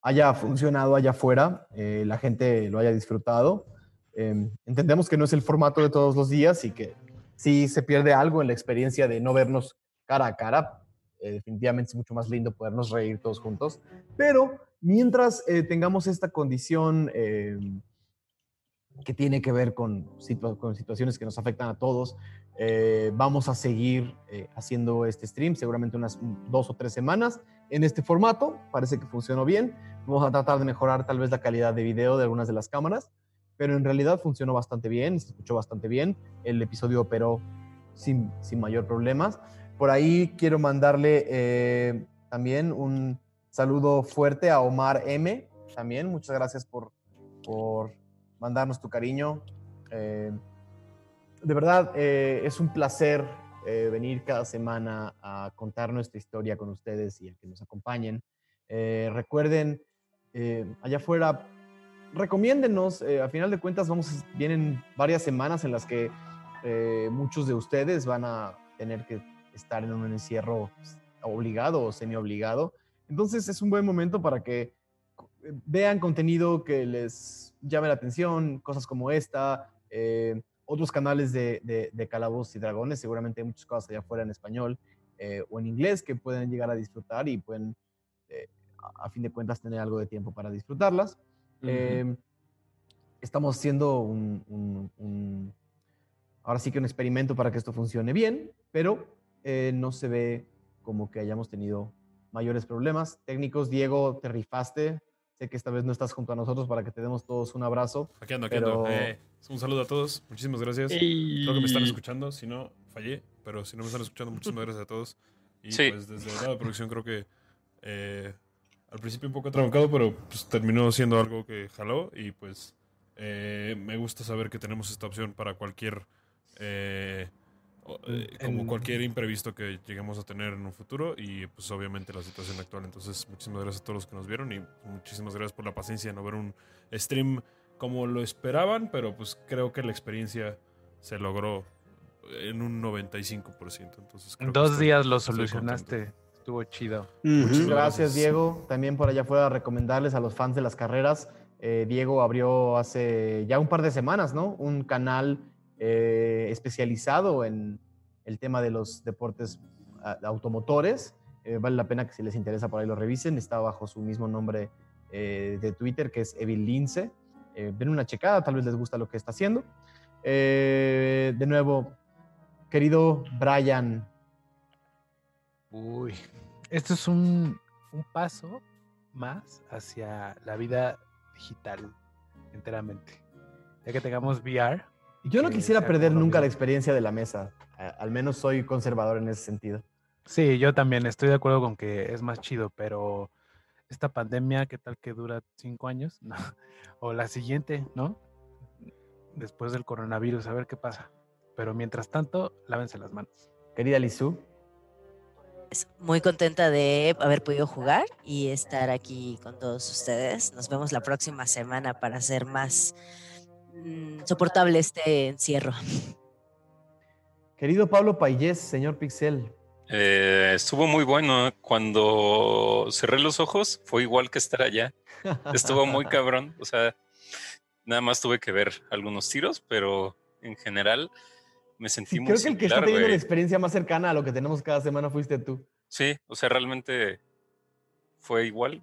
[SPEAKER 1] haya funcionado allá afuera, eh, la gente lo haya disfrutado. Eh, entendemos que no es el formato de todos los días y que sí se pierde algo en la experiencia de no vernos cara a cara. Eh, definitivamente es mucho más lindo podernos reír todos juntos. Pero mientras eh, tengamos esta condición eh, que tiene que ver con, situa- con situaciones que nos afectan a todos, vamos a seguir haciendo este stream, seguramente unas dos o tres semanas en este formato. Parece que funcionó bien. Vamos a tratar de mejorar tal vez la calidad de video de algunas de las cámaras, pero en realidad funcionó bastante bien, se escuchó bastante bien. El episodio operó sin mayor problemas. Por ahí quiero mandarle eh, también un saludo fuerte a Omar M. También, muchas gracias por, por mandarnos tu cariño. Eh, de verdad, eh, es un placer venir cada semana a contar nuestra historia con ustedes y a que nos acompañen. Recuerden, allá afuera, recomiéndennos. eh, a final de cuentas, vamos, vienen varias semanas en las que muchos de ustedes van a tener que estar en un encierro pues, obligado o semi-obligado. Entonces, es un buen momento para que eh, vean contenido que les llame la atención, cosas como esta, eh, otros canales de, de, de Calabozos y Dragones, seguramente hay muchas cosas allá afuera en español eh, o en inglés que pueden llegar a disfrutar y pueden, eh, a, a fin de cuentas, tener algo de tiempo para disfrutarlas. Eh, estamos haciendo un, un- un- ahora sí que un experimento para que esto funcione bien, pero eh, no se ve como que hayamos tenido mayores problemas técnicos. Diego, te rifaste. Sé que esta vez no estás junto a nosotros para que te demos todos un abrazo.
[SPEAKER 10] Aquí ando, aquí
[SPEAKER 1] Pero-
[SPEAKER 10] ando. Eh, un saludo a todos. Muchísimas gracias. Creo que me están escuchando. Si no, fallé. Pero si no me están escuchando, muchísimas gracias a todos. Y
[SPEAKER 5] Sí.
[SPEAKER 10] pues desde el lado de producción creo que eh, al principio un poco trancado, pero pues terminó siendo algo que jaló. Y pues eh, me gusta saber que tenemos esta opción para cualquier... eh, como
[SPEAKER 6] En-
[SPEAKER 10] cualquier imprevisto que lleguemos a tener en un futuro y pues obviamente la situación actual. Entonces muchísimas gracias a todos los que nos vieron y muchísimas gracias por la paciencia de no ver un stream como lo esperaban, pero pues creo que la experiencia se logró en un 95%. Entonces creo
[SPEAKER 6] En dos
[SPEAKER 10] estoy-
[SPEAKER 6] días lo solucionaste. Estuvo chido.
[SPEAKER 10] Muchas
[SPEAKER 1] Gracias,
[SPEAKER 10] gracias.
[SPEAKER 1] Diego. También por allá afuera recomendarles a los fans de las carreras. eh, Diego abrió hace ya un par de semanas, ¿no? Un canal eh, especializado en el tema de los deportes automotores. Eh, vale la pena que si les interesa por ahí lo revisen. Está bajo su mismo nombre eh, de Twitter, que es Evil Lince. Den una checada, tal vez les gusta lo que está haciendo. De nuevo, querido Brian,
[SPEAKER 6] Uy. Esto es un, un paso más hacia la vida digital enteramente. Ya que tengamos VR.
[SPEAKER 1] Yo no quisiera perder nunca la experiencia de la mesa. Al menos soy conservador en ese sentido.
[SPEAKER 6] Sí, yo también estoy de acuerdo con que es más chido, pero esta pandemia, ¿qué tal que dura cinco años? No. O la siguiente, ¿no? Después del coronavirus, a ver qué pasa. Pero mientras tanto, lávense las manos.
[SPEAKER 1] Querida Lizu,
[SPEAKER 7] Es muy contenta de haber podido jugar y estar aquí con todos ustedes. Nos vemos la próxima semana para hacer más soportable este encierro.
[SPEAKER 1] querido Pablo Payés, señor Pixel.
[SPEAKER 5] Eh, estuvo muy bueno. Cuando cerré los ojos, fue igual que estar allá. Estuvo muy cabrón. O sea, nada más tuve que ver algunos tiros, pero en general me sentí
[SPEAKER 1] Sí,
[SPEAKER 5] muy
[SPEAKER 1] creo que el que está teniendo la experiencia más cercana a lo que tenemos cada semana fuiste tú.
[SPEAKER 5] Sí, o sea, realmente fue igual.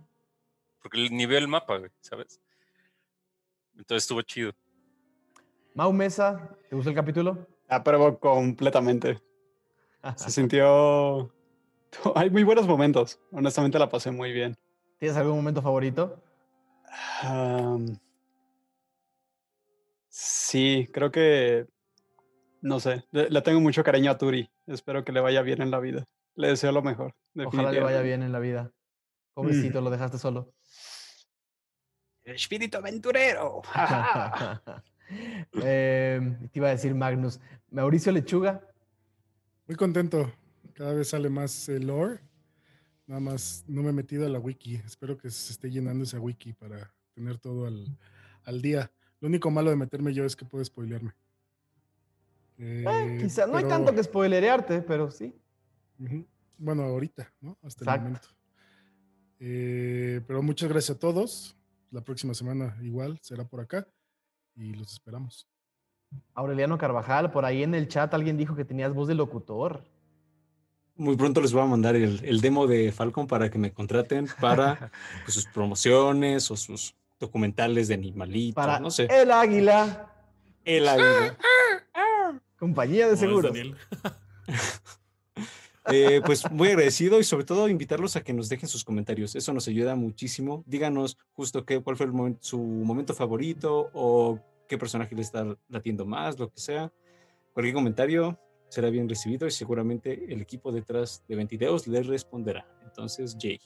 [SPEAKER 5] porque nivel el mapa, güey, ¿sabes? Entonces estuvo chido.
[SPEAKER 1] Mau Mesa, ¿te gustó el capítulo?
[SPEAKER 2] Apruebo completamente. Se sintió. Hay muy buenos momentos. Honestamente la pasé muy bien.
[SPEAKER 1] ¿Tienes algún momento favorito?
[SPEAKER 2] Sí, creo que. No sé. Le, tengo mucho cariño a Turi. Espero que le vaya bien en la vida. Le deseo lo mejor.
[SPEAKER 1] Ojalá le vaya bien en la vida. Pobrecito, lo dejaste solo.
[SPEAKER 2] El espíritu aventurero.
[SPEAKER 1] Eh, te iba a decir Magnus. Mauricio Lechuga.
[SPEAKER 4] Muy contento. Cada vez sale más el lore. Nada más no me he metido a la wiki. Espero que se esté llenando esa wiki para tener todo al, al día. Lo único malo de meterme yo es que puedo spoilearme.
[SPEAKER 1] Eh,
[SPEAKER 4] Eh,
[SPEAKER 1] quizá no hay tanto que spoilerearte, pero sí.
[SPEAKER 4] Bueno, ahorita, ¿no? Hasta
[SPEAKER 1] Exacto.
[SPEAKER 4] el momento. Eh, pero muchas gracias a todos. La próxima semana igual será por acá y los esperamos.
[SPEAKER 1] Aureliano Carvajal, por ahí en el chat alguien dijo que tenías voz de locutor.
[SPEAKER 3] Muy pronto les voy a mandar el, el demo de Falcon para que me contraten para pues, sus promociones o sus documentales de animalitos,
[SPEAKER 1] Para
[SPEAKER 3] no sé.
[SPEAKER 1] el águila,
[SPEAKER 3] El águila.
[SPEAKER 1] compañía de seguros.
[SPEAKER 3] Eh, pues muy agradecido y sobre todo invitarlos a que nos dejen sus comentarios. Eso nos ayuda muchísimo. Díganos justo qué, cuál fue su momento favorito o qué personaje le está latiendo más, lo que sea. Cualquier comentario será bien recibido y seguramente el equipo detrás de Ventideos les responderá. Entonces, Jay.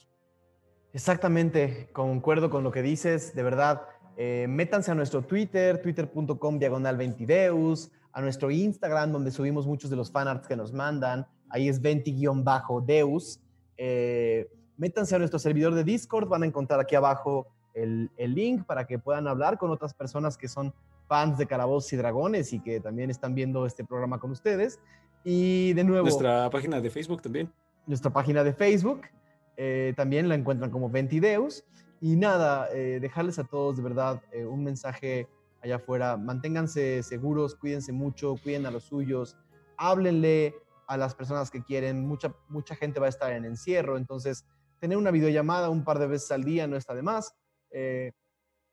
[SPEAKER 1] Exactamente, concuerdo con lo que dices, de verdad. eh, métanse a nuestro Twitter, twitter.com diagonal 20deus, a nuestro Instagram, donde subimos muchos de los fanarts que nos mandan. Ahí es 20-deus. Eh, métanse a nuestro servidor de Discord, van a encontrar aquí abajo el, el link para que puedan hablar con otras personas que son fans de Calabozos y Dragones y que también están viendo este programa con ustedes. Y de nuevo,
[SPEAKER 3] Nuestra página de Facebook también.
[SPEAKER 1] nuestra página de Facebook. eh, también la encuentran como Ventideus. Y nada, eh, dejarles a todos de verdad eh, un mensaje allá afuera. Manténganse seguros, cuídense mucho, cuiden a los suyos, háblenle a las personas que quieren. Mucha, mucha gente va a estar en encierro, entonces tener una videollamada un par de veces al día no está de más. Eh,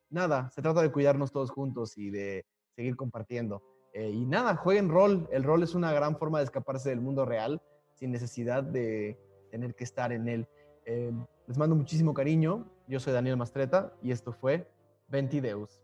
[SPEAKER 1] nada, se trata de cuidarnos todos juntos y de seguir compartiendo. Eh, y nada, jueguen rol. El rol es una gran forma de escaparse del mundo real sin necesidad de tener que estar en él. Eh, les mando muchísimo cariño. Yo soy Daniel Mastreta y esto fue Ventideus.